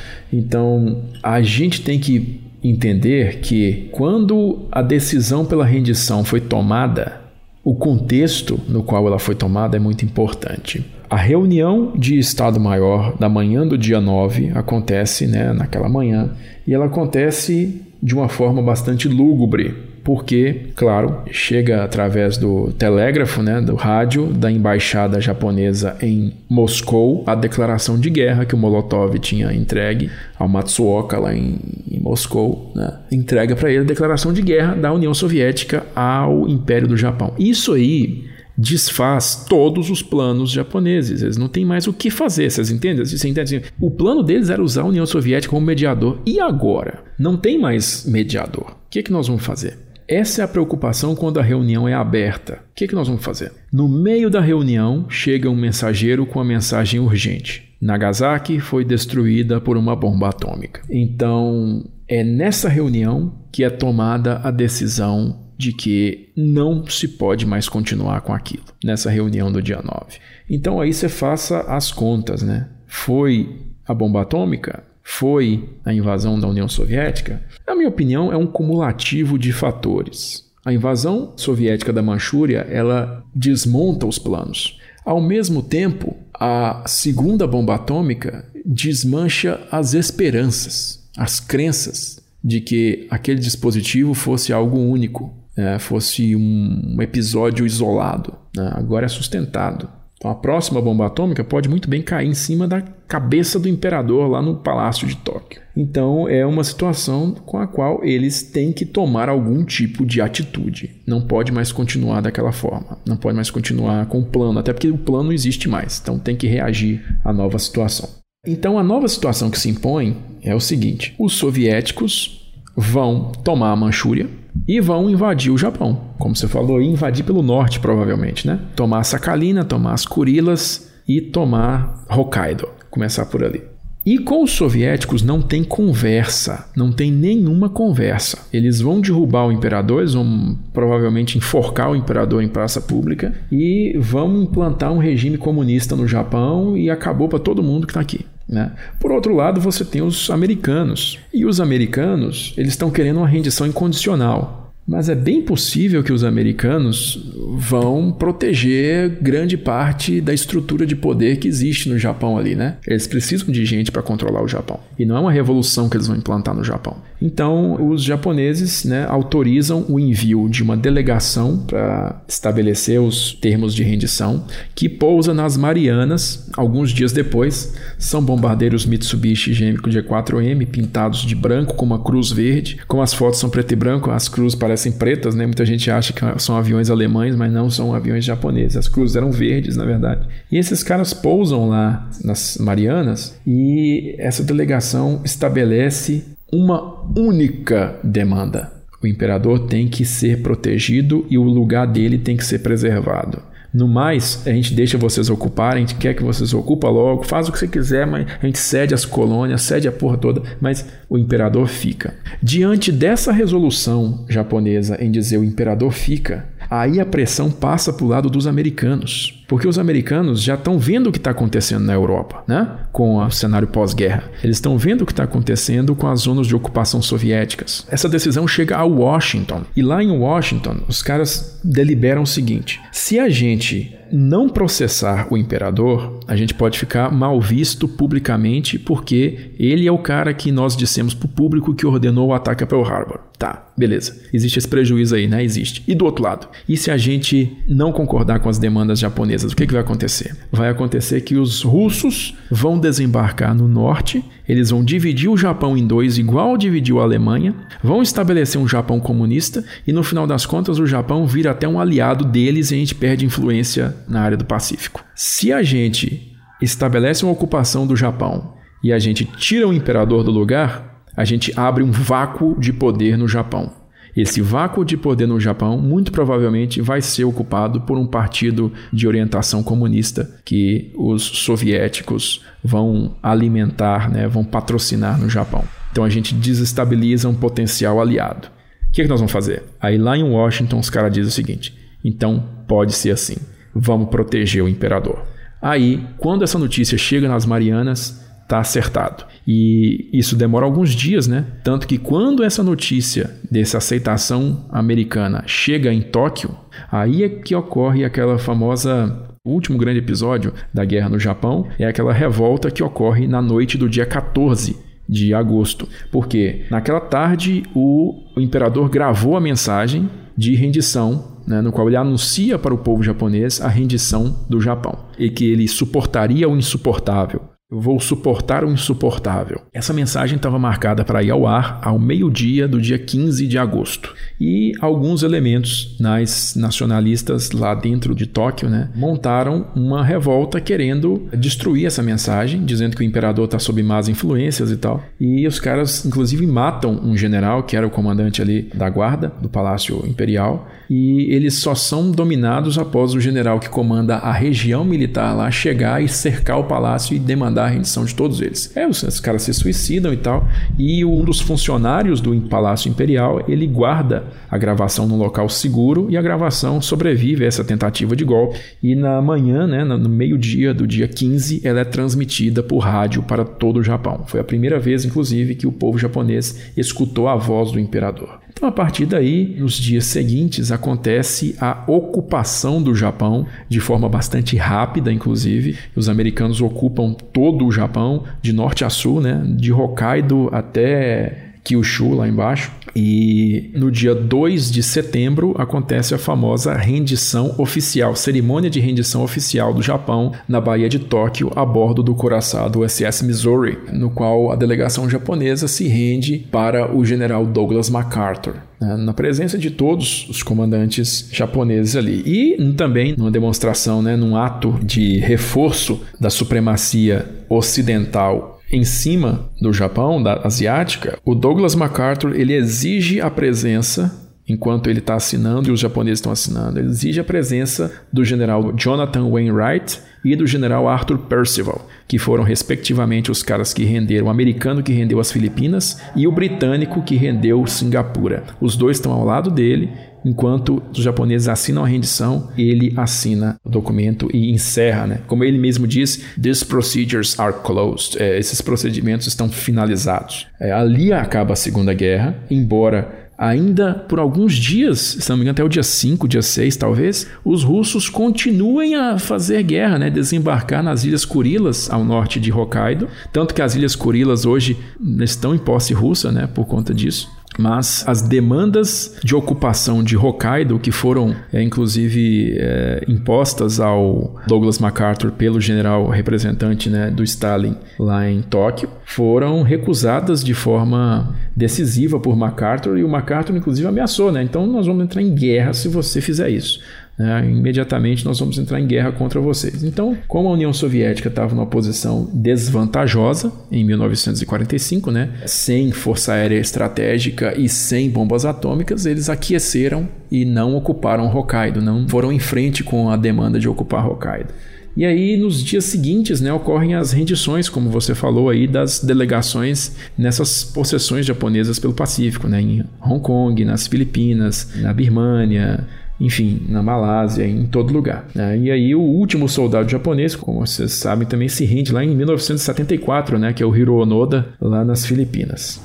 Speaker 2: Então, a gente tem que entender que quando a decisão pela rendição foi tomada, o contexto no qual ela foi tomada é muito importante. A reunião de Estado-Maior da manhã do dia 9 acontece né, naquela manhã e ela acontece de uma forma bastante lúgubre, porque, claro, chega através do telégrafo, né, do rádio da embaixada japonesa em Moscou a declaração de guerra que o Molotov tinha entregue ao Matsuoka lá em, em Moscou, né, entrega para ele a declaração de guerra da União Soviética ao Império do Japão. Isso aí desfaz todos os planos japoneses. Eles não têm mais o que fazer, vocês entendem? Vocês entendem? O plano deles era usar a União Soviética como mediador. E agora? Não tem mais mediador. O que, é que nós vamos fazer? Essa é a preocupação quando a reunião é aberta. O que, é que nós vamos fazer? No meio da reunião, chega um mensageiro com a mensagem urgente. Nagasaki foi destruída por uma bomba atômica. Então, é nessa reunião que é tomada a decisão de que não se pode mais continuar com aquilo, nessa reunião do dia 9. Então aí você faça as contas, né? Foi a bomba atômica? Foi a invasão da União Soviética? Na minha opinião, é um cumulativo de fatores. A invasão soviética da Manchúria, ela desmonta os planos. Ao mesmo tempo, a segunda bomba atômica desmancha as esperanças, as crenças de que aquele dispositivo fosse algo único, é, fosse um, episódio isolado. Né? Agora é sustentado. Então a próxima bomba atômica pode muito bem cair em cima da cabeça do imperador lá no palácio de Tóquio. Então é uma situação com a qual eles têm que tomar algum tipo de atitude. Não pode mais continuar daquela forma. Não pode mais continuar com o plano, até porque o plano não existe mais. Então tem que reagir à nova situação. Então a nova situação que se impõe é o seguinte: os soviéticos vão tomar a Manchúria e vão invadir o Japão. Como você falou, invadir pelo norte, provavelmente, né? Tomar Sakhalina, tomar as Kurilas e tomar Hokkaido. Começar por ali. E com os soviéticos não tem conversa, não tem nenhuma conversa. Eles vão derrubar o imperador, eles vão provavelmente enforcar o imperador em praça pública e vão implantar um regime comunista no Japão e acabou para todo mundo que está aqui. Né? Por outro lado, você tem os americanos. E os americanos, eles estão querendo uma rendição incondicional. Mas é bem possível que os americanos vão proteger grande parte da estrutura de poder que existe no Japão ali, né? Eles precisam de gente para controlar o Japão. E não é uma revolução que eles vão implantar no Japão. Então, os japoneses né, autorizam o envio de uma delegação para estabelecer os termos de rendição, que pousa nas Marianas alguns dias depois. São bombardeiros Mitsubishi G4M pintados de branco com uma cruz verde. Como as fotos são preto e branco, as cruzes pretas, né? Muita gente acha que são aviões alemães, mas não são aviões japoneses. As cruzes eram verdes, na verdade. E esses caras pousam lá nas Marianas e essa delegação estabelece uma única demanda. O imperador tem que ser protegido e o lugar dele tem que ser preservado. No mais, a gente deixa vocês ocuparem, a gente quer que vocês ocupem logo, faz o que você quiser, mas a gente cede as colônias, cede a porra toda, mas o imperador fica. Diante dessa resolução japonesa em dizer o imperador fica, aí a pressão passa para o lado dos americanos. Porque os americanos já estão vendo o que está acontecendo na Europa, né? com o cenário pós-guerra. Eles estão vendo o que está acontecendo com as zonas de ocupação soviéticas. Essa decisão chega a Washington. E lá em Washington, os caras deliberam o seguinte: se a gente não processar o imperador, a gente pode ficar mal visto publicamente porque ele é o cara que nós dissemos para o público que ordenou o ataque a Pearl Harbor. Tá, beleza. Existe esse prejuízo aí, né? Existe. E do outro lado, e se a gente não concordar com as demandas japonesas, o que, que vai acontecer? Vai acontecer que os russos vão desembarcar no norte, eles vão dividir o Japão em dois, igual dividiu a Alemanha, vão estabelecer um Japão comunista e no final das contas o Japão vira até um aliado deles e a gente perde influência na área do Pacífico. Se a gente estabelece uma ocupação do Japão e a gente tira o imperador do lugar, a gente abre um vácuo de poder no Japão. Esse vácuo de poder no Japão muito provavelmente vai ser ocupado por um partido de orientação comunista que os soviéticos vão alimentar, né, vão patrocinar no Japão. Então a gente desestabiliza um potencial aliado. O que, é que nós vamos fazer? Aí lá em Washington os caras dizem o seguinte: então pode ser assim, vamos proteger o imperador. Aí, quando essa notícia chega nas Marianas, está acertado. E isso demora alguns dias, né? Tanto que quando essa notícia dessa aceitação americana chega em Tóquio, aí é que ocorre aquela famosa o último grande episódio da guerra no Japão é aquela revolta que ocorre na noite do dia 14 de agosto. Porque naquela tarde o, o imperador gravou a mensagem de rendição né, no qual ele anuncia para o povo japonês a rendição do Japão e que ele suportaria o insuportável, eu vou suportar o insuportável. Essa mensagem estava marcada para ir ao ar ao meio-dia do dia 15 de agosto. E alguns elementos nas nacionalistas lá dentro de Tóquio né, montaram uma revolta querendo destruir essa mensagem, dizendo que o imperador está sob más influências e tal. E os caras, inclusive, matam um general que era o comandante ali da guarda do Palácio Imperial. E eles só são dominados após o general que comanda a região militar lá chegar e cercar o palácio e demandar mandar a rendição de todos eles. É, os, os caras se suicidam e tal. E um dos funcionários do Palácio Imperial, ele guarda a gravação num local seguro e a gravação sobrevive a essa tentativa de golpe. E na manhã, né, no meio-dia do dia 15, ela é transmitida por rádio para todo o Japão. Foi a primeira vez, inclusive, que o povo japonês escutou a voz do imperador. Então, a partir daí, nos dias seguintes, acontece a ocupação do Japão de forma bastante rápida, inclusive. Os americanos ocupam todo o Japão, de norte a sul, né? de Hokkaido até Kyushu, lá embaixo. E no dia 2 de setembro acontece a famosa rendição oficial, cerimônia de rendição oficial do Japão na Baía de Tóquio, a bordo do coraçado USS Missouri, no qual a delegação japonesa se rende para o general Douglas MacArthur né, na presença de todos os comandantes japoneses ali. E também numa demonstração, né, num ato de reforço da supremacia ocidental em cima do Japão, da asiática, o Douglas MacArthur ele exige a presença enquanto ele está assinando e os japoneses estão assinando, ele exige a presença do general Jonathan Wainwright e do general Arthur Percival, que foram respectivamente os caras que renderam, o americano que rendeu as Filipinas e o britânico que rendeu Singapura. Os dois estão ao lado dele enquanto os japoneses assinam a rendição, ele assina o documento e encerra, né? Como ele mesmo diz, these procedures are closed. É, esses procedimentos estão finalizados. É, ali acaba a Segunda Guerra, embora ainda por alguns dias, se não me engano até o dia 5, dia 6 talvez, os russos continuem a fazer guerra, né? desembarcar nas Ilhas Kurilas, ao norte de Hokkaido. Tanto que as Ilhas Kurilas hoje estão em posse russa né? por conta disso mas as demandas de ocupação de Hokkaido, que foram é, inclusive é, impostas ao Douglas MacArthur pelo general representante né, do Stalin lá em Tóquio, foram recusadas de forma decisiva por MacArthur e o MacArthur inclusive ameaçou, né? Então nós vamos entrar em guerra se você fizer isso né, imediatamente nós vamos entrar em guerra contra vocês. Então, como a União Soviética estava numa posição desvantajosa em 1945, né, sem força aérea estratégica e sem bombas atômicas, eles aqueceram e não ocuparam Hokkaido, não foram em frente com a demanda de ocupar Hokkaido. E aí, nos dias seguintes, né, ocorrem as rendições, como você falou aí, das delegações nessas possessões japonesas pelo Pacífico, né, em Hong Kong, nas Filipinas, na Birmânia, enfim, na Malásia, em todo lugar. Né? E aí o último soldado japonês, como vocês sabem, também se rende lá em 1974, né, que é o Hiro Onoda, lá nas Filipinas.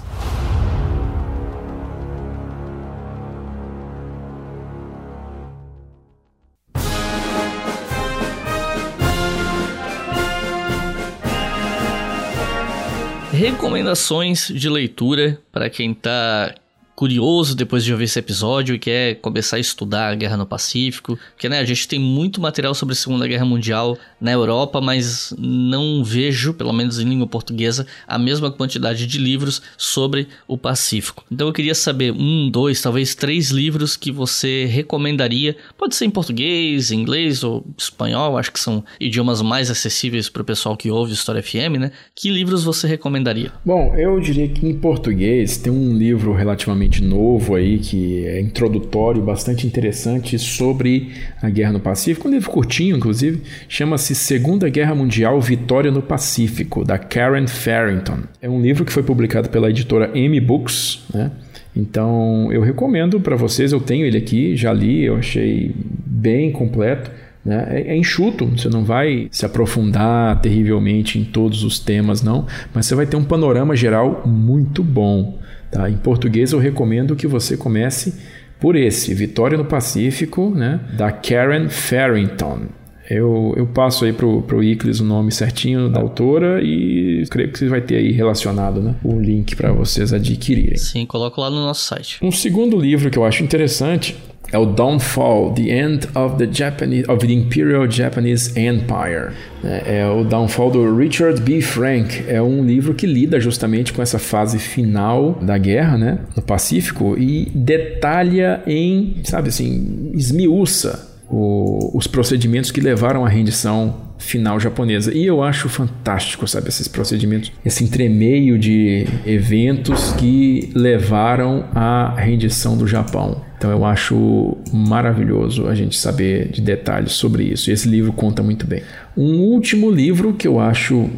Speaker 1: Recomendações de leitura para quem está curioso depois de ouvir esse episódio e quer começar a estudar a Guerra no Pacífico, porque né, a gente tem muito material sobre a Segunda Guerra Mundial na Europa, mas não vejo, pelo menos em língua portuguesa, a mesma quantidade de livros sobre o Pacífico. Então eu queria saber um, dois, talvez três livros que você recomendaria. Pode ser em português, inglês ou espanhol, acho que são idiomas mais acessíveis para o pessoal que ouve História FM, né? Que livros você recomendaria?
Speaker 2: Bom, eu diria que em português tem um livro relativamente relativamente novo aí, que é introdutório, bastante interessante sobre a Guerra no Pacífico. Um livro curtinho, inclusive, chama-se Segunda Guerra Mundial Vitória no Pacífico, da Karen Farrington. É um livro que foi publicado pela editora M Books, né? Então eu recomendo para vocês, eu tenho ele aqui, já li, eu achei bem completo. Né? É, é, enxuto, você não vai se aprofundar terrivelmente em todos os temas, não, mas você vai ter um panorama geral muito bom. Tá? Em português, eu recomendo que você comece por esse, Vitória no Pacífico, né? da Karen Farrington. Eu, eu passo aí pro, pro Iclis o nome certinho da autora e creio que você vai ter aí relacionado né, o link para vocês adquirirem.
Speaker 1: Sim, coloco lá no nosso site.
Speaker 2: Um segundo livro que eu acho interessante é o Downfall, The End of the Japanese of the Imperial Japanese Empire. É, é, o Downfall do Richard B. Frank. É um livro que lida justamente com essa fase final da guerra, né, no Pacífico e detalha em, sabe assim, esmiuça o, os procedimentos que levaram à rendição final japonesa. E eu acho fantástico, sabe, esses procedimentos, esse entremeio de eventos que levaram à rendição do Japão. Então eu acho maravilhoso a gente saber de detalhes sobre isso. E esse livro conta muito bem. Um último livro que eu acho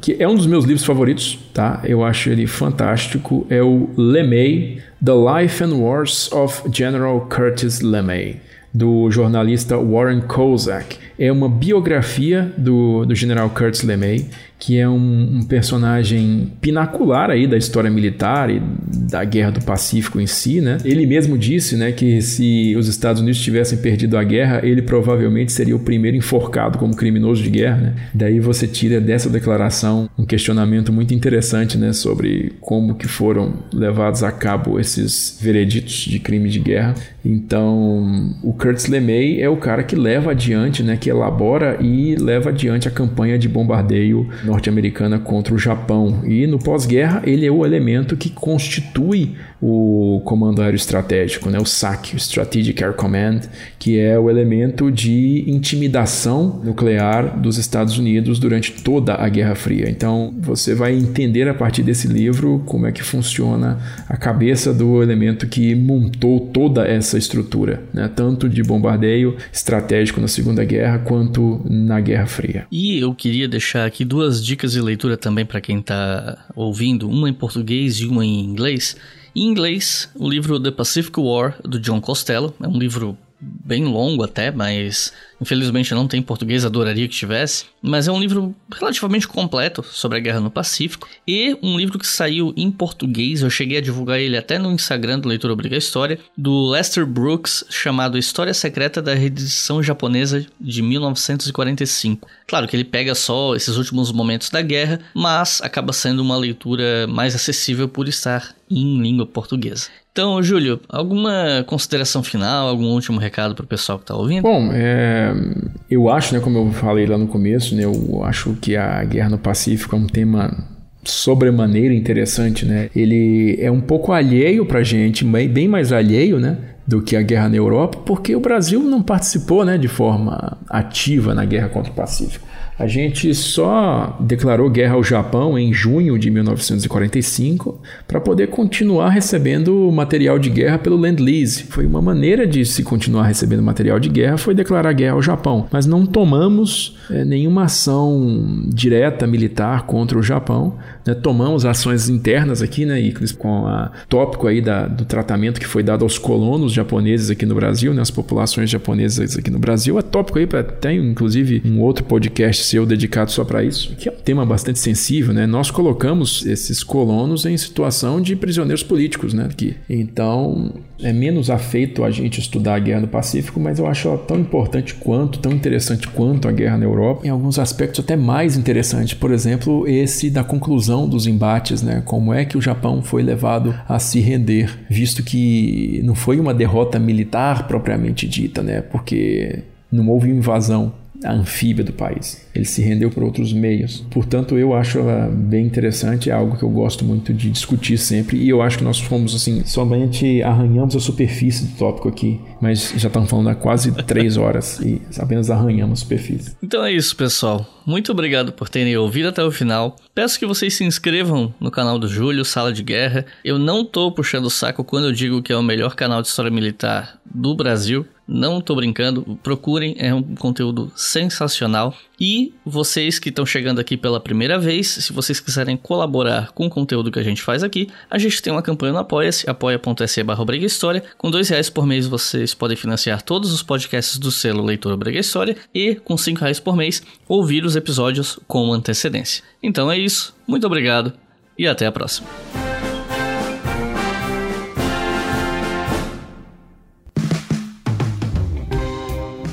Speaker 2: que é um dos meus livros favoritos, tá? Eu acho ele fantástico, é o LeMay, The Life and Wars of General Curtis LeMay do jornalista Warren Kozak. É uma biografia do, do general Curtis LeMay que é um, um, personagem pinacular aí da história militar e da Guerra do Pacífico em si, né? Ele mesmo disse, né, que se os Estados Unidos tivessem perdido a guerra, ele provavelmente seria o primeiro enforcado como criminoso de guerra, né? Daí você tira dessa declaração um questionamento muito interessante, né, sobre como que foram levados a cabo esses vereditos de crime de guerra. Então, o Curtis LeMay é o cara que leva adiante, né, que elabora e leva adiante a campanha de bombardeio norte-americana contra o Japão. E no pós-guerra, ele é o elemento que constitui o Comando Aéreo Estratégico, né? o SAC, o Strategic Air Command, que é o elemento de intimidação nuclear dos Estados Unidos durante toda a Guerra Fria. Então, você vai entender a partir desse livro como é que funciona a cabeça do elemento que montou toda essa estrutura, né? tanto de bombardeio estratégico na Segunda Guerra quanto na Guerra Fria.
Speaker 1: E eu queria deixar aqui duas dicas de leitura também para quem está ouvindo, uma em português e uma em inglês. Em inglês, o livro The Pacific War, do John Costello, é um livro bem longo até, mas infelizmente não tem em português, adoraria que tivesse. Mas é um livro relativamente completo sobre a guerra no Pacífico e um livro que saiu em português, eu cheguei a divulgar ele até no Instagram do Leitor Obriga História, do Lester Brooks, chamado História Secreta da Redição Japonesa de 1945. Claro que ele pega só esses últimos momentos da guerra, mas acaba sendo uma leitura mais acessível por estar em língua portuguesa. Então, Júlio, alguma consideração final, algum último recado para o pessoal que está ouvindo?
Speaker 2: Bom, é, eu acho, né, como eu falei lá no começo, né, eu acho que a guerra no Pacífico é um tema sobremaneira interessante, né? Ele é um pouco alheio para gente, bem mais alheio, né? Do que a guerra na Europa, porque o Brasil não participou né, de forma ativa na guerra contra o Pacífico. A gente só declarou guerra ao Japão em junho de 1945 para poder continuar recebendo material de guerra pelo Land-Lease. Foi uma maneira de se continuar recebendo material de guerra, foi declarar guerra ao Japão. Mas não tomamos é, nenhuma ação direta militar contra o Japão. Né? Tomamos ações internas aqui, né, Iclis, com o tópico aí da, do tratamento que foi dado aos colonos japoneses aqui no Brasil, né, as populações japonesas aqui no Brasil. É tópico aí, para tem inclusive um outro podcast seu dedicado só para isso, que é um tema bastante sensível, né? Nós colocamos esses colonos em situação de prisioneiros políticos, né? Aqui. Então, é menos afeito a gente estudar a guerra no Pacífico, mas eu acho ela tão importante quanto, tão interessante quanto a guerra na Europa, em alguns aspectos até mais interessante. Por exemplo, esse da conclusão dos embates, né? Como é que o Japão foi levado a se render, visto que não foi uma derrota militar propriamente dita, né? Porque não houve invasão anfíbia do país. Ele se rendeu por outros meios. Portanto, eu acho ela bem interessante, é algo que eu gosto muito de discutir sempre. E eu acho que nós fomos, assim, somente arranhamos a superfície do tópico aqui, mas já estamos falando há quase três horas e apenas arranhamos a superfície.
Speaker 1: Então é isso, pessoal. Muito obrigado por terem ouvido até o final. Peço que vocês se inscrevam no canal do Júlio, Sala de Guerra. Eu não tô puxando o saco quando eu digo que é o melhor canal de história militar do Brasil. Não tô brincando, procurem, é um conteúdo sensacional. E vocês que estão chegando aqui pela primeira vez, se vocês quiserem colaborar com o conteúdo que a gente faz aqui, a gente tem uma campanha no Apoia-se, apoia.se barra História. Com dois reais por mês vocês podem financiar todos os podcasts do selo Leitor Brega História e com cinco reais por mês ouvir os episódios com antecedência. Então é isso, muito obrigado e até a próxima.